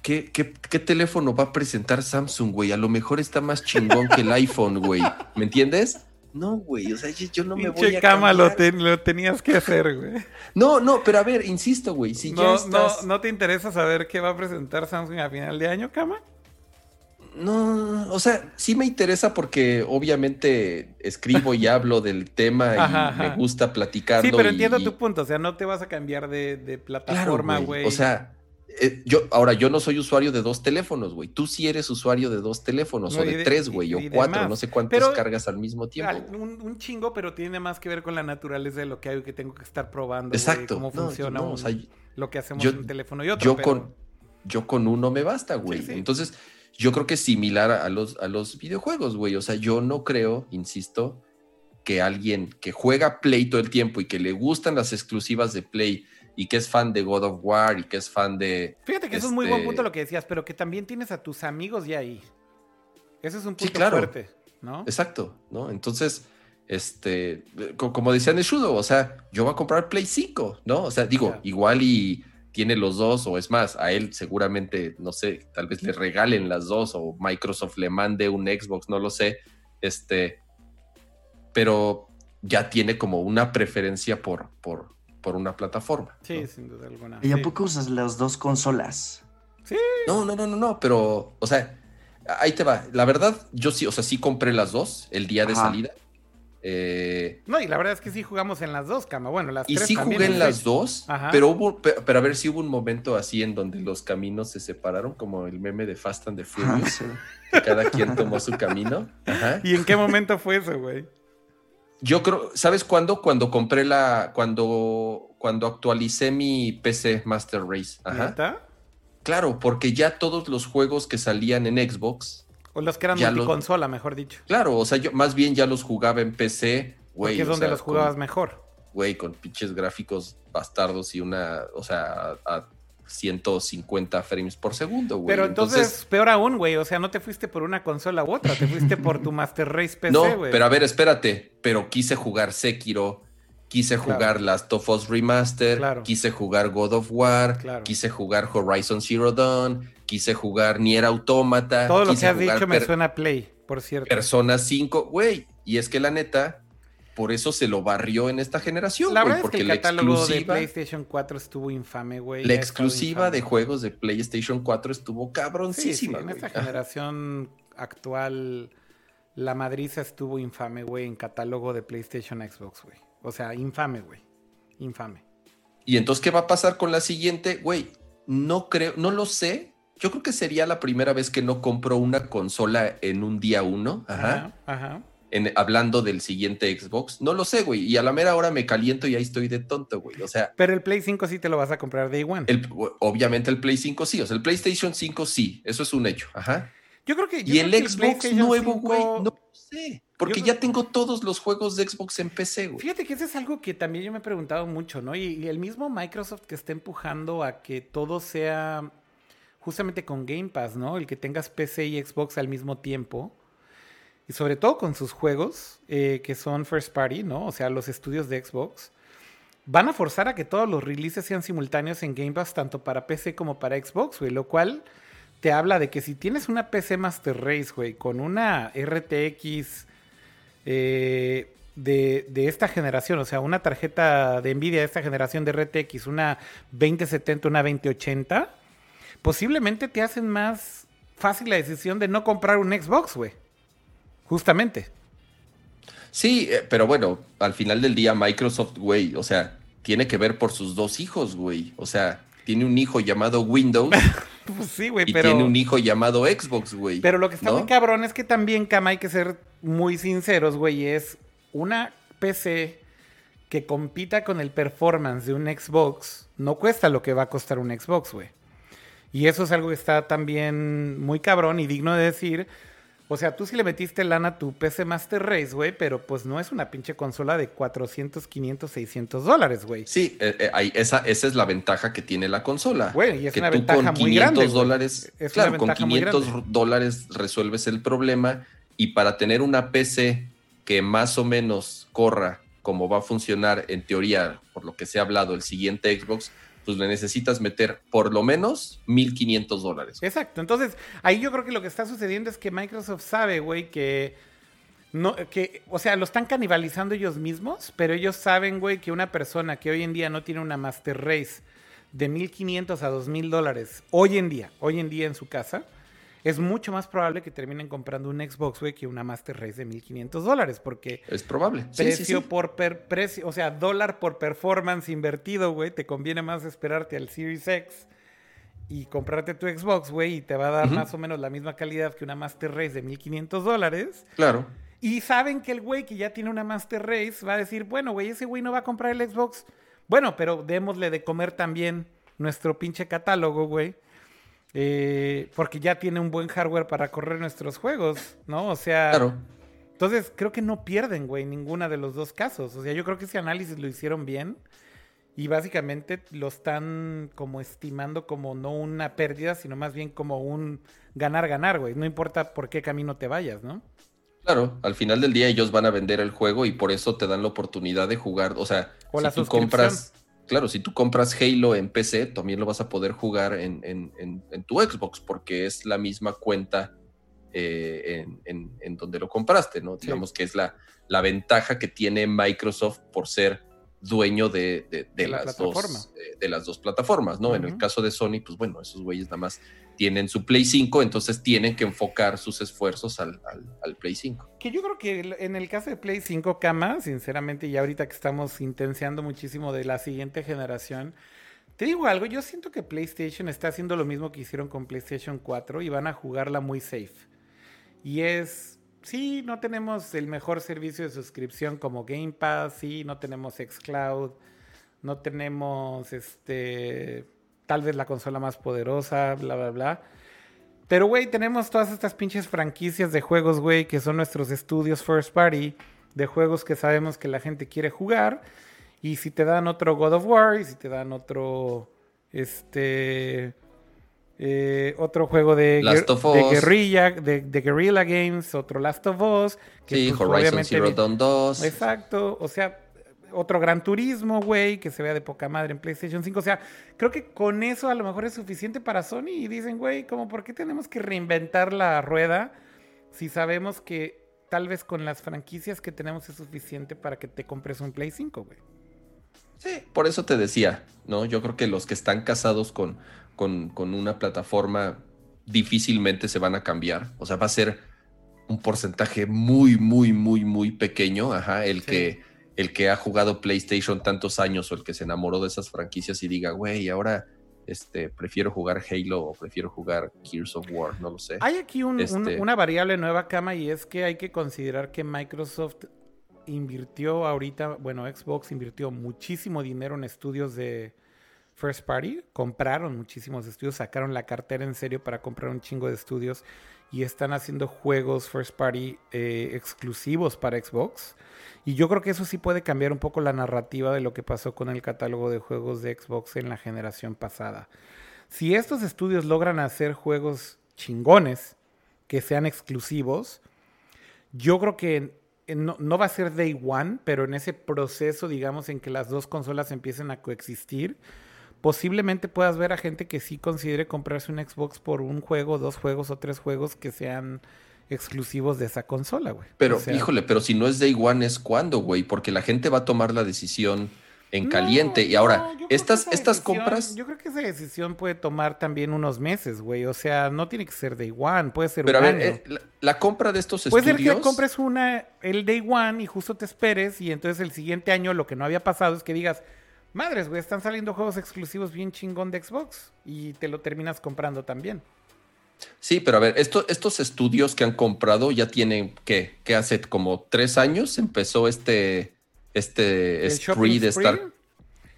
qué, qué, teléfono va a presentar Samsung, güey? A lo mejor está más chingón que el iPhone, güey. ¿Me entiendes? No, güey, o sea, yo no me voy a cama lo, lo, tenías que hacer, güey. No, no, pero a ver, insisto, güey, si no, ya estás... no, ¿No te interesa saber qué va a presentar Samsung a final de año, cama? No, o sea, sí me interesa porque obviamente escribo y hablo del tema y me gusta platicarlo. Sí, pero entiendo tu punto, o sea, no te vas a cambiar de, plataforma, güey. o sea, eh, yo, ahora yo no soy usuario de dos teléfonos, güey. Tú sí eres usuario de dos teléfonos, o de, tres, güey, o cuatro, no sé cuántos cargas al mismo tiempo. un, chingo, pero tiene más que ver con la naturaleza de lo que hay que tengo que estar probando. Exacto. cómo funciona lo que hacemos en un teléfono y otro. Yo, con, yo con uno me basta, güey. Entonces yo creo que es similar a los, a los videojuegos, güey. O sea, yo no creo, insisto, que alguien que juega Play todo el tiempo y que le gustan las exclusivas de Play y que es fan de God of War y que es fan de... Fíjate que eso es muy buen este punto lo que decías, pero que también tienes a tus amigos ya ahí. Ese es un punto fuerte, ¿no? Exacto, ¿no? Entonces, este, como decía Neshudo, o sea, yo voy a comprar Play 5, ¿no? O sea, digo, igual y tiene los dos, o es más, a él seguramente, no sé, tal vez le regalen las dos, o Microsoft le mande un Xbox, no lo sé, este, pero ya tiene como una preferencia por, por, por una plataforma. Sí, sin duda alguna. ¿Y a poco usas las dos consolas? Sí. No, no, no, no, no, pero, o sea, ahí te va. La verdad, yo sí, o sea, sí compré las dos el día de salida. Eh, no, y la verdad es que sí jugamos en las dos, cama. Bueno, las y sí jugué en las dos, pero hubo, pero, a ver si hubo un momento así en donde los caminos se separaron, como el meme de Fast and the Furious, que cada quien tomó su camino. ¿Y en qué momento fue eso, güey? Yo creo, ¿sabes cuándo? Cuando compré la, cuando, cuando actualicé mi PC Master Race. Ajá. Claro, porque ya todos los juegos que salían en Xbox o los que eran multiconsola, mejor dicho. Claro, o sea, yo más bien ya los jugaba en PC, güey. Que es donde los jugabas mejor. Güey, con pinches gráficos bastardos y una, o sea, a, 150 frames por segundo, güey. Pero entonces, peor aún, güey. O sea, no te fuiste por una consola u otra, te fuiste por tu <laughs> Master Race PC, güey. No, pero a ver, espérate. Pero quise jugar Sekiro, quise jugar Last of Us Remaster, quise jugar God of War, quise jugar Horizon Zero Dawn, quise jugar Nier Automata. Todo lo que has dicho me suena a Play, por cierto. Persona 5, güey. Y es que la neta, por eso se lo barrió en esta generación. La verdad es que el catálogo de PlayStation 4 estuvo infame, güey. La exclusiva de juegos de PlayStation 4 estuvo cabroncísima. en esta generación actual, la madriza estuvo infame, güey, en catálogo de PlayStation Xbox, güey. O sea, infame, güey. Infame. Y entonces, ¿qué va a pasar con la siguiente? Güey, no creo, no lo sé, yo creo que sería la primera vez que no compro una consola en un día uno. Ajá. Ajá. En, hablando del siguiente Xbox. No lo sé, güey. Y a la mera hora me caliento y ahí estoy de tonto, güey. O sea. Pero el Play 5 sí te lo vas a comprar de igual. obviamente el Play 5 sí. O sea, el PlayStation 5 sí. Eso es un hecho. Ajá. Yo creo que. y el Xbox nuevo, güey, no sé. Porque ya tengo todos los juegos de Xbox en PC, güey. Fíjate que eso es algo que también yo me he preguntado mucho, ¿no? y el mismo Microsoft que está empujando a que todo sea justamente con Game Pass, ¿no? El que tengas PC y Xbox al mismo tiempo. Y sobre todo con sus juegos, eh, que son first party, ¿no? O sea, los estudios de Xbox. Van a forzar a que todos los releases sean simultáneos en Game Pass, tanto para PC como para Xbox, güey. Lo cual te habla de que si tienes una PC Master Race, güey, con una RTX eh, de, de, esta generación, o sea, una tarjeta de Nvidia de esta generación de RTX, una 2070, una 2080 posiblemente te hacen más fácil la decisión de no comprar un Xbox, güey. Justamente. Sí, eh, pero bueno, al final del día Microsoft, güey, o sea, tiene que ver por sus dos hijos, güey. O sea, tiene un hijo llamado Windows. <laughs> pues sí, güey, y tiene un hijo llamado Xbox, güey. Pero lo que está muy cabrón es que también, Cama, hay que ser muy sinceros, güey, es una PC que compita con el performance de un Xbox no cuesta lo que va a costar un Xbox, güey. Y eso es algo que está también muy cabrón y digno de decir. O sea, tú sí le metiste lana a tu PC Master Race, güey, pero pues no es una pinche consola de 400, 500, 600 dólares, güey. Sí, eh, eh, esa, esa es la ventaja que tiene la consola. Güey, y es que una tú ventaja con 500 dólares, claro, con 500 dólares resuelves el problema y para tener una PC que más o menos corra como va a funcionar en teoría, por lo que se ha hablado, el siguiente Xbox, pues le necesitas meter por lo menos 1.500 dólares. Exacto. Entonces, ahí yo creo que lo que está sucediendo es que Microsoft sabe, güey, que... No, que, o sea, lo están canibalizando ellos mismos, pero ellos saben, güey, que una persona que hoy en día no tiene una Master Race de 1.500 a 2.000 dólares, hoy en día, hoy en día en su casa, es mucho más probable que terminen comprando un Xbox, güey, que una Master Race de 1500 dólares, porque... Es probable. Precio por precio, o sea, dólar por performance invertido, güey, te conviene más esperarte al Series X y comprarte tu Xbox, güey, y te va a dar más o menos la misma calidad que una Master Race de 1500 dólares. Claro. Y saben que el güey que ya tiene una Master Race va a decir, bueno, güey, ese güey no va a comprar el Xbox. Bueno, pero démosle de comer también nuestro pinche catálogo, güey. Eh, porque ya tiene un buen hardware para correr nuestros juegos, ¿no? O sea. Claro. Entonces, creo que no pierden, güey, ninguna de los dos casos. O sea, yo creo que ese análisis lo hicieron bien. Y básicamente lo están como estimando como no una pérdida, sino más bien como un ganar-ganar, güey. No importa por qué camino te vayas, ¿no? Claro, al final del día ellos van a vender el juego y por eso te dan la oportunidad de jugar. O sea, si tú compras claro, si tú compras Halo en PC, también lo vas a poder jugar en, tu Xbox, porque es la misma cuenta eh, en, donde lo compraste, ¿no? Digamos que es la, la ventaja que tiene Microsoft por ser dueño de, las, dos, eh, de las dos plataformas, ¿no? En el caso de Sony, pues bueno, esos güeyes nada más tienen su Play 5, entonces tienen que enfocar sus esfuerzos al, Play 5. Que yo creo que en el caso de Play 5, Cama, sinceramente, y ahorita que estamos intenseando muchísimo de la siguiente generación, te digo algo, yo siento que PlayStation está haciendo lo mismo que hicieron con PlayStation 4 y van a jugarla muy safe. Y es, sí, no tenemos el mejor servicio de suscripción como Game Pass, sí, no tenemos Xcloud, no tenemos este tal vez la consola más poderosa, bla, bla, bla. Pero, güey, tenemos todas estas pinches franquicias de juegos, güey, que son nuestros estudios first party, de juegos que sabemos que la gente quiere jugar. Y si te dan otro God of War, y si te dan otro, este, eh, otro juego de, de guerrilla, de, Guerrilla Games, otro Last of Us. Que sí, pues, Horizon Zero Dawn 2. Exacto, o sea, otro Gran Turismo, güey, que se vea de poca madre en PlayStation 5. O sea, creo que con eso a lo mejor es suficiente para Sony y dicen, güey, como por qué tenemos que reinventar la rueda si sabemos que tal vez con las franquicias que tenemos es suficiente para que te compres un Play 5, güey. Sí, por eso te decía, ¿no? Yo creo que los que están casados con, con, una plataforma difícilmente se van a cambiar. O sea, va a ser un porcentaje muy, muy, muy, muy pequeño, ajá, el que el que ha jugado PlayStation tantos años o el que se enamoró de esas franquicias y diga, güey, ahora este, prefiero jugar Halo o prefiero jugar Gears of War, no lo sé. Hay aquí este una variable nueva, Cama, y es que hay que considerar que Microsoft invirtió ahorita, bueno, Xbox invirtió muchísimo dinero en estudios de first party, compraron muchísimos estudios, sacaron la cartera en serio para comprar un chingo de estudios y están haciendo juegos first party eh, exclusivos para Xbox. Y yo creo que eso sí puede cambiar un poco la narrativa de lo que pasó con el catálogo de juegos de Xbox en la generación pasada. Si estos estudios logran hacer juegos chingones que sean exclusivos, yo creo que no, va a ser day one, pero en ese proceso, digamos, en que las dos consolas empiecen a coexistir, posiblemente puedas ver a gente que sí considere comprarse un Xbox por un juego, dos juegos o tres juegos que sean exclusivos de esa consola, güey. Pero, híjole, pero si no es Day One, ¿es cuándo, güey? Porque la gente va a tomar la decisión en caliente. y ahora, estas, estas compras. Yo creo que esa decisión puede tomar también unos meses, güey. O sea, no tiene que ser Day One, puede ser Pero a ver, eh, la, compra de estos puede estudios. Puede ser que compres una el Day One y justo te esperes, y entonces el siguiente año lo que no había pasado es que digas. Madres, güey, están saliendo juegos exclusivos bien chingón de Xbox y te lo terminas comprando también. Sí, pero a ver, estos estudios que han comprado ya tienen, ¿qué? ¿Qué hace? Como tres años empezó este, este spree de estar...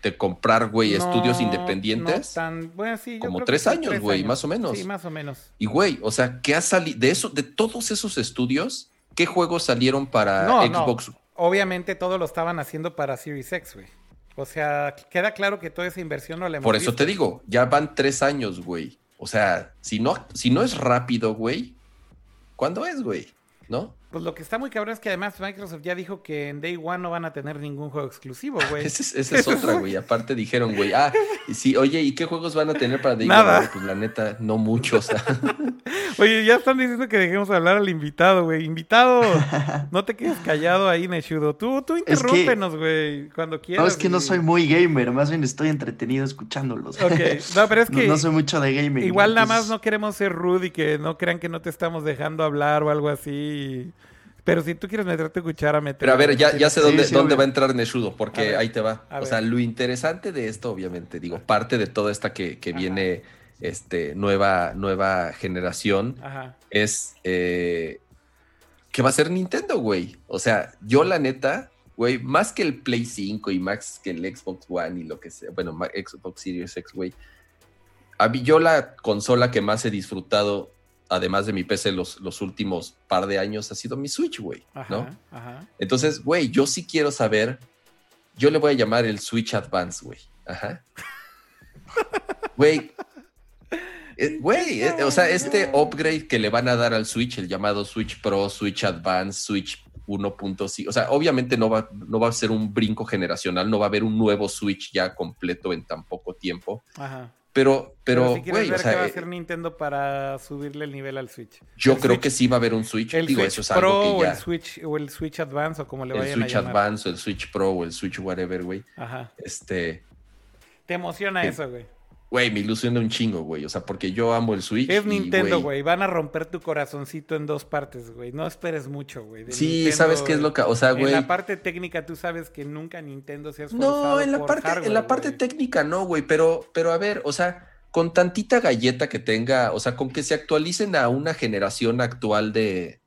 de comprar, güey, estudios independientes. como tres años, güey, más o menos. Sí, más o menos. Y, güey, o sea, ¿qué ha salido de eso, de todos esos estudios? ¿Qué juegos salieron para Xbox? Obviamente todos lo estaban haciendo para Series X, güey. O sea, queda claro que toda esa inversión no le hemos Por eso te digo, ya van tres años, güey. O sea, si no, si no es rápido, güey, ¿cuándo es, güey? ¿No? Pues lo que está muy cabrón es que además Microsoft ya dijo que en Day One no van a tener ningún juego exclusivo, güey. esa es, otra, güey. Aparte dijeron, güey, ah, sí, oye, ¿y qué juegos van a tener para Day One? Pues la neta, no muchos. <laughs> oye, ya están diciendo que dejemos hablar al invitado, güey. Invitado, <laughs> no te quedes callado ahí, Neshudo. Tú, tú interrúmpenos, güey, cuando quieras. No, es que no soy muy gamer, más bien estoy entretenido escuchándolos. Ok, no, pero es <laughs> que... No, soy mucho de gamer. Igual nada más no queremos ser rude y que no crean que no te estamos dejando hablar o algo así. Pero si tú quieres meterte cuchara, meter. Pero a ver, ya, ya sé dónde, dónde va a entrar Neshudo, porque ahí te va. O sea, lo interesante de esto, obviamente, digo, parte de toda esta que, que viene este, nueva, nueva generación es eh, que va a ser Nintendo, güey. O sea, yo la neta, güey, más que el Play 5 y más que el Xbox One y lo que sea, bueno, Xbox Series X, güey. A mí, yo la consola que más he disfrutado además de mi PC los, los últimos par de años, ha sido mi Switch, güey, ¿no? Entonces, güey, yo sí quiero saber, yo le voy a llamar el Switch Advance, güey. Ajá. <laughs> Güey, eh, güey, eh, o sea, este upgrade que le van a dar al Switch, el llamado Switch Pro, Switch Advance, Switch 1.5, o sea, obviamente no va, no va a ser un brinco generacional, no va a haber un nuevo Switch ya completo en tan poco tiempo. Ajá. Pero, pero, güey, o sea, ¿qué va a hacer Nintendo para subirle el nivel al Switch? Yo creo que sí va a haber un Switch. El Digo, Switch eso es Pro algo que ya... o el Switch o el Switch Advance o como le vayan a llamar. El Switch Advance o el Switch Pro o el Switch whatever, güey. Ajá. Este. Te emociona eso, güey. Güey, me ilusiona un chingo, güey. O sea, porque yo amo el Switch. Es Nintendo, güey. Van a romper tu corazoncito en dos partes, güey. No esperes mucho, güey. Sí, sabes qué es lo que. O sea, güey. En la parte técnica, tú sabes que nunca Nintendo se ha esforzado No, en la parte, en la parte técnica no, güey. Pero, pero a ver, o sea con tantita galleta que tenga, o sea, con que se actualicen a una generación actual de,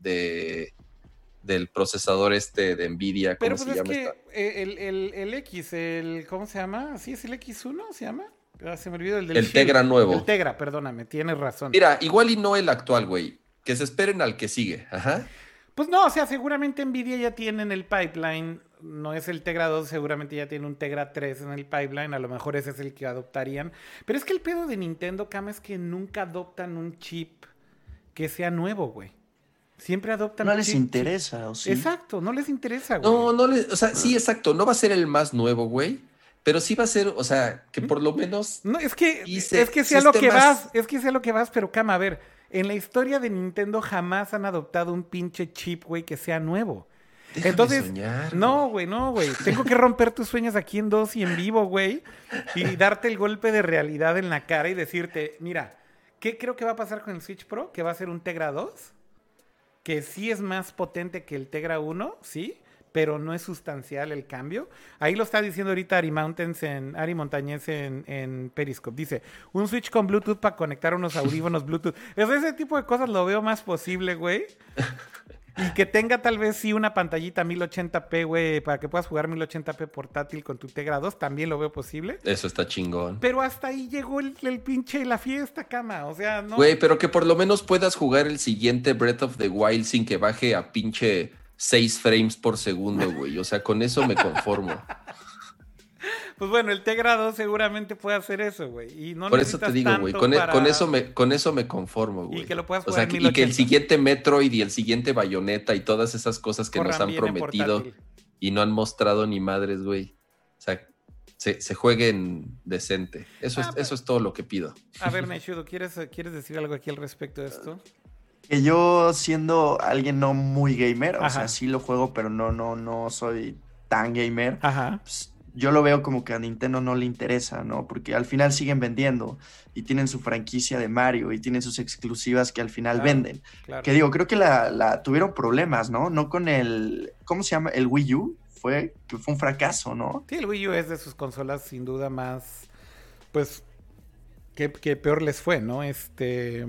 del procesador este de Nvidia. Pero pues es que el, el, X, el, ¿cómo se llama? ¿Sí es el X1? ¿Se llama? Ah, se me olvidó el del El Tegra nuevo. El Tegra, perdóname, tienes razón. Mira, igual y no el actual, güey. Que se esperen al que sigue. Ajá. Pues no, o sea, seguramente Nvidia ya tiene en el pipeline no es el Tegra 2, seguramente ya tiene un Tegra 3 en el pipeline, a lo mejor ese es el que adoptarían. Pero es que el pedo de Nintendo, Kama, es que nunca adoptan un chip que sea nuevo, güey. Siempre adoptan. No les interesa, ¿o sí? Exacto, no les interesa, güey. No, no les. O sea, sí, exacto. No va a ser el más nuevo, güey. Pero sí va a ser, o sea, que por lo menos. No, es que. es que sea lo que vas. Es que sea lo que vas, pero Kama, a ver. En la historia de Nintendo jamás han adoptado un pinche chip, güey, que sea nuevo. Entonces, no, güey, no, güey. Tengo que romper tus sueños aquí en dos y en vivo, güey. Y darte el golpe de realidad en la cara y decirte, mira, ¿qué creo que va a pasar con el Switch Pro? Que va a ser un Tegra 2, que sí es más potente que el Tegra 1, sí, pero no es sustancial el cambio. Ahí lo está diciendo ahorita Ari Mountains en Ari Montañez en, en Periscope. Dice, un Switch con Bluetooth para conectar unos audífonos Bluetooth. ese tipo de cosas lo veo más posible, güey. Y que tenga tal vez sí una pantallita 1080p, güey, para que puedas jugar 1080p portátil con tu Tegra 2, también lo veo posible. Eso está chingón. Pero hasta ahí llegó el, el pinche la fiesta, cama. O sea, no. Güey, pero que por lo menos puedas jugar el siguiente Breath of the Wild sin que baje a pinche 6 frames por segundo, güey. O sea, con eso me conformo. <laughs> Pues bueno, el Tegra 2 seguramente puede hacer eso, güey. Y no Por eso te digo, güey. Con, e, con, eso me, con eso me conformo, güey. Y que lo puedas jugar o sea, Y que el siguiente Metroid y el siguiente Bayonetta y todas esas cosas que nos han prometido y no han mostrado ni madres, güey. O sea, se, se jueguen decente. Eso, es, ah, eso es todo lo que pido. A ver, Nechudo, ¿quieres, ¿quieres decir algo aquí al respecto de esto? Que yo, siendo alguien no muy gamer, o sea, sí lo juego, pero no, no, no soy tan gamer. Ajá. Pues, yo lo veo como que a Nintendo no le interesa, ¿no? Porque al final siguen vendiendo y tienen su franquicia de Mario y tienen sus exclusivas que al final venden. Que digo, creo que la, tuvieron problemas, ¿no? No con el, ¿cómo se llama? El Wii U. Fue, que fue un fracaso, ¿no? Sí, el Wii U es de sus consolas sin duda más, pues, que, peor les fue, ¿no? Este,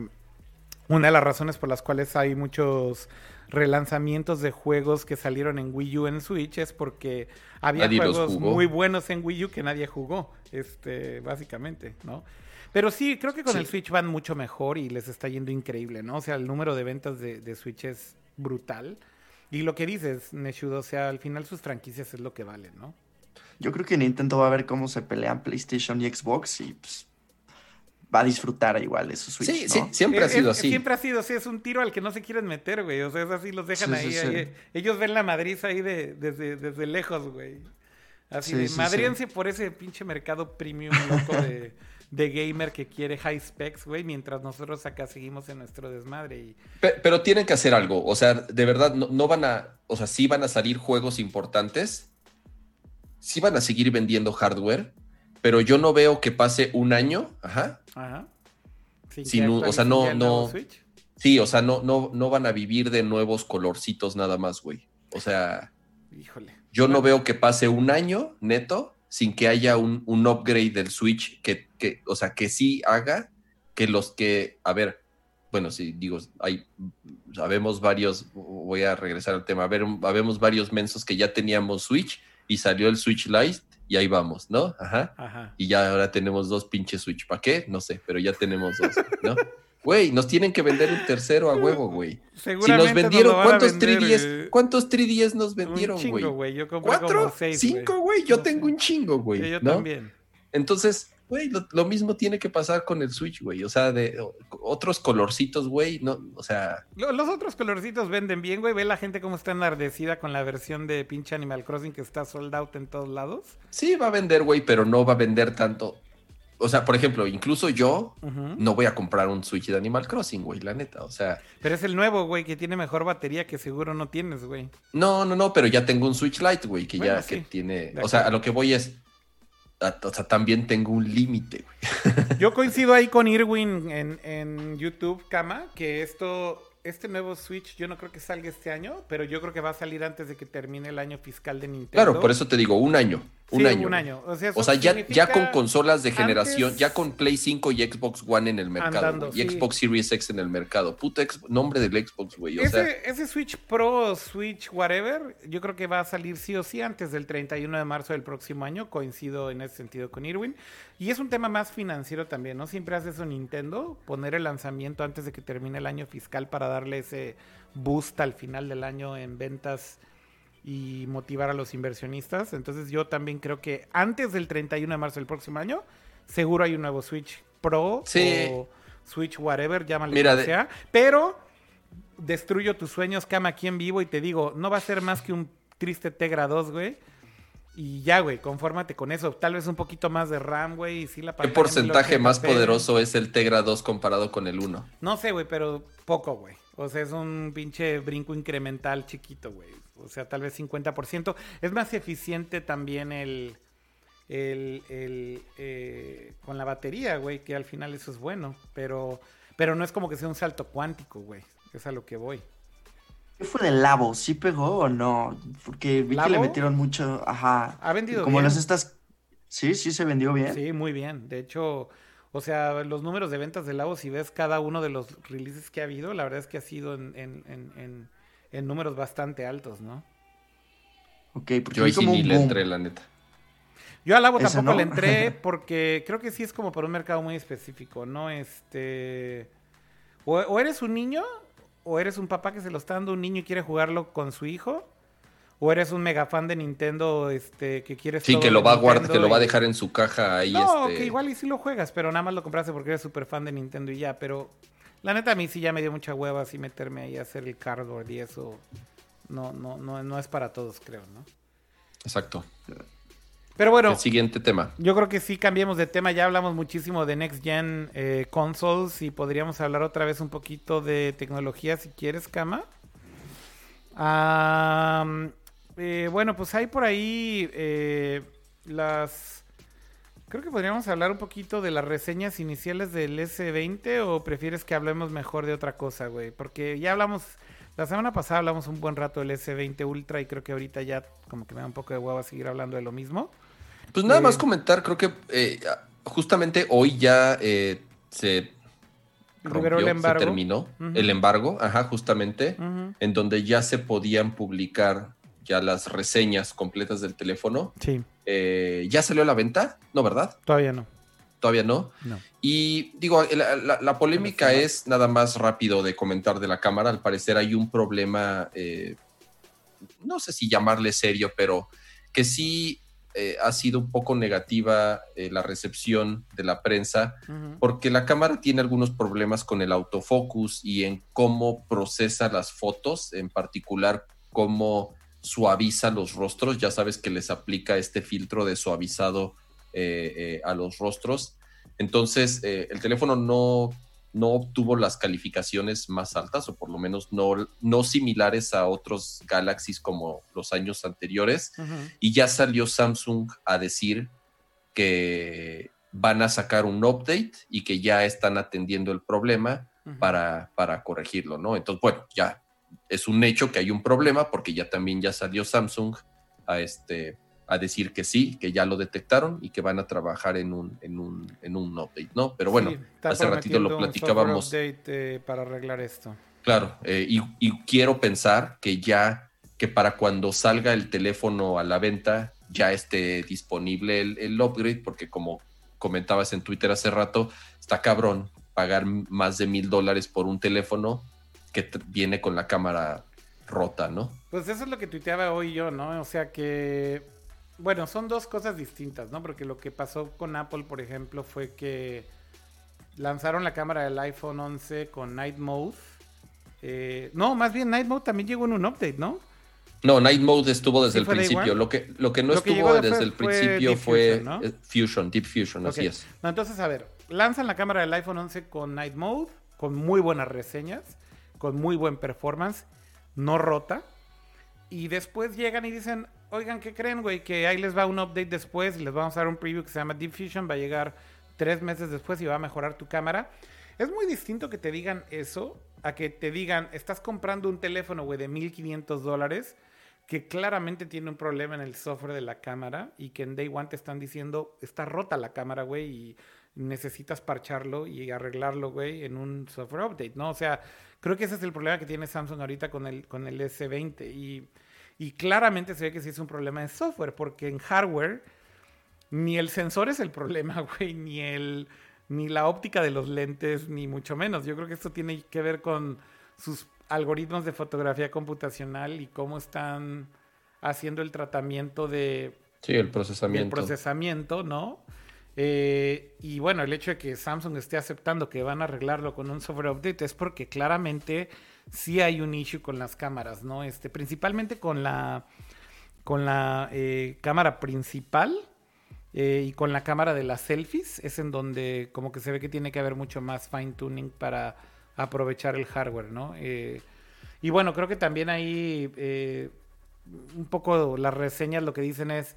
una de las razones por las cuales hay muchos relanzamientos de juegos que salieron en Wii U en Switch es porque había juegos muy buenos en Wii U que nadie jugó, este, básicamente, ¿no? Pero sí, creo que con el Switch van mucho mejor y les está yendo increíble, ¿no? O sea, el número de ventas de, Switch es brutal. Y lo que dices, Neshudo, o sea, al final sus franquicias es lo que valen, ¿no? Yo creo que Nintendo va a ver cómo se pelean PlayStation y Xbox y pues, va a disfrutar igual de su Switch. Sí, sí, siempre ha sido así. Siempre ha sido así, es un tiro al que no se quieren meter, güey. O sea, es así, los dejan ahí, Ellos ven la Madrid ahí de, desde, desde lejos, güey. Así de madriense por ese pinche mercado premium loco de <laughs> de gamer que quiere high specs, güey, mientras nosotros acá seguimos en nuestro desmadre. Y... Pero, tienen que hacer algo, o sea, de verdad, no, van a, o sea, sí van a salir juegos importantes, sí van a seguir vendiendo hardware, pero yo no veo que pase un año, ajá. Ajá. Sin, o sea, no, no. Sí, o sea, no, no, no van a vivir de nuevos colorcitos nada más, güey. O sea. Híjole. Yo no veo que pase un año neto sin que haya un, un upgrade del Switch que, que, o sea, que sí haga que los que, a ver, bueno, sí, digo, hay, sabemos varios, voy a regresar al tema, a ver, habemos varios mensos que ya teníamos Switch y salió el Switch Lite y ahí vamos, ¿no? Ajá. Ajá. Y ya ahora tenemos dos pinches Switch. ¿Para qué? No sé, pero ya tenemos dos, ¿no? <laughs> Güey, nos tienen que vender un tercero a huevo, güey. Si nos vendieron, ¿cuántos 3DS? ¿Cuántos 3DS nos vendieron, güey? güey. Yo compré ¿Cuatro? seis, ¿Cinco, güey? Yo tengo un chingo, güey. yo también. Entonces, güey, lo, mismo tiene que pasar con el Switch, güey. O sea, de otros colorcitos, güey, no, o sea. Los, otros colorcitos venden bien, güey. Ve la gente cómo está enardecida con la versión de pinche Animal Crossing que está sold out en todos lados. Sí, va a vender, güey, pero no va a vender tanto o sea, por ejemplo, incluso yo no voy a comprar un Switch de Animal Crossing, güey, la neta. O sea. Pero es el nuevo, güey, que tiene mejor batería que seguro no tienes, güey. No, no, no, pero ya tengo un Switch Lite, güey, que ya que tiene. O sea, a lo que voy es. O sea, también tengo un límite. <laughs> Yo coincido ahí con Irwin en, en YouTube, Kama, que esto este nuevo Switch yo no creo que salga este año, pero yo creo que va a salir antes de que termine el año fiscal de Nintendo. Claro, por eso te digo, un año. Un año. Un año. O sea, ya, con consolas de generación, ya con Play 5 y Xbox One en el mercado. y Xbox Series X en el mercado. Puta nombre del Xbox, güey. ese, ese Switch Pro, Switch whatever, yo creo que va a salir sí o sí antes del 31 de marzo del próximo año. Coincido en ese sentido con Irwin. Y es un tema más financiero también, ¿no? Siempre hace eso Nintendo, poner el lanzamiento antes de que termine el año fiscal para darle ese boost al final del año en ventas y motivar a los inversionistas. Entonces yo también creo que antes del 31 de marzo del próximo año, seguro hay un nuevo Switch Pro o Switch whatever, llámale Mira, como sea. Pero destruyo tus sueños, cama aquí en vivo y te digo, no va a ser más que un triste Tegra 2, güey y ya, güey, confórmate con eso. Tal vez un poquito más de RAM, güey. Y sí la ¿Qué porcentaje más poderoso es el Tegra 2 comparado con el 1? No sé, güey, pero poco, güey. O sea, es un pinche brinco incremental chiquito, güey. O sea, tal vez 50%. Es más eficiente también el. el, el eh, con la batería, güey, que al final eso es bueno. Pero, pero no es como que sea un salto cuántico, güey. Es a lo que voy. ¿Qué fue del Labo? ¿Sí pegó o no? Porque vi que le metieron mucho. Ajá. Ha vendido Como las estas. Sí, sí se vendió bien. Sí, muy bien. De hecho, o sea, los números de ventas de Labo, si ves cada uno de los releases que ha habido, la verdad es que ha sido en, números bastante altos, ¿no? Ok, porque yo ahí sí ni le entré, la neta. Yo a Labo tampoco le entré <laughs> porque creo que sí es como para un mercado muy específico, ¿no? Este. o eres un niño o eres un papá que se lo está dando a un niño y quiere jugarlo con su hijo, o eres un mega fan de Nintendo este, que quieres... Sí, que lo va a guardar, que lo va a dejar en su caja ahí. No, este... que igual y sí lo juegas, pero nada más lo compraste porque eres súper fan de Nintendo y ya, pero la neta a mí sí ya me dio mucha hueva así meterme ahí a hacer el cardboard y eso no, no, no, no es para todos, creo, ¿no? Exacto. Pero bueno. El siguiente tema. Yo creo que sí cambiemos de tema. Ya hablamos muchísimo de Next Gen eh, Consoles y podríamos hablar otra vez un poquito de tecnología si quieres, Kama. Eh, bueno, pues hay por ahí eh, las... Creo que podríamos hablar un poquito de las reseñas iniciales del S20 o prefieres que hablemos mejor de otra cosa, güey. Porque ya hablamos... La semana pasada hablamos un buen rato del S20 Ultra y creo que ahorita ya como que me da un poco de hueva seguir hablando de lo mismo. Pues nada más comentar, creo que eh, justamente hoy ya eh, se, rompió, el embargo. se terminó el embargo, ajá, justamente, en donde ya se podían publicar ya las reseñas completas del teléfono. Sí. Eh, ¿Ya salió a la venta? No, ¿verdad? Todavía no. Todavía no. no. Y digo, la, polémica es nada más rápido de comentar de la cámara. Al parecer hay un problema, eh, no sé si llamarle serio, pero que sí eh, ha sido un poco negativa eh, la recepción de la prensa, porque la cámara tiene algunos problemas con el autofocus y en cómo procesa las fotos, en particular cómo suaviza los rostros. Ya sabes que les aplica este filtro de suavizado eh, a los rostros. Entonces, el teléfono no no obtuvo las calificaciones más altas o por lo menos no, no similares a otros Galaxies como los años anteriores. Y ya salió Samsung a decir que van a sacar un update y que ya están atendiendo el problema para, para corregirlo, ¿no? Entonces, bueno, ya es un hecho que hay un problema porque ya también ya salió Samsung a este a decir que sí, que ya lo detectaron y que van a trabajar en un, en un, en un update, ¿no? Pero bueno, hace ratito lo platicábamos. Un update, eh, para arreglar esto. Claro, eh, y, quiero pensar que ya, que para cuando salga el teléfono a la venta, ya esté disponible el, el upgrade, porque como comentabas en Twitter hace rato, está cabrón pagar más de mil dólares por un teléfono que viene con la cámara rota, ¿no? Pues eso es lo que tuiteaba hoy yo, ¿no? O sea que bueno, son dos cosas distintas, ¿no? Porque lo que pasó con Apple, por ejemplo, fue que lanzaron la cámara del iPhone 11 con Night Mode. Eh, no, más bien Night Mode también llegó en un update, ¿no? No, Night Mode estuvo desde el principio. Lo que, lo que no estuvo desde el principio fue, Fusion, Deep Fusion, así es. No, entonces, a ver, lanzan la cámara del iPhone 11 con Night Mode, con muy buenas reseñas, con muy buen performance, no rota. Y después llegan y dicen, oigan, ¿qué creen, güey? Que ahí les va un update después y les vamos a dar un preview que se llama Deep Fusion, va a llegar tres meses después y va a mejorar tu cámara. Es muy distinto que te digan eso a que te digan, estás comprando un teléfono, güey, de 1500 dólares que claramente tiene un problema en el software de la cámara y que en Day One te están diciendo, está rota la cámara, güey, y necesitas parcharlo y arreglarlo, güey, en un software update, ¿no? O sea, creo que ese es el problema que tiene Samsung ahorita con el, con el S20 y y claramente se ve que sí es un problema de software, porque en hardware ni el sensor es el problema, <laughs> güey, ni el ni la óptica de los lentes, ni mucho menos. Yo creo que esto tiene que ver con sus algoritmos de fotografía computacional y cómo están haciendo el tratamiento de... Sí, el procesamiento. El procesamiento, ¿no? Eh, y bueno, el hecho de que Samsung esté aceptando que van a arreglarlo con un software update es porque claramente sí hay un issue con las cámaras, ¿no? Este, principalmente con la, con la eh, cámara principal eh, y con la cámara de las selfies, es en donde como que se ve que tiene que haber mucho más fine tuning para aprovechar el hardware, ¿no? Y bueno, creo que también ahí un poco las reseñas lo que dicen es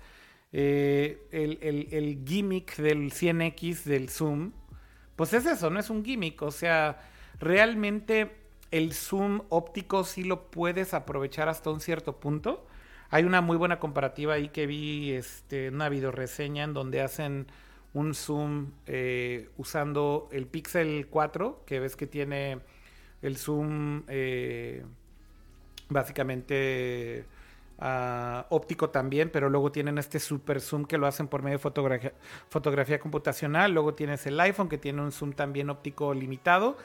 el, el, el gimmick del 100X del zoom, pues es eso, no es un gimmick, o sea, realmente el zoom óptico sí lo puedes aprovechar hasta un cierto punto. Hay una muy buena comparativa ahí que vi, este, una video reseña en donde hacen un zoom eh, usando el Pixel 4, que ves que tiene el zoom eh, básicamente ah, óptico también, pero luego tienen este super zoom que lo hacen por medio de fotografía, fotografía computacional. Luego tienes el iPhone que tiene un zoom también óptico limitado.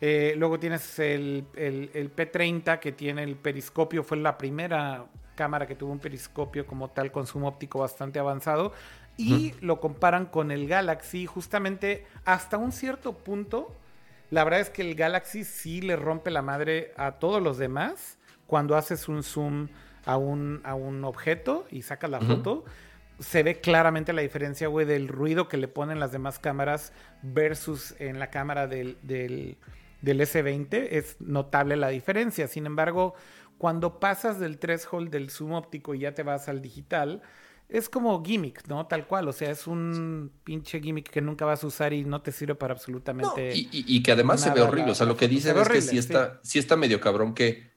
Eh, luego tienes el, P30 que tiene el periscopio, fue la primera cámara que tuvo un periscopio como tal con zoom óptico bastante avanzado. Y lo comparan con el Galaxy, justamente hasta un cierto punto. La verdad es que el Galaxy sí le rompe la madre a todos los demás cuando haces un zoom a un, a un objeto y sacas la foto. Se ve claramente la diferencia, güey, del ruido que le ponen las demás cámaras versus en la cámara del, del S20 es notable la diferencia. Sin embargo, cuando pasas del threshold del zoom óptico y ya te vas al digital, es como gimmick, ¿no? Tal cual, o sea, es un pinche gimmick que nunca vas a usar y no te sirve para absolutamente. y, que además se ve horrible, o sea, lo que dicen es que sí está, sí. está medio cabrón que,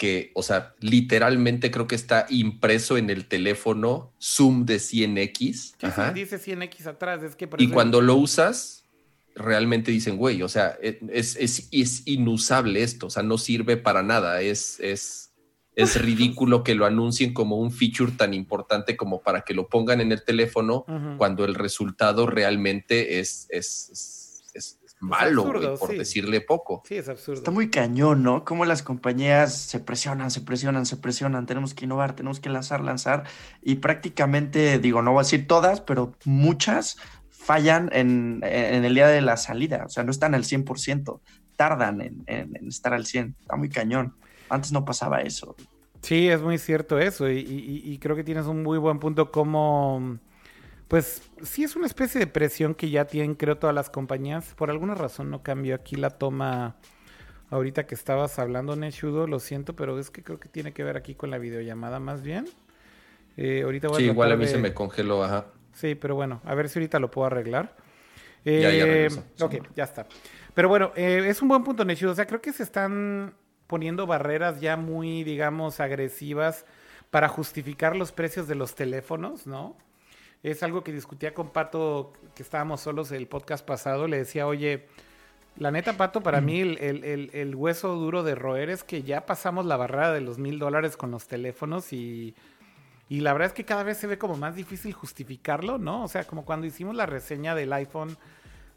que, o sea, literalmente creo que está impreso en el teléfono zoom de 100x. dice 100x atrás, es que... y cuando lo usas, realmente dicen, güey, o sea, e, es, es, es, inusable esto, o sea, no sirve para nada, es, es, es ridículo que lo anuncien como un feature tan importante como para que lo pongan en el teléfono cuando el resultado realmente es, es, malo, por decirle poco. Sí, es absurdo. Está muy cañón, ¿no? Como las compañías se presionan, se presionan, se presionan, tenemos que innovar, tenemos que lanzar, lanzar, y prácticamente, digo, no voy a decir todas, pero muchas fallan en, el día de la salida, o sea, no están al 100%, tardan en, en estar al 100, está muy cañón. Antes no pasaba eso. Sí, es muy cierto eso, y, creo que tienes un muy buen punto como, pues sí es una especie de presión que ya tienen, creo, todas las compañías. Por alguna razón no cambió aquí la toma ahorita que estabas hablando, Neshudo, lo siento, pero es que creo que tiene que ver aquí con la videollamada más bien. Eh, ahorita voy sí, igual a mí se me congeló, ajá. Sí, pero bueno, a ver si ahorita lo puedo arreglar. ya, ya eh, Ok, ya está. Pero bueno, eh, es un buen punto, Neshudo. O sea, creo que se están poniendo barreras ya muy, digamos, agresivas para justificar los precios de los teléfonos, ¿no? Es algo que discutía con Pato, que estábamos solos el podcast pasado, le decía, oye, la neta, Pato, para mí el, hueso duro de roer es que ya pasamos la barrera de los mil dólares con los teléfonos y, y la verdad es que cada vez se ve como más difícil justificarlo, ¿no? O sea, como cuando hicimos la reseña del iPhone,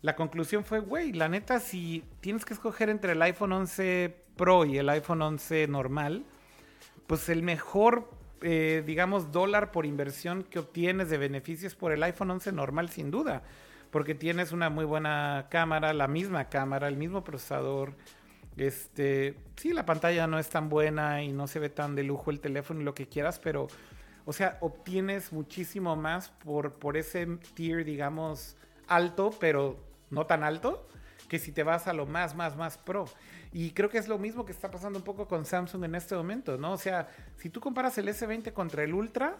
la conclusión fue, güey, la neta, si tienes que escoger entre el iPhone 11 Pro y el iPhone 11 normal, pues el mejor, eh, digamos, dólar por inversión que obtienes de beneficios por el iPhone 11 normal, sin duda, porque tienes una muy buena cámara, la misma cámara, el mismo procesador. Este, sí, la pantalla no es tan buena y no se ve tan de lujo el teléfono y lo que quieras, pero, o sea, obtienes muchísimo más por, por ese tier, digamos, alto, pero no tan alto, que si te vas a lo más, más, más pro. Y creo que es lo mismo que está pasando un poco con Samsung en este momento, ¿no? O sea, si tú comparas el S20 contra el Ultra,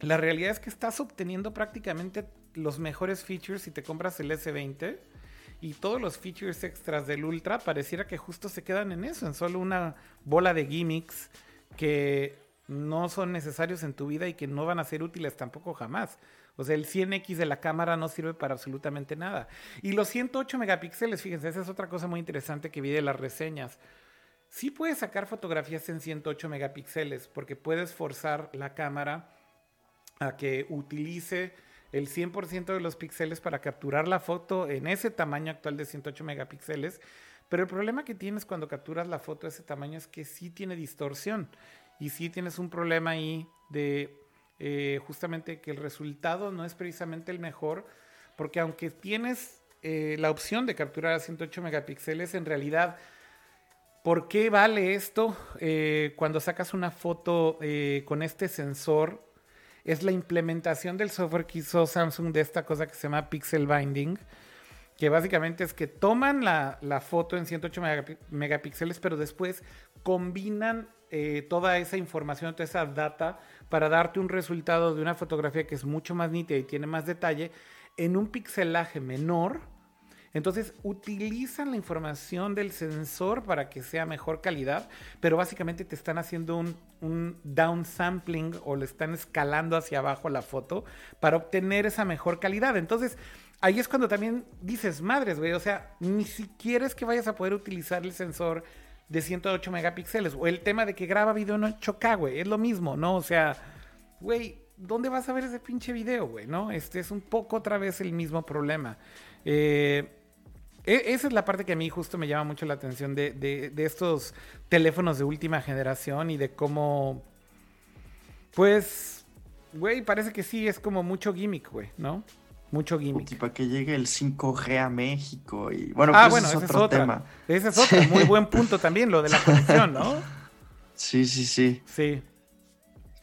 la realidad es que estás obteniendo prácticamente los mejores features si te compras el S20 y todos los features extras del Ultra pareciera que justo se quedan en eso, en solo una bola de gimmicks que no son necesarios en tu vida y que no van a ser útiles tampoco jamás. O sea, el 100X de la cámara no sirve para absolutamente nada. Y los 108 megapíxeles, fíjense, esa es otra cosa muy interesante que vi de las reseñas. Sí puedes sacar fotografías en 108 megapíxeles porque puedes forzar la cámara a que utilice el 100% de los píxeles para capturar la foto en ese tamaño actual de 108 megapíxeles. Pero el problema que tienes cuando capturas la foto de ese tamaño es que sí tiene distorsión y sí tienes un problema ahí de eh, justamente que el resultado no es precisamente el mejor, porque aunque tienes eh, la opción de capturar a 108 megapíxeles, en realidad, ¿por qué vale esto eh, cuando sacas una foto con este sensor? Es la implementación del software que hizo Samsung de esta cosa que se llama Pixel Binding, que básicamente es que toman la, la foto en 108 megapíxeles, pero después combinan toda esa información, toda esa data para darte un resultado de una fotografía que es mucho más nítida y tiene más detalle en un pixelaje menor. Entonces utilizan la información del sensor para que sea mejor calidad, pero básicamente te están haciendo un, un downsampling o le están escalando hacia abajo la foto para obtener esa mejor calidad. Entonces ahí es cuando también dices, madres, güey, o sea, ni siquiera es que vayas a poder utilizar el sensor de 108 megapíxeles. O el tema de que graba video en 8K, güey. Es lo mismo, ¿no? O sea, güey, ¿dónde vas a ver ese pinche video, güey? ¿No? Este es un poco otra vez el mismo problema. Eh, e, esa es la parte que a mí justo me llama mucho la atención de, de estos teléfonos de última generación y de cómo, pues, güey, parece que sí, es como mucho gimmick, güey, ¿no? Mucho gimmick. Y para que llegue el 5G a México. Y bueno, ah, pues bueno, ese es otro tema. Ese es otro muy buen punto también, lo de la conexión, ¿no? <laughs> Sí, sí, sí. Sí.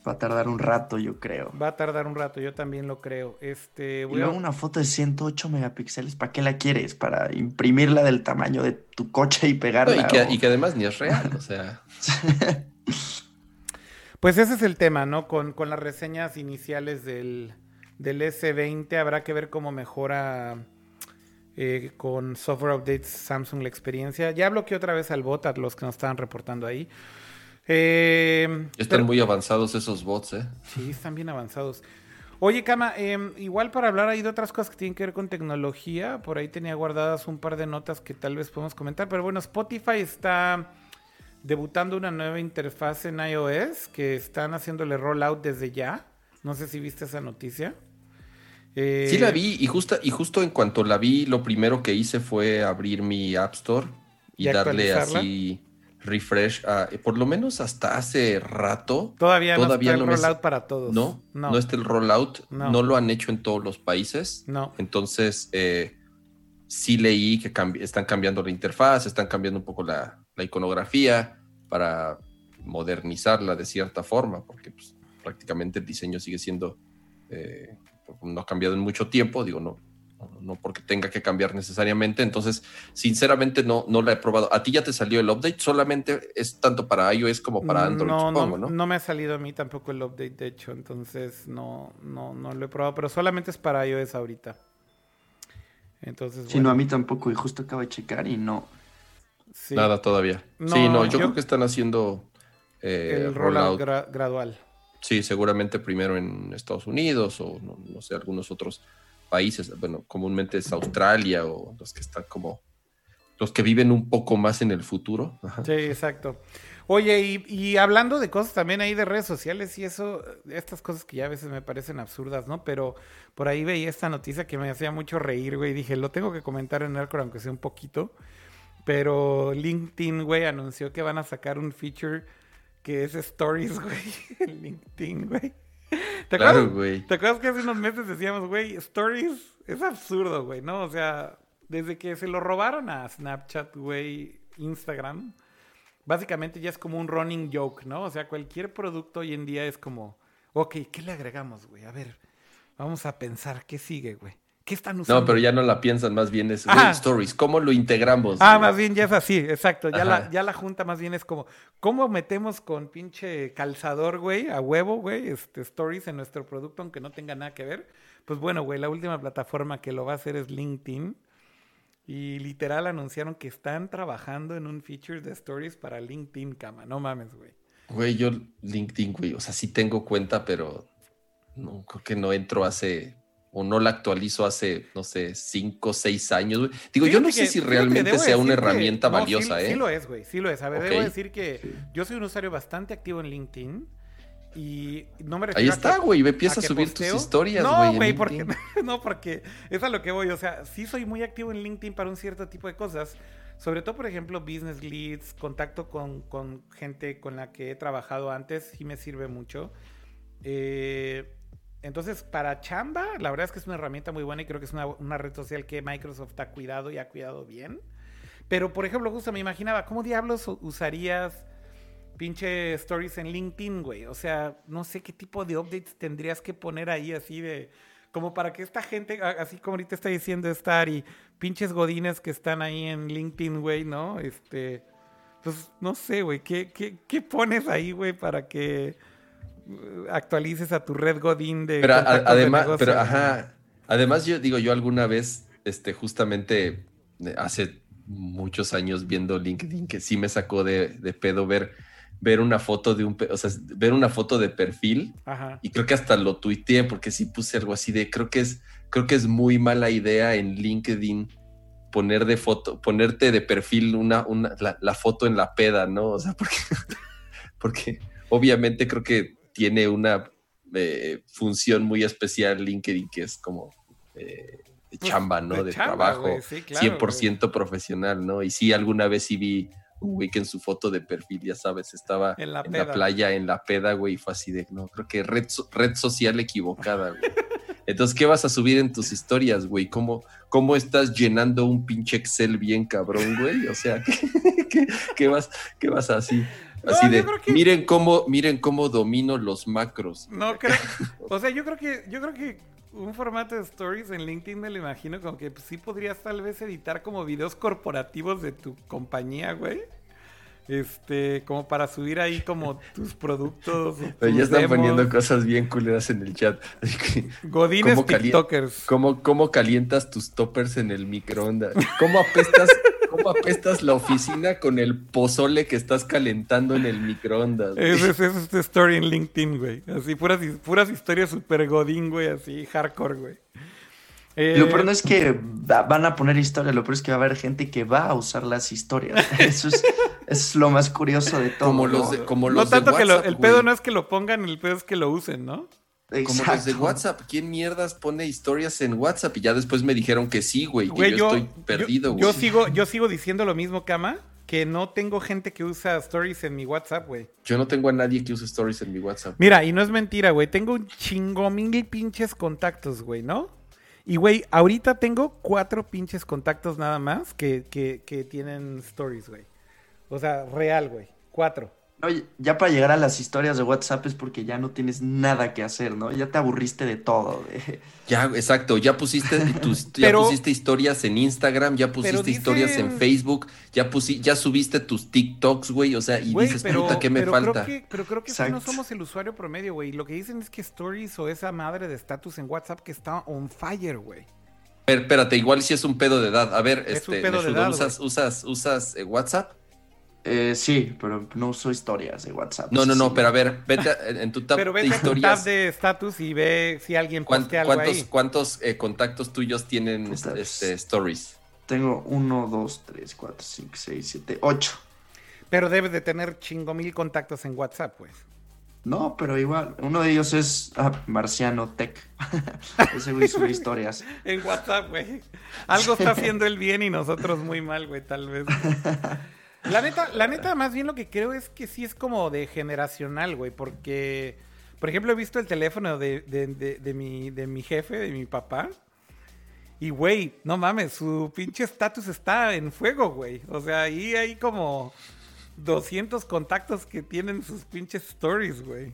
Va a tardar un rato, yo creo. Va a tardar un rato, yo también lo creo. Este, voy una foto de 108 megapíxeles, ¿para qué la quieres? ¿Para imprimirla del tamaño de tu coche y pegarla? y, que, y, que, además ni es real, o sea. <laughs> pues ese es el tema, ¿no? Con, con las reseñas iniciales del, del S20. Habrá que ver cómo mejora eh, con software updates Samsung la experiencia. Ya bloqueé otra vez al bot a los que nos estaban reportando ahí. Eh, están muy avanzados esos bots, ¿eh? Sí, están bien avanzados. Oye, Kama, em, igual para hablar ahí de otras cosas que tienen que ver con tecnología, por ahí tenía guardadas un par de notas que tal vez podemos comentar, pero bueno, Spotify está debutando una nueva interfaz en iOS que están haciéndole rollout desde ya. No sé si viste esa noticia. Sí la eh, vi y, justa, y justo en cuanto la vi, lo primero que hice fue abrir mi App Store y, darle así refresh. por lo menos hasta hace rato. Todavía, no está el rollout para todos. No, no, está el rollout. No. lo han hecho en todos los países. No. Entonces, eh, sí leí que están cambiando la interfaz, están cambiando un poco la, iconografía para modernizarla de cierta forma, porque pues, prácticamente el diseño sigue siendo, eh, no ha cambiado en mucho tiempo, digo, no, no porque tenga que cambiar necesariamente. Entonces, sinceramente no, no la he probado. ¿A ti ya te salió el update? ¿Solamente es tanto para iOS como para Android? No, no, no, me ha salido a mí tampoco el update, de hecho. Entonces, no, no, no lo he probado, pero solamente es para iOS ahorita. Entonces, sí, no, a mí tampoco. Y justo acabo de checar y no. Nada todavía. sí, no, yo, creo que están haciendo eh, el rollout, gradual. Sí, seguramente primero en Estados Unidos o no sé, algunos otros países, bueno, comúnmente es Australia o los que están como los que viven un poco más en el futuro. Sí, exacto. Oye, y, hablando de cosas también ahí de redes sociales y eso, estas cosas que ya a veces me parecen absurdas, ¿no? Pero por ahí veía esta noticia que me hacía mucho reír, güey, dije, lo tengo que comentar en Alcor, aunque sea un poquito. Pero LinkedIn, güey, anunció que van a sacar un feature que es Stories, <laughs> güey, LinkedIn, güey. ¿Te acuerdas, güey. ¿Te acuerdas que hace unos meses decíamos, güey, Stories es absurdo, güey, ¿no? O sea, desde que se lo robaron a Snapchat, güey, Instagram, básicamente ya es como un running joke, ¿no? O sea, cualquier producto hoy en día es como, ok, ¿qué le agregamos, güey? A ver, vamos a pensar, ¿qué sigue, güey? ¿Qué están usando? No, pero ya no la piensan, más bien es stories. ¿Cómo lo integramos? Ah, más bien ya es así, exacto. Ya la, ya la junta más bien es como, ¿cómo metemos con pinche calzador, güey, a huevo, güey, este, stories en nuestro producto, aunque no tenga nada que ver? Pues bueno, güey, la última plataforma que lo va a hacer es LinkedIn. Y literal anunciaron que están trabajando en un feature de stories para LinkedIn, cama. No mames, güey. Güey, yo LinkedIn, güey, o sea, sí tengo cuenta, pero no, creo que no entro hace o no la actualizo hace, no sé, cinco seis años. Digo, yo no sé si realmente sea una herramienta valiosa, ¿eh? Sí lo es, güey, sí lo es. A ver, debo decir que yo soy un usuario bastante activo en LinkedIn. Y no me Ahí está, güey, me empieza a, subir tus historias, güey. No, güey, porque, <laughs> no, porque es a lo que voy. O sea, sí soy muy activo en LinkedIn para un cierto tipo de cosas. Sobre todo, por ejemplo, business leads, contacto con, con gente con la que he trabajado antes, sí me sirve mucho. Eh, entonces, para chamba, la verdad es que es una herramienta muy buena y creo que es una, red social que Microsoft ha cuidado y ha cuidado bien. Pero, por ejemplo, justo me imaginaba, ¿cómo diablos usarías pinche stories en LinkedIn, güey? O sea, no sé qué tipo de updates tendrías que poner ahí así de... Como para que esta gente, así como ahorita está diciendo Star y pinches godines que están ahí en LinkedIn, güey, ¿no? Este... Pues no sé, güey, ¿qué, qué, qué pones ahí, güey, para que actualices a tu red Godín de. Pero además, pero ajá. Además, yo digo, yo alguna vez, este, justamente eh, hace muchos años viendo LinkedIn, que sí me sacó de, pedo ver, ver una foto de un, o sea, ver una foto de perfil. Y creo que hasta lo tuiteé porque sí puse algo así de, creo que es, creo que es muy mala idea en LinkedIn poner de foto, ponerte de perfil una, una la, foto en la peda, ¿no? O sea, porque, <laughs> porque obviamente creo que tiene una eh, función muy especial LinkedIn que es como eh, de pues, chamba, ¿no? De, trabajo, 100% profesional, ¿no? Y sí, alguna vez sí vi un güey que en su foto de perfil, ya sabes, estaba en la, playa, en la peda, güey, y fue así de, no, creo que red, red social equivocada, güey. <laughs> Entonces, ¿qué vas a subir en tus historias, güey? ¿Cómo, ¿Cómo estás llenando un pinche Excel bien cabrón, güey? O sea, <laughs> ¿qué, vas, qué vas así? Así de, miren cómo, miren cómo domino los macros. No creo, o sea, yo creo que, yo creo que un formato de stories en LinkedIn me lo imagino como que sí podrías tal vez editar como videos corporativos de tu compañía, güey. Este, como para subir ahí como tus productos. ya están poniendo cosas bien culeras en el chat. Godines TikTokers. ¿cómo, ¿Cómo calientas tus toppers en el microondas? ¿Cómo apestas ¿Cómo apestas la oficina con el pozole que estás calentando en el microondas? Ese es, este story en LinkedIn, güey. Así, puras, puras historias super godín, güey, así, hardcore, güey. Eh, lo peor no es que van a poner historias, lo peor es que va a haber gente que va a usar las historias. <laughs> Eso es, lo más curioso de todo. Como los de, como los no tanto que el pedo no es que lo pongan, el pedo es que lo usen, ¿no? Como los de WhatsApp. ¿Quién mierdas pone historias en WhatsApp? Y ya después me dijeron que sí, güey. Que yo, estoy perdido, güey. Yo sigo, yo sigo diciendo lo mismo, Kama. Que no tengo gente que usa stories en mi WhatsApp, güey. Yo no tengo a nadie que use stories en mi WhatsApp. Mira, y no es mentira, güey. Tengo un chingo mil pinches contactos, güey, ¿no? Y, güey, ahorita tengo cuatro pinches contactos nada más que, que, que tienen stories, güey. O sea, real, güey. Cuatro. Oye, ya para llegar a las historias de WhatsApp es porque ya no tienes nada que hacer, ¿no? Ya te aburriste de todo. <laughs> Ya, exacto, ya pusiste <laughs> ya pusiste historias en Instagram, ya pusiste historias en Facebook, ya ya subiste tus TikToks, güey, o sea, y dices, puta, ¿qué me falta? pero creo que no somos el usuario promedio, güey. Lo que dicen es que Stories o esa madre de estatus en WhatsApp que está on fire, güey. espérate, igual si es un pedo de edad. A ver, este, ¿usas, usas, usas eh, WhatsApp? Eh, sí, pero no uso historias de WhatsApp. No, no, no, pero a ver, vete en tu tab pero vete de historias. A tu tab de status y ve si alguien postea algo ¿Cuántos, ahí. ¿Cuántos eh, contactos tuyos tienen este, stories? Tengo uno, dos, tres, cuatro, cinco, seis, siete, ocho. Pero debes de tener chingo mil contactos en WhatsApp, pues. No, pero igual. Uno de ellos es ah, Marciano Tech. <laughs> Ese güey sube historias. <laughs> en WhatsApp, güey. Algo está haciendo él bien y nosotros muy mal, güey, tal vez. <laughs> La neta, la neta, más bien lo que creo es que sí es como de generacional, güey, porque, por ejemplo, he visto el teléfono de, de, mi, de mi jefe, de mi papá, y, güey, no mames, su pinche estatus está en fuego, güey. O sea, ahí hay como 200 contactos que tienen sus pinches stories, güey.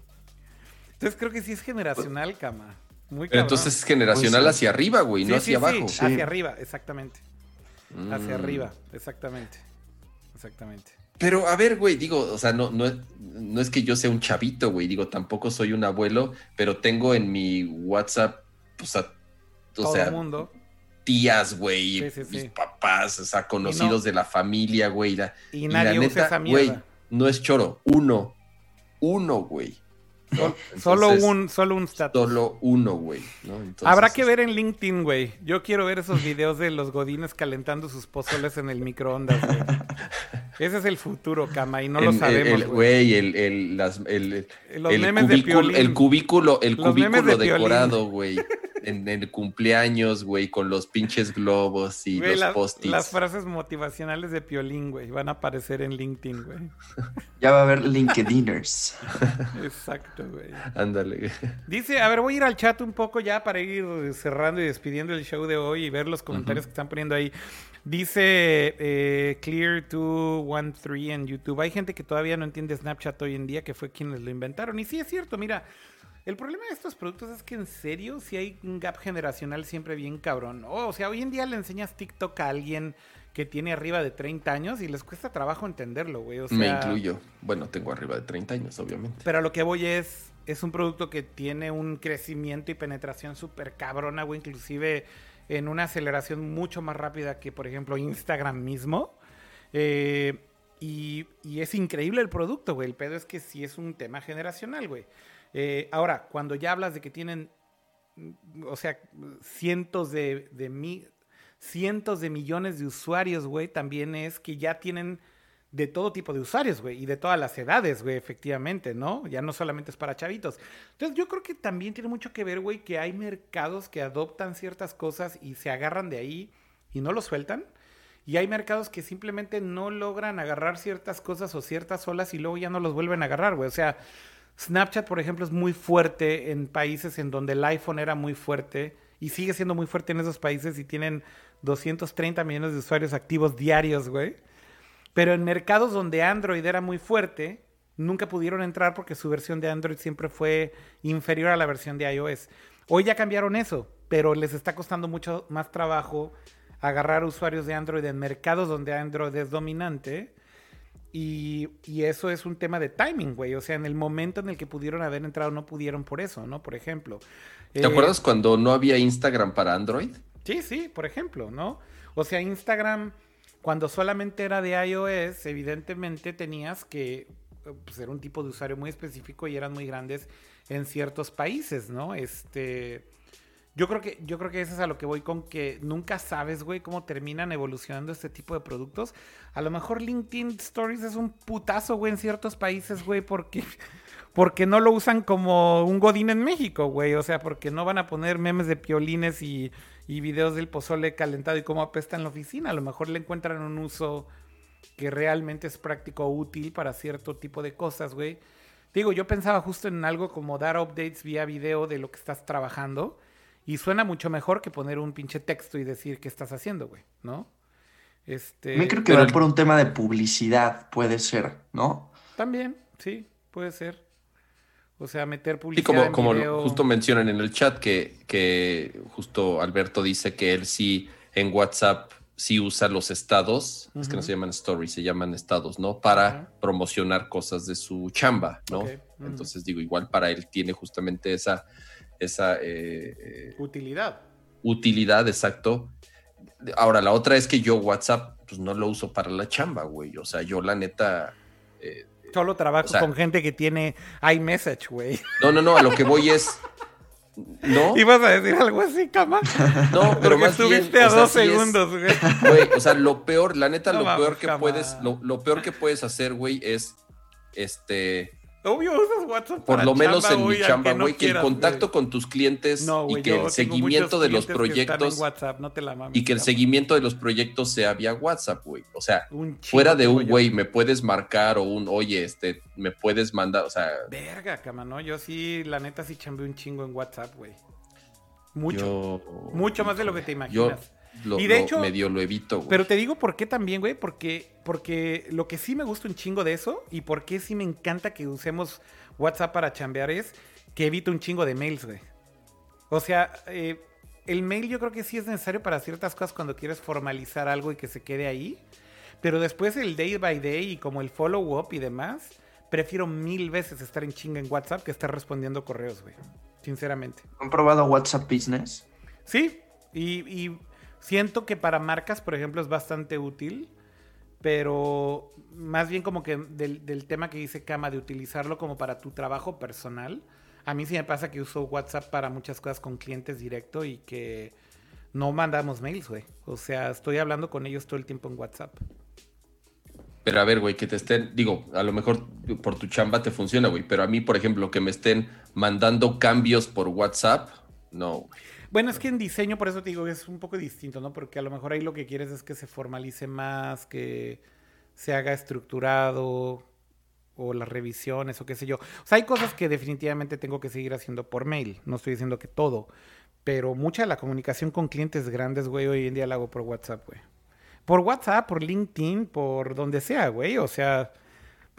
Entonces creo que sí es generacional, cama. Muy Pero entonces es generacional pues hacia arriba, güey, no hacia abajo. Sí, hacia arriba, exactamente. Hacia mm. arriba, exactamente. Exactamente. Pero a ver, güey, digo, o sea, no, no, no es que yo sea un chavito, güey, digo, tampoco soy un abuelo, pero tengo en mi WhatsApp, pues, a, o sea, mundo. tías, güey, mis papás, o sea, conocidos de la familia, güey. y, nadie usa esa Güey, no es choro, uno, uno, güey solo un, solo un status. Solo uno, güey. Habrá que ver en LinkedIn, güey. Yo quiero ver esos videos de los godines calentando sus pozoles en el microondas, güey. <laughs> Ese es el futuro, cama, y no lo sabemos. Güey, el, el, el, el, memes cubículo, de el cubículo, el cubículo decorado, güey en el cumpleaños, güey, con los pinches globos y los post-its. Las frases motivacionales de Piolín, güey, van a aparecer en LinkedIn, güey. Ya va a haber LinkedIners. Exacto, güey. Ándale. Dice, a ver, voy a ir al chat un poco ya para ir cerrando y despidiendo el show de hoy y ver los comentarios que están poniendo ahí. Dice eh, Clear213 en YouTube. Hay gente que todavía no entiende Snapchat hoy en día, que fue quienes lo inventaron. Y sí es cierto, mira, el problema de estos productos es que en serio si hay un gap generacional siempre bien cabrón. o sea, hoy en día le enseñas TikTok a alguien que tiene arriba de 30 años y les cuesta trabajo entenderlo, güey. Me incluyo. Bueno, tengo arriba de 30 años, obviamente. Pero a lo que voy es, es un producto que tiene un crecimiento y penetración súper cabrona, güey. Inclusive en una aceleración mucho más rápida que, por ejemplo, Instagram mismo. Eh, y, y, es increíble el producto, güey. El pedo es que sí es un tema generacional, güey. Eh, ahora, cuando ya hablas de que tienen, o sea, cientos de, cientos de millones de usuarios, güey, también es que ya tienen de todo tipo de usuarios, güey, y de todas las edades, güey, efectivamente, ¿no? Ya no solamente es para chavitos. Entonces yo creo que también tiene mucho que ver, güey, que hay mercados que adoptan ciertas cosas y se agarran de ahí y no lo sueltan. Y hay mercados que simplemente no logran agarrar ciertas cosas o ciertas olas y luego ya no los vuelven a agarrar, güey. O sea, Snapchat, por ejemplo, es muy fuerte en países en donde el iPhone era muy fuerte y sigue siendo muy fuerte en esos países y tienen 230 millones de usuarios activos diarios, güey. Pero en mercados donde Android era muy fuerte, nunca pudieron entrar porque su versión de Android siempre fue inferior a la versión de iOS. Hoy ya cambiaron eso, pero les está costando mucho más trabajo agarrar usuarios de Android en mercados donde Android es dominante y, eso es un tema de timing, güey. O sea, en el momento en el que pudieron haber entrado, no pudieron por eso, ¿no? Por ejemplo. ¿Te acuerdas cuando no había Instagram para Android? Sí, sí, por ejemplo, ¿no? O sea, Instagram Cuando solamente era de iOS, evidentemente tenías que pues, ser un tipo de usuario muy específico y eran muy grandes en ciertos países, ¿no? Este. Yo creo que, yo creo que eso es a lo que voy con que nunca sabes, güey, cómo terminan evolucionando este tipo de productos. A lo mejor LinkedIn Stories es un putazo, güey, en ciertos países, güey, porque, <laughs> porque no lo usan como un godín en México, güey. O sea, porque no van a poner memes de piolines y, y videos del pozole calentado y cómo apesta en la oficina. A lo mejor le encuentran un uso que realmente es práctico o útil para cierto tipo de cosas, güey. Digo, yo pensaba justo en algo como dar updates vía video de lo que estás trabajando y suena mucho mejor que poner un pinche texto y decir qué estás haciendo, güey, ¿no? Este... Me creo que va por un tema de publicidad, puede ser, ¿no? También, sí, puede ser. O sea, meter publicidad. Sí, como, como justo mencionan en el chat que, que justo Alberto dice que él sí en WhatsApp sí usa los estados, es que no se llaman stories, se llaman estados, ¿no? Para promocionar cosas de su chamba, ¿no? Entonces digo, igual para él tiene justamente esa esa eh, eh, utilidad. Utilidad, exacto. Ahora, la otra es que yo WhatsApp, pues no lo uso para la chamba, güey. O sea, yo la neta... Eh, Solo trabajo con gente que tiene iMessage, güey. No, no, no, a lo que voy es... ¿No? <laughs> ¿Ibas a decir algo así, cama? No, pero más estuviste a dos segundos, güey. Güey, o sea, lo peor, la neta, lo peor que puedes, lo, peor que puedes hacer, güey, es este Obvio, usas WhatsApp. Por lo menos en mi chamba, güey, que, el contacto con tus clientes y que el seguimiento de los proyectos. y que el seguimiento de los proyectos sea vía WhatsApp, güey. O sea, fuera de un güey, me puedes marcar o un, oye, este, me puedes mandar, o sea. Verga, cama, ¿no? Yo sí, la neta, sí chambeé un chingo en WhatsApp, güey. Mucho. mucho más de lo que te imaginas y de hecho, medio lo evito, Pero te digo por qué también, güey, porque, porque lo que sí me gusta un chingo de eso y por qué sí me encanta que usemos WhatsApp para chambear es que evito un chingo de mails, güey. O sea, eh, el mail yo creo que sí es necesario para ciertas cosas cuando quieres formalizar algo y que se quede ahí. Pero después el day by day y como el follow up y demás, prefiero mil veces estar en chinga en WhatsApp que estar respondiendo correos, güey. Sinceramente. ¿Han probado WhatsApp Business? Sí, y Siento que para marcas, por ejemplo, es bastante útil, pero más bien como que del, tema que dice Kama, de utilizarlo como para tu trabajo personal. A mí sí me pasa que uso WhatsApp para muchas cosas con clientes directo y que no mandamos mails, güey. O sea, estoy hablando con ellos todo el tiempo en WhatsApp. Pero a ver, güey, que te estén, digo, a lo mejor por tu chamba te funciona, güey, pero a mí, por ejemplo, que me estén mandando cambios por WhatsApp, no. Bueno, es que en diseño, por eso te digo, es un poco distinto, ¿no? Porque a lo mejor ahí lo que quieres es que se formalice más, que se haga estructurado o las revisiones o qué sé yo. O sea, hay cosas que definitivamente tengo que seguir haciendo por mail. No estoy diciendo que todo, pero mucha de la comunicación con clientes grandes, güey, hoy en día la hago por WhatsApp, güey. Por WhatsApp, por LinkedIn, por donde sea, güey. O sea,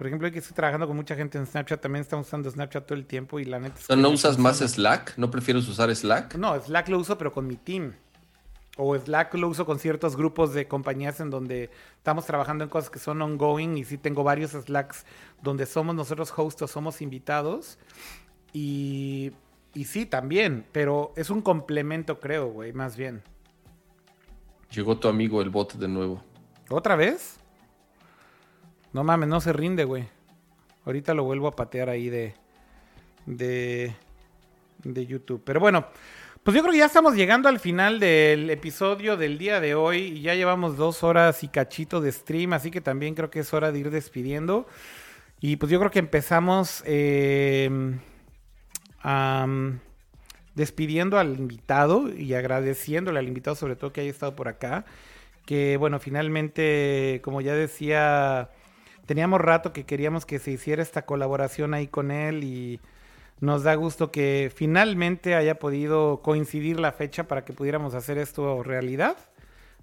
por ejemplo, que estoy trabajando con mucha gente en Snapchat, también estamos usando Snapchat todo el tiempo y la neta es ¿No usas más Slack? ¿No prefieres usar Slack? No, Slack lo uso pero con mi team. O Slack lo uso con ciertos grupos de compañías en donde estamos trabajando en cosas que son ongoing y sí tengo varios Slacks donde somos nosotros hosts o somos invitados. Y, y sí, también, pero es un complemento creo, güey, más bien. Llegó tu amigo el bot de nuevo. ¿Otra vez? No mames, no se rinde, güey. Ahorita lo vuelvo a patear ahí de, de, de YouTube. Pero bueno, pues yo creo que ya estamos llegando al final del episodio del día de hoy. Y ya llevamos dos horas y cachito de stream, así que también creo que es hora de ir despidiendo. Y pues yo creo que empezamos em, despidiendo al invitado y agradeciéndole al invitado sobre todo que haya estado por acá. Que bueno, finalmente, como ya decía teníamos rato que queríamos que se hiciera esta colaboración ahí con él y nos da gusto que finalmente haya podido coincidir la fecha para que pudiéramos hacer esto realidad.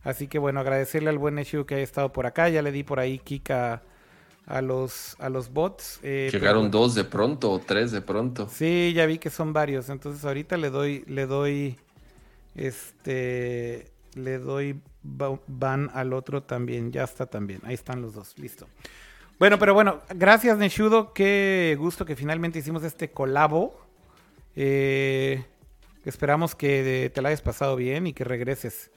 Así que bueno, agradecerle al buen Eshu que haya estado por acá. Ya le di por ahí Kika a los, a los bots. Eh, Llegaron dos de pronto o tres de pronto. Sí, ya vi que son varios. Entonces ahorita le doy, le doy, este, le doy van al otro también. Ya está también. Ahí están los dos. Listo. Bueno, pero bueno, gracias Neshudo, qué gusto que finalmente hicimos este colabo. Eh, esperamos que te la hayas pasado bien y que regreses.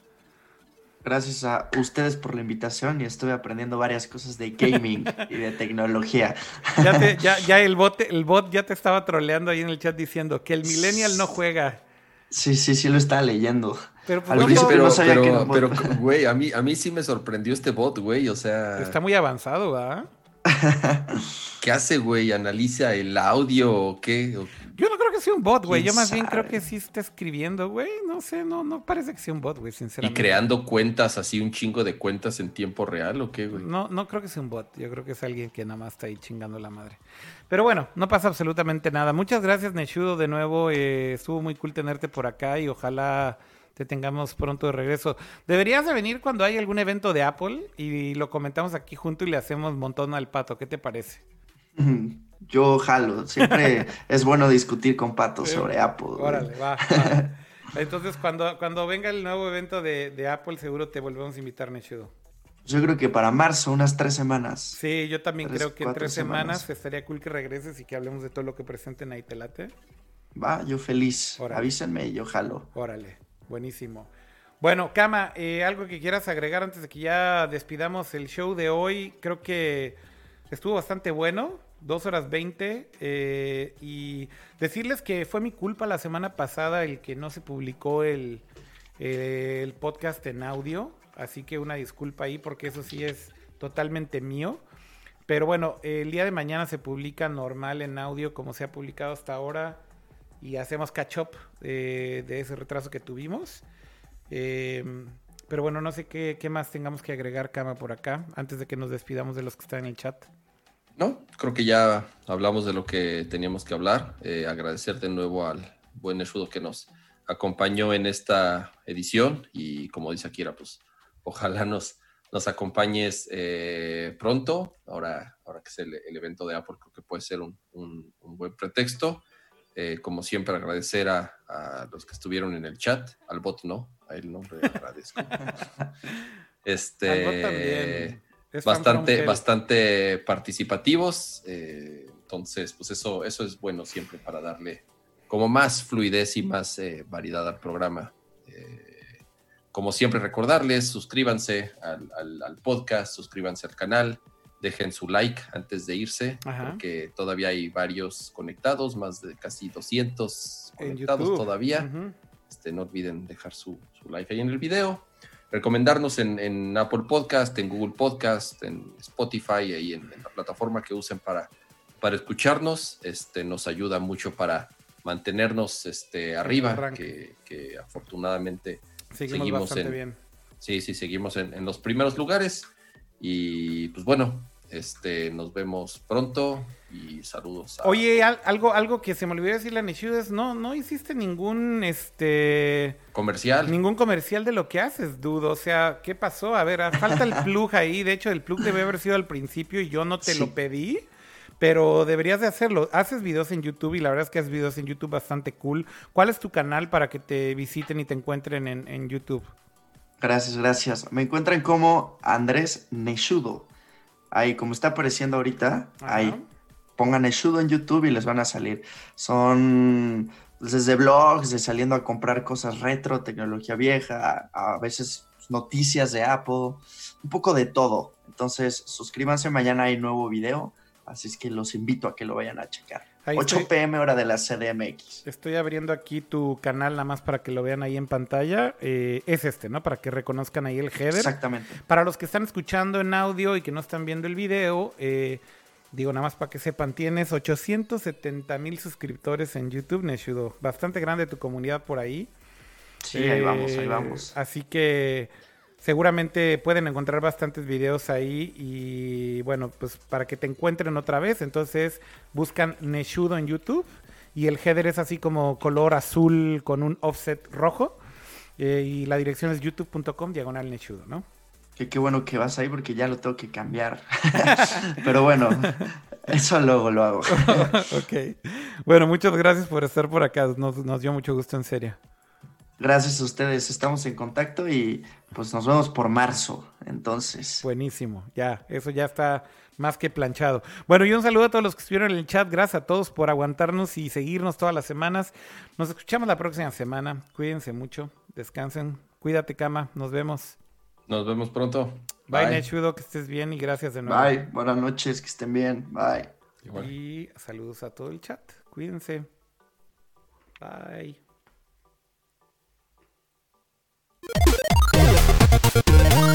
Gracias a ustedes por la invitación y estuve aprendiendo varias cosas de gaming y de tecnología. <laughs> Ya, ya, el, bot, el bot ya te estaba troleando ahí en el chat diciendo que el millennial no juega. Sí, sí, sí lo estaba leyendo. Pero, pues, pero, pero, güey, a mí, a mí sí me sorprendió este bot, güey, o sea... Está muy avanzado, ¿ah? <laughs> ¿Qué hace, güey? ¿Analiza el audio o qué? Yo no creo que sea un bot, güey. Yo más bien creo que sí está escribiendo, güey. No sé, no, no parece que sea un bot, güey, sinceramente. ¿Y creando cuentas así, un chingo de cuentas en tiempo real o qué, güey? No, no creo que sea un bot. Yo creo que es alguien que nada más está ahí chingando la madre. Pero bueno, no pasa absolutamente nada. Muchas gracias, Neshudo, de nuevo. Eh, estuvo muy cool tenerte por acá y ojalá te tengamos pronto de regreso. Deberías de venir cuando haya algún evento de Apple y lo comentamos aquí junto y le hacemos montón al pato. ¿Qué te parece? <laughs> Yo jalo. Siempre <laughs> es bueno discutir con patos sobre Apple. Órale, <laughs> va, Entonces, cuando, cuando venga el nuevo evento de, Apple, seguro te volvemos a invitar, Nechudo. Yo creo que para marzo, unas tres semanas. Sí, yo también creo que en tres semanas. estaría cool que regreses y que hablemos de todo lo que presenten ahí, ¿te late? Va, yo feliz. Avísenme y yo jalo. Órale. Buenísimo. Bueno, Kama, eh, algo que quieras agregar antes de que ya despidamos el show de hoy. Creo que estuvo bastante bueno, dos horas veinte. Eh, y decirles que fue mi culpa la semana pasada el que no se publicó el, el podcast en audio. Así que una disculpa ahí porque eso sí es totalmente mío. Pero bueno, el día de mañana se publica normal en audio como se ha publicado hasta ahora y hacemos catch up de ese retraso que tuvimos. Eh, pero bueno, no sé qué, más tengamos que agregar, Cama, por acá, antes de que nos despidamos de los que están en el chat. No, creo que ya hablamos de lo que teníamos que hablar. Eh, agradecer de nuevo al buen Eshudo que nos acompañó en esta edición y como dice Akira, pues ojalá nos, nos acompañes eh, pronto. Ahora, ahora que es el, evento de Apple, creo que puede ser un, un buen pretexto. Eh, como siempre, agradecer a, los que estuvieron en el chat, al bot no, a él no le <laughs> agradezco. este, bastante, bastante participativos, eh, entonces, pues eso, eso es bueno siempre para darle como más fluidez y más eh, variedad al programa. como siempre, recordarles, suscríbanse al podcast, suscríbanse al canal dejen su like antes de irse, porque todavía hay varios conectados, más de casi 200 conectados todavía. este, no olviden dejar su, like ahí en el video. Recomendarnos en, Apple Podcast, en Google Podcast, en Spotify, ahí en, la plataforma que usen para, para escucharnos. Este, nos ayuda mucho para mantenernos este, arriba, que, afortunadamente seguimos, en, bien. Sí, sí, seguimos en, en los primeros lugares. Y pues bueno, este, nos vemos pronto y saludos. Oye, algo, algo que se me olvidó decirle a es, no, no hiciste ningún este comercial. Ningún comercial de lo que haces, dudo. O sea, ¿qué pasó? A ver, falta el plug ahí. De hecho, el plug debe haber sido al principio y yo no te lo pedí. Pero deberías de hacerlo. Haces videos en YouTube y la verdad es que haces videos en YouTube bastante cool. ¿Cuál es tu canal para que te visiten y te encuentren en, en YouTube? Gracias, gracias. Me encuentran como Andrés Neshudo ahí, como está apareciendo ahorita, ahí, pongan Eshudo en YouTube y les van a salir. Son desde blogs, de saliendo a comprar cosas retro, tecnología vieja, a, veces noticias de Apple, un poco de todo. Entonces, suscríbanse, mañana hay nuevo video, así es que los invito a que lo vayan a checar. 8 pm hora de la CDMX. Estoy abriendo aquí tu canal nada más para que lo vean ahí en pantalla. Eh, es este, ¿no? Para que reconozcan ahí el header. Exactamente. Para los que están escuchando en audio y que no están viendo el video, eh, digo nada más para que sepan, tienes 870 mil suscriptores en YouTube, Neshudo. Bastante grande tu comunidad por ahí. Sí, ahí vamos, ahí vamos. Eh, así que Seguramente pueden encontrar bastantes videos ahí y bueno, pues para que te encuentren otra vez, entonces buscan Neshudo en YouTube y el header es así como color azul con un offset rojo eh, y la dirección es youtube.com diagonal Neshudo, ¿no? Qué, qué bueno que vas ahí porque ya lo tengo que cambiar. <laughs> Pero bueno, eso luego lo hago. <laughs> ok. Bueno, muchas gracias por estar por acá. Nos, nos dio mucho gusto, en serio. Gracias a ustedes, estamos en contacto y pues nos vemos por marzo, entonces. Buenísimo, ya, eso ya está más que planchado. Bueno, y un saludo a todos los que estuvieron en el chat, gracias a todos por aguantarnos y seguirnos todas las semanas. Nos escuchamos la próxima semana, cuídense mucho, descansen, cuídate cama, nos vemos. Nos vemos pronto. Bye, Bye. Nechudo, que estés bien y gracias de nuevo. Bye, buenas noches, que estén bien. Bye. Y saludos a todo el chat. Cuídense. Bye. Thank.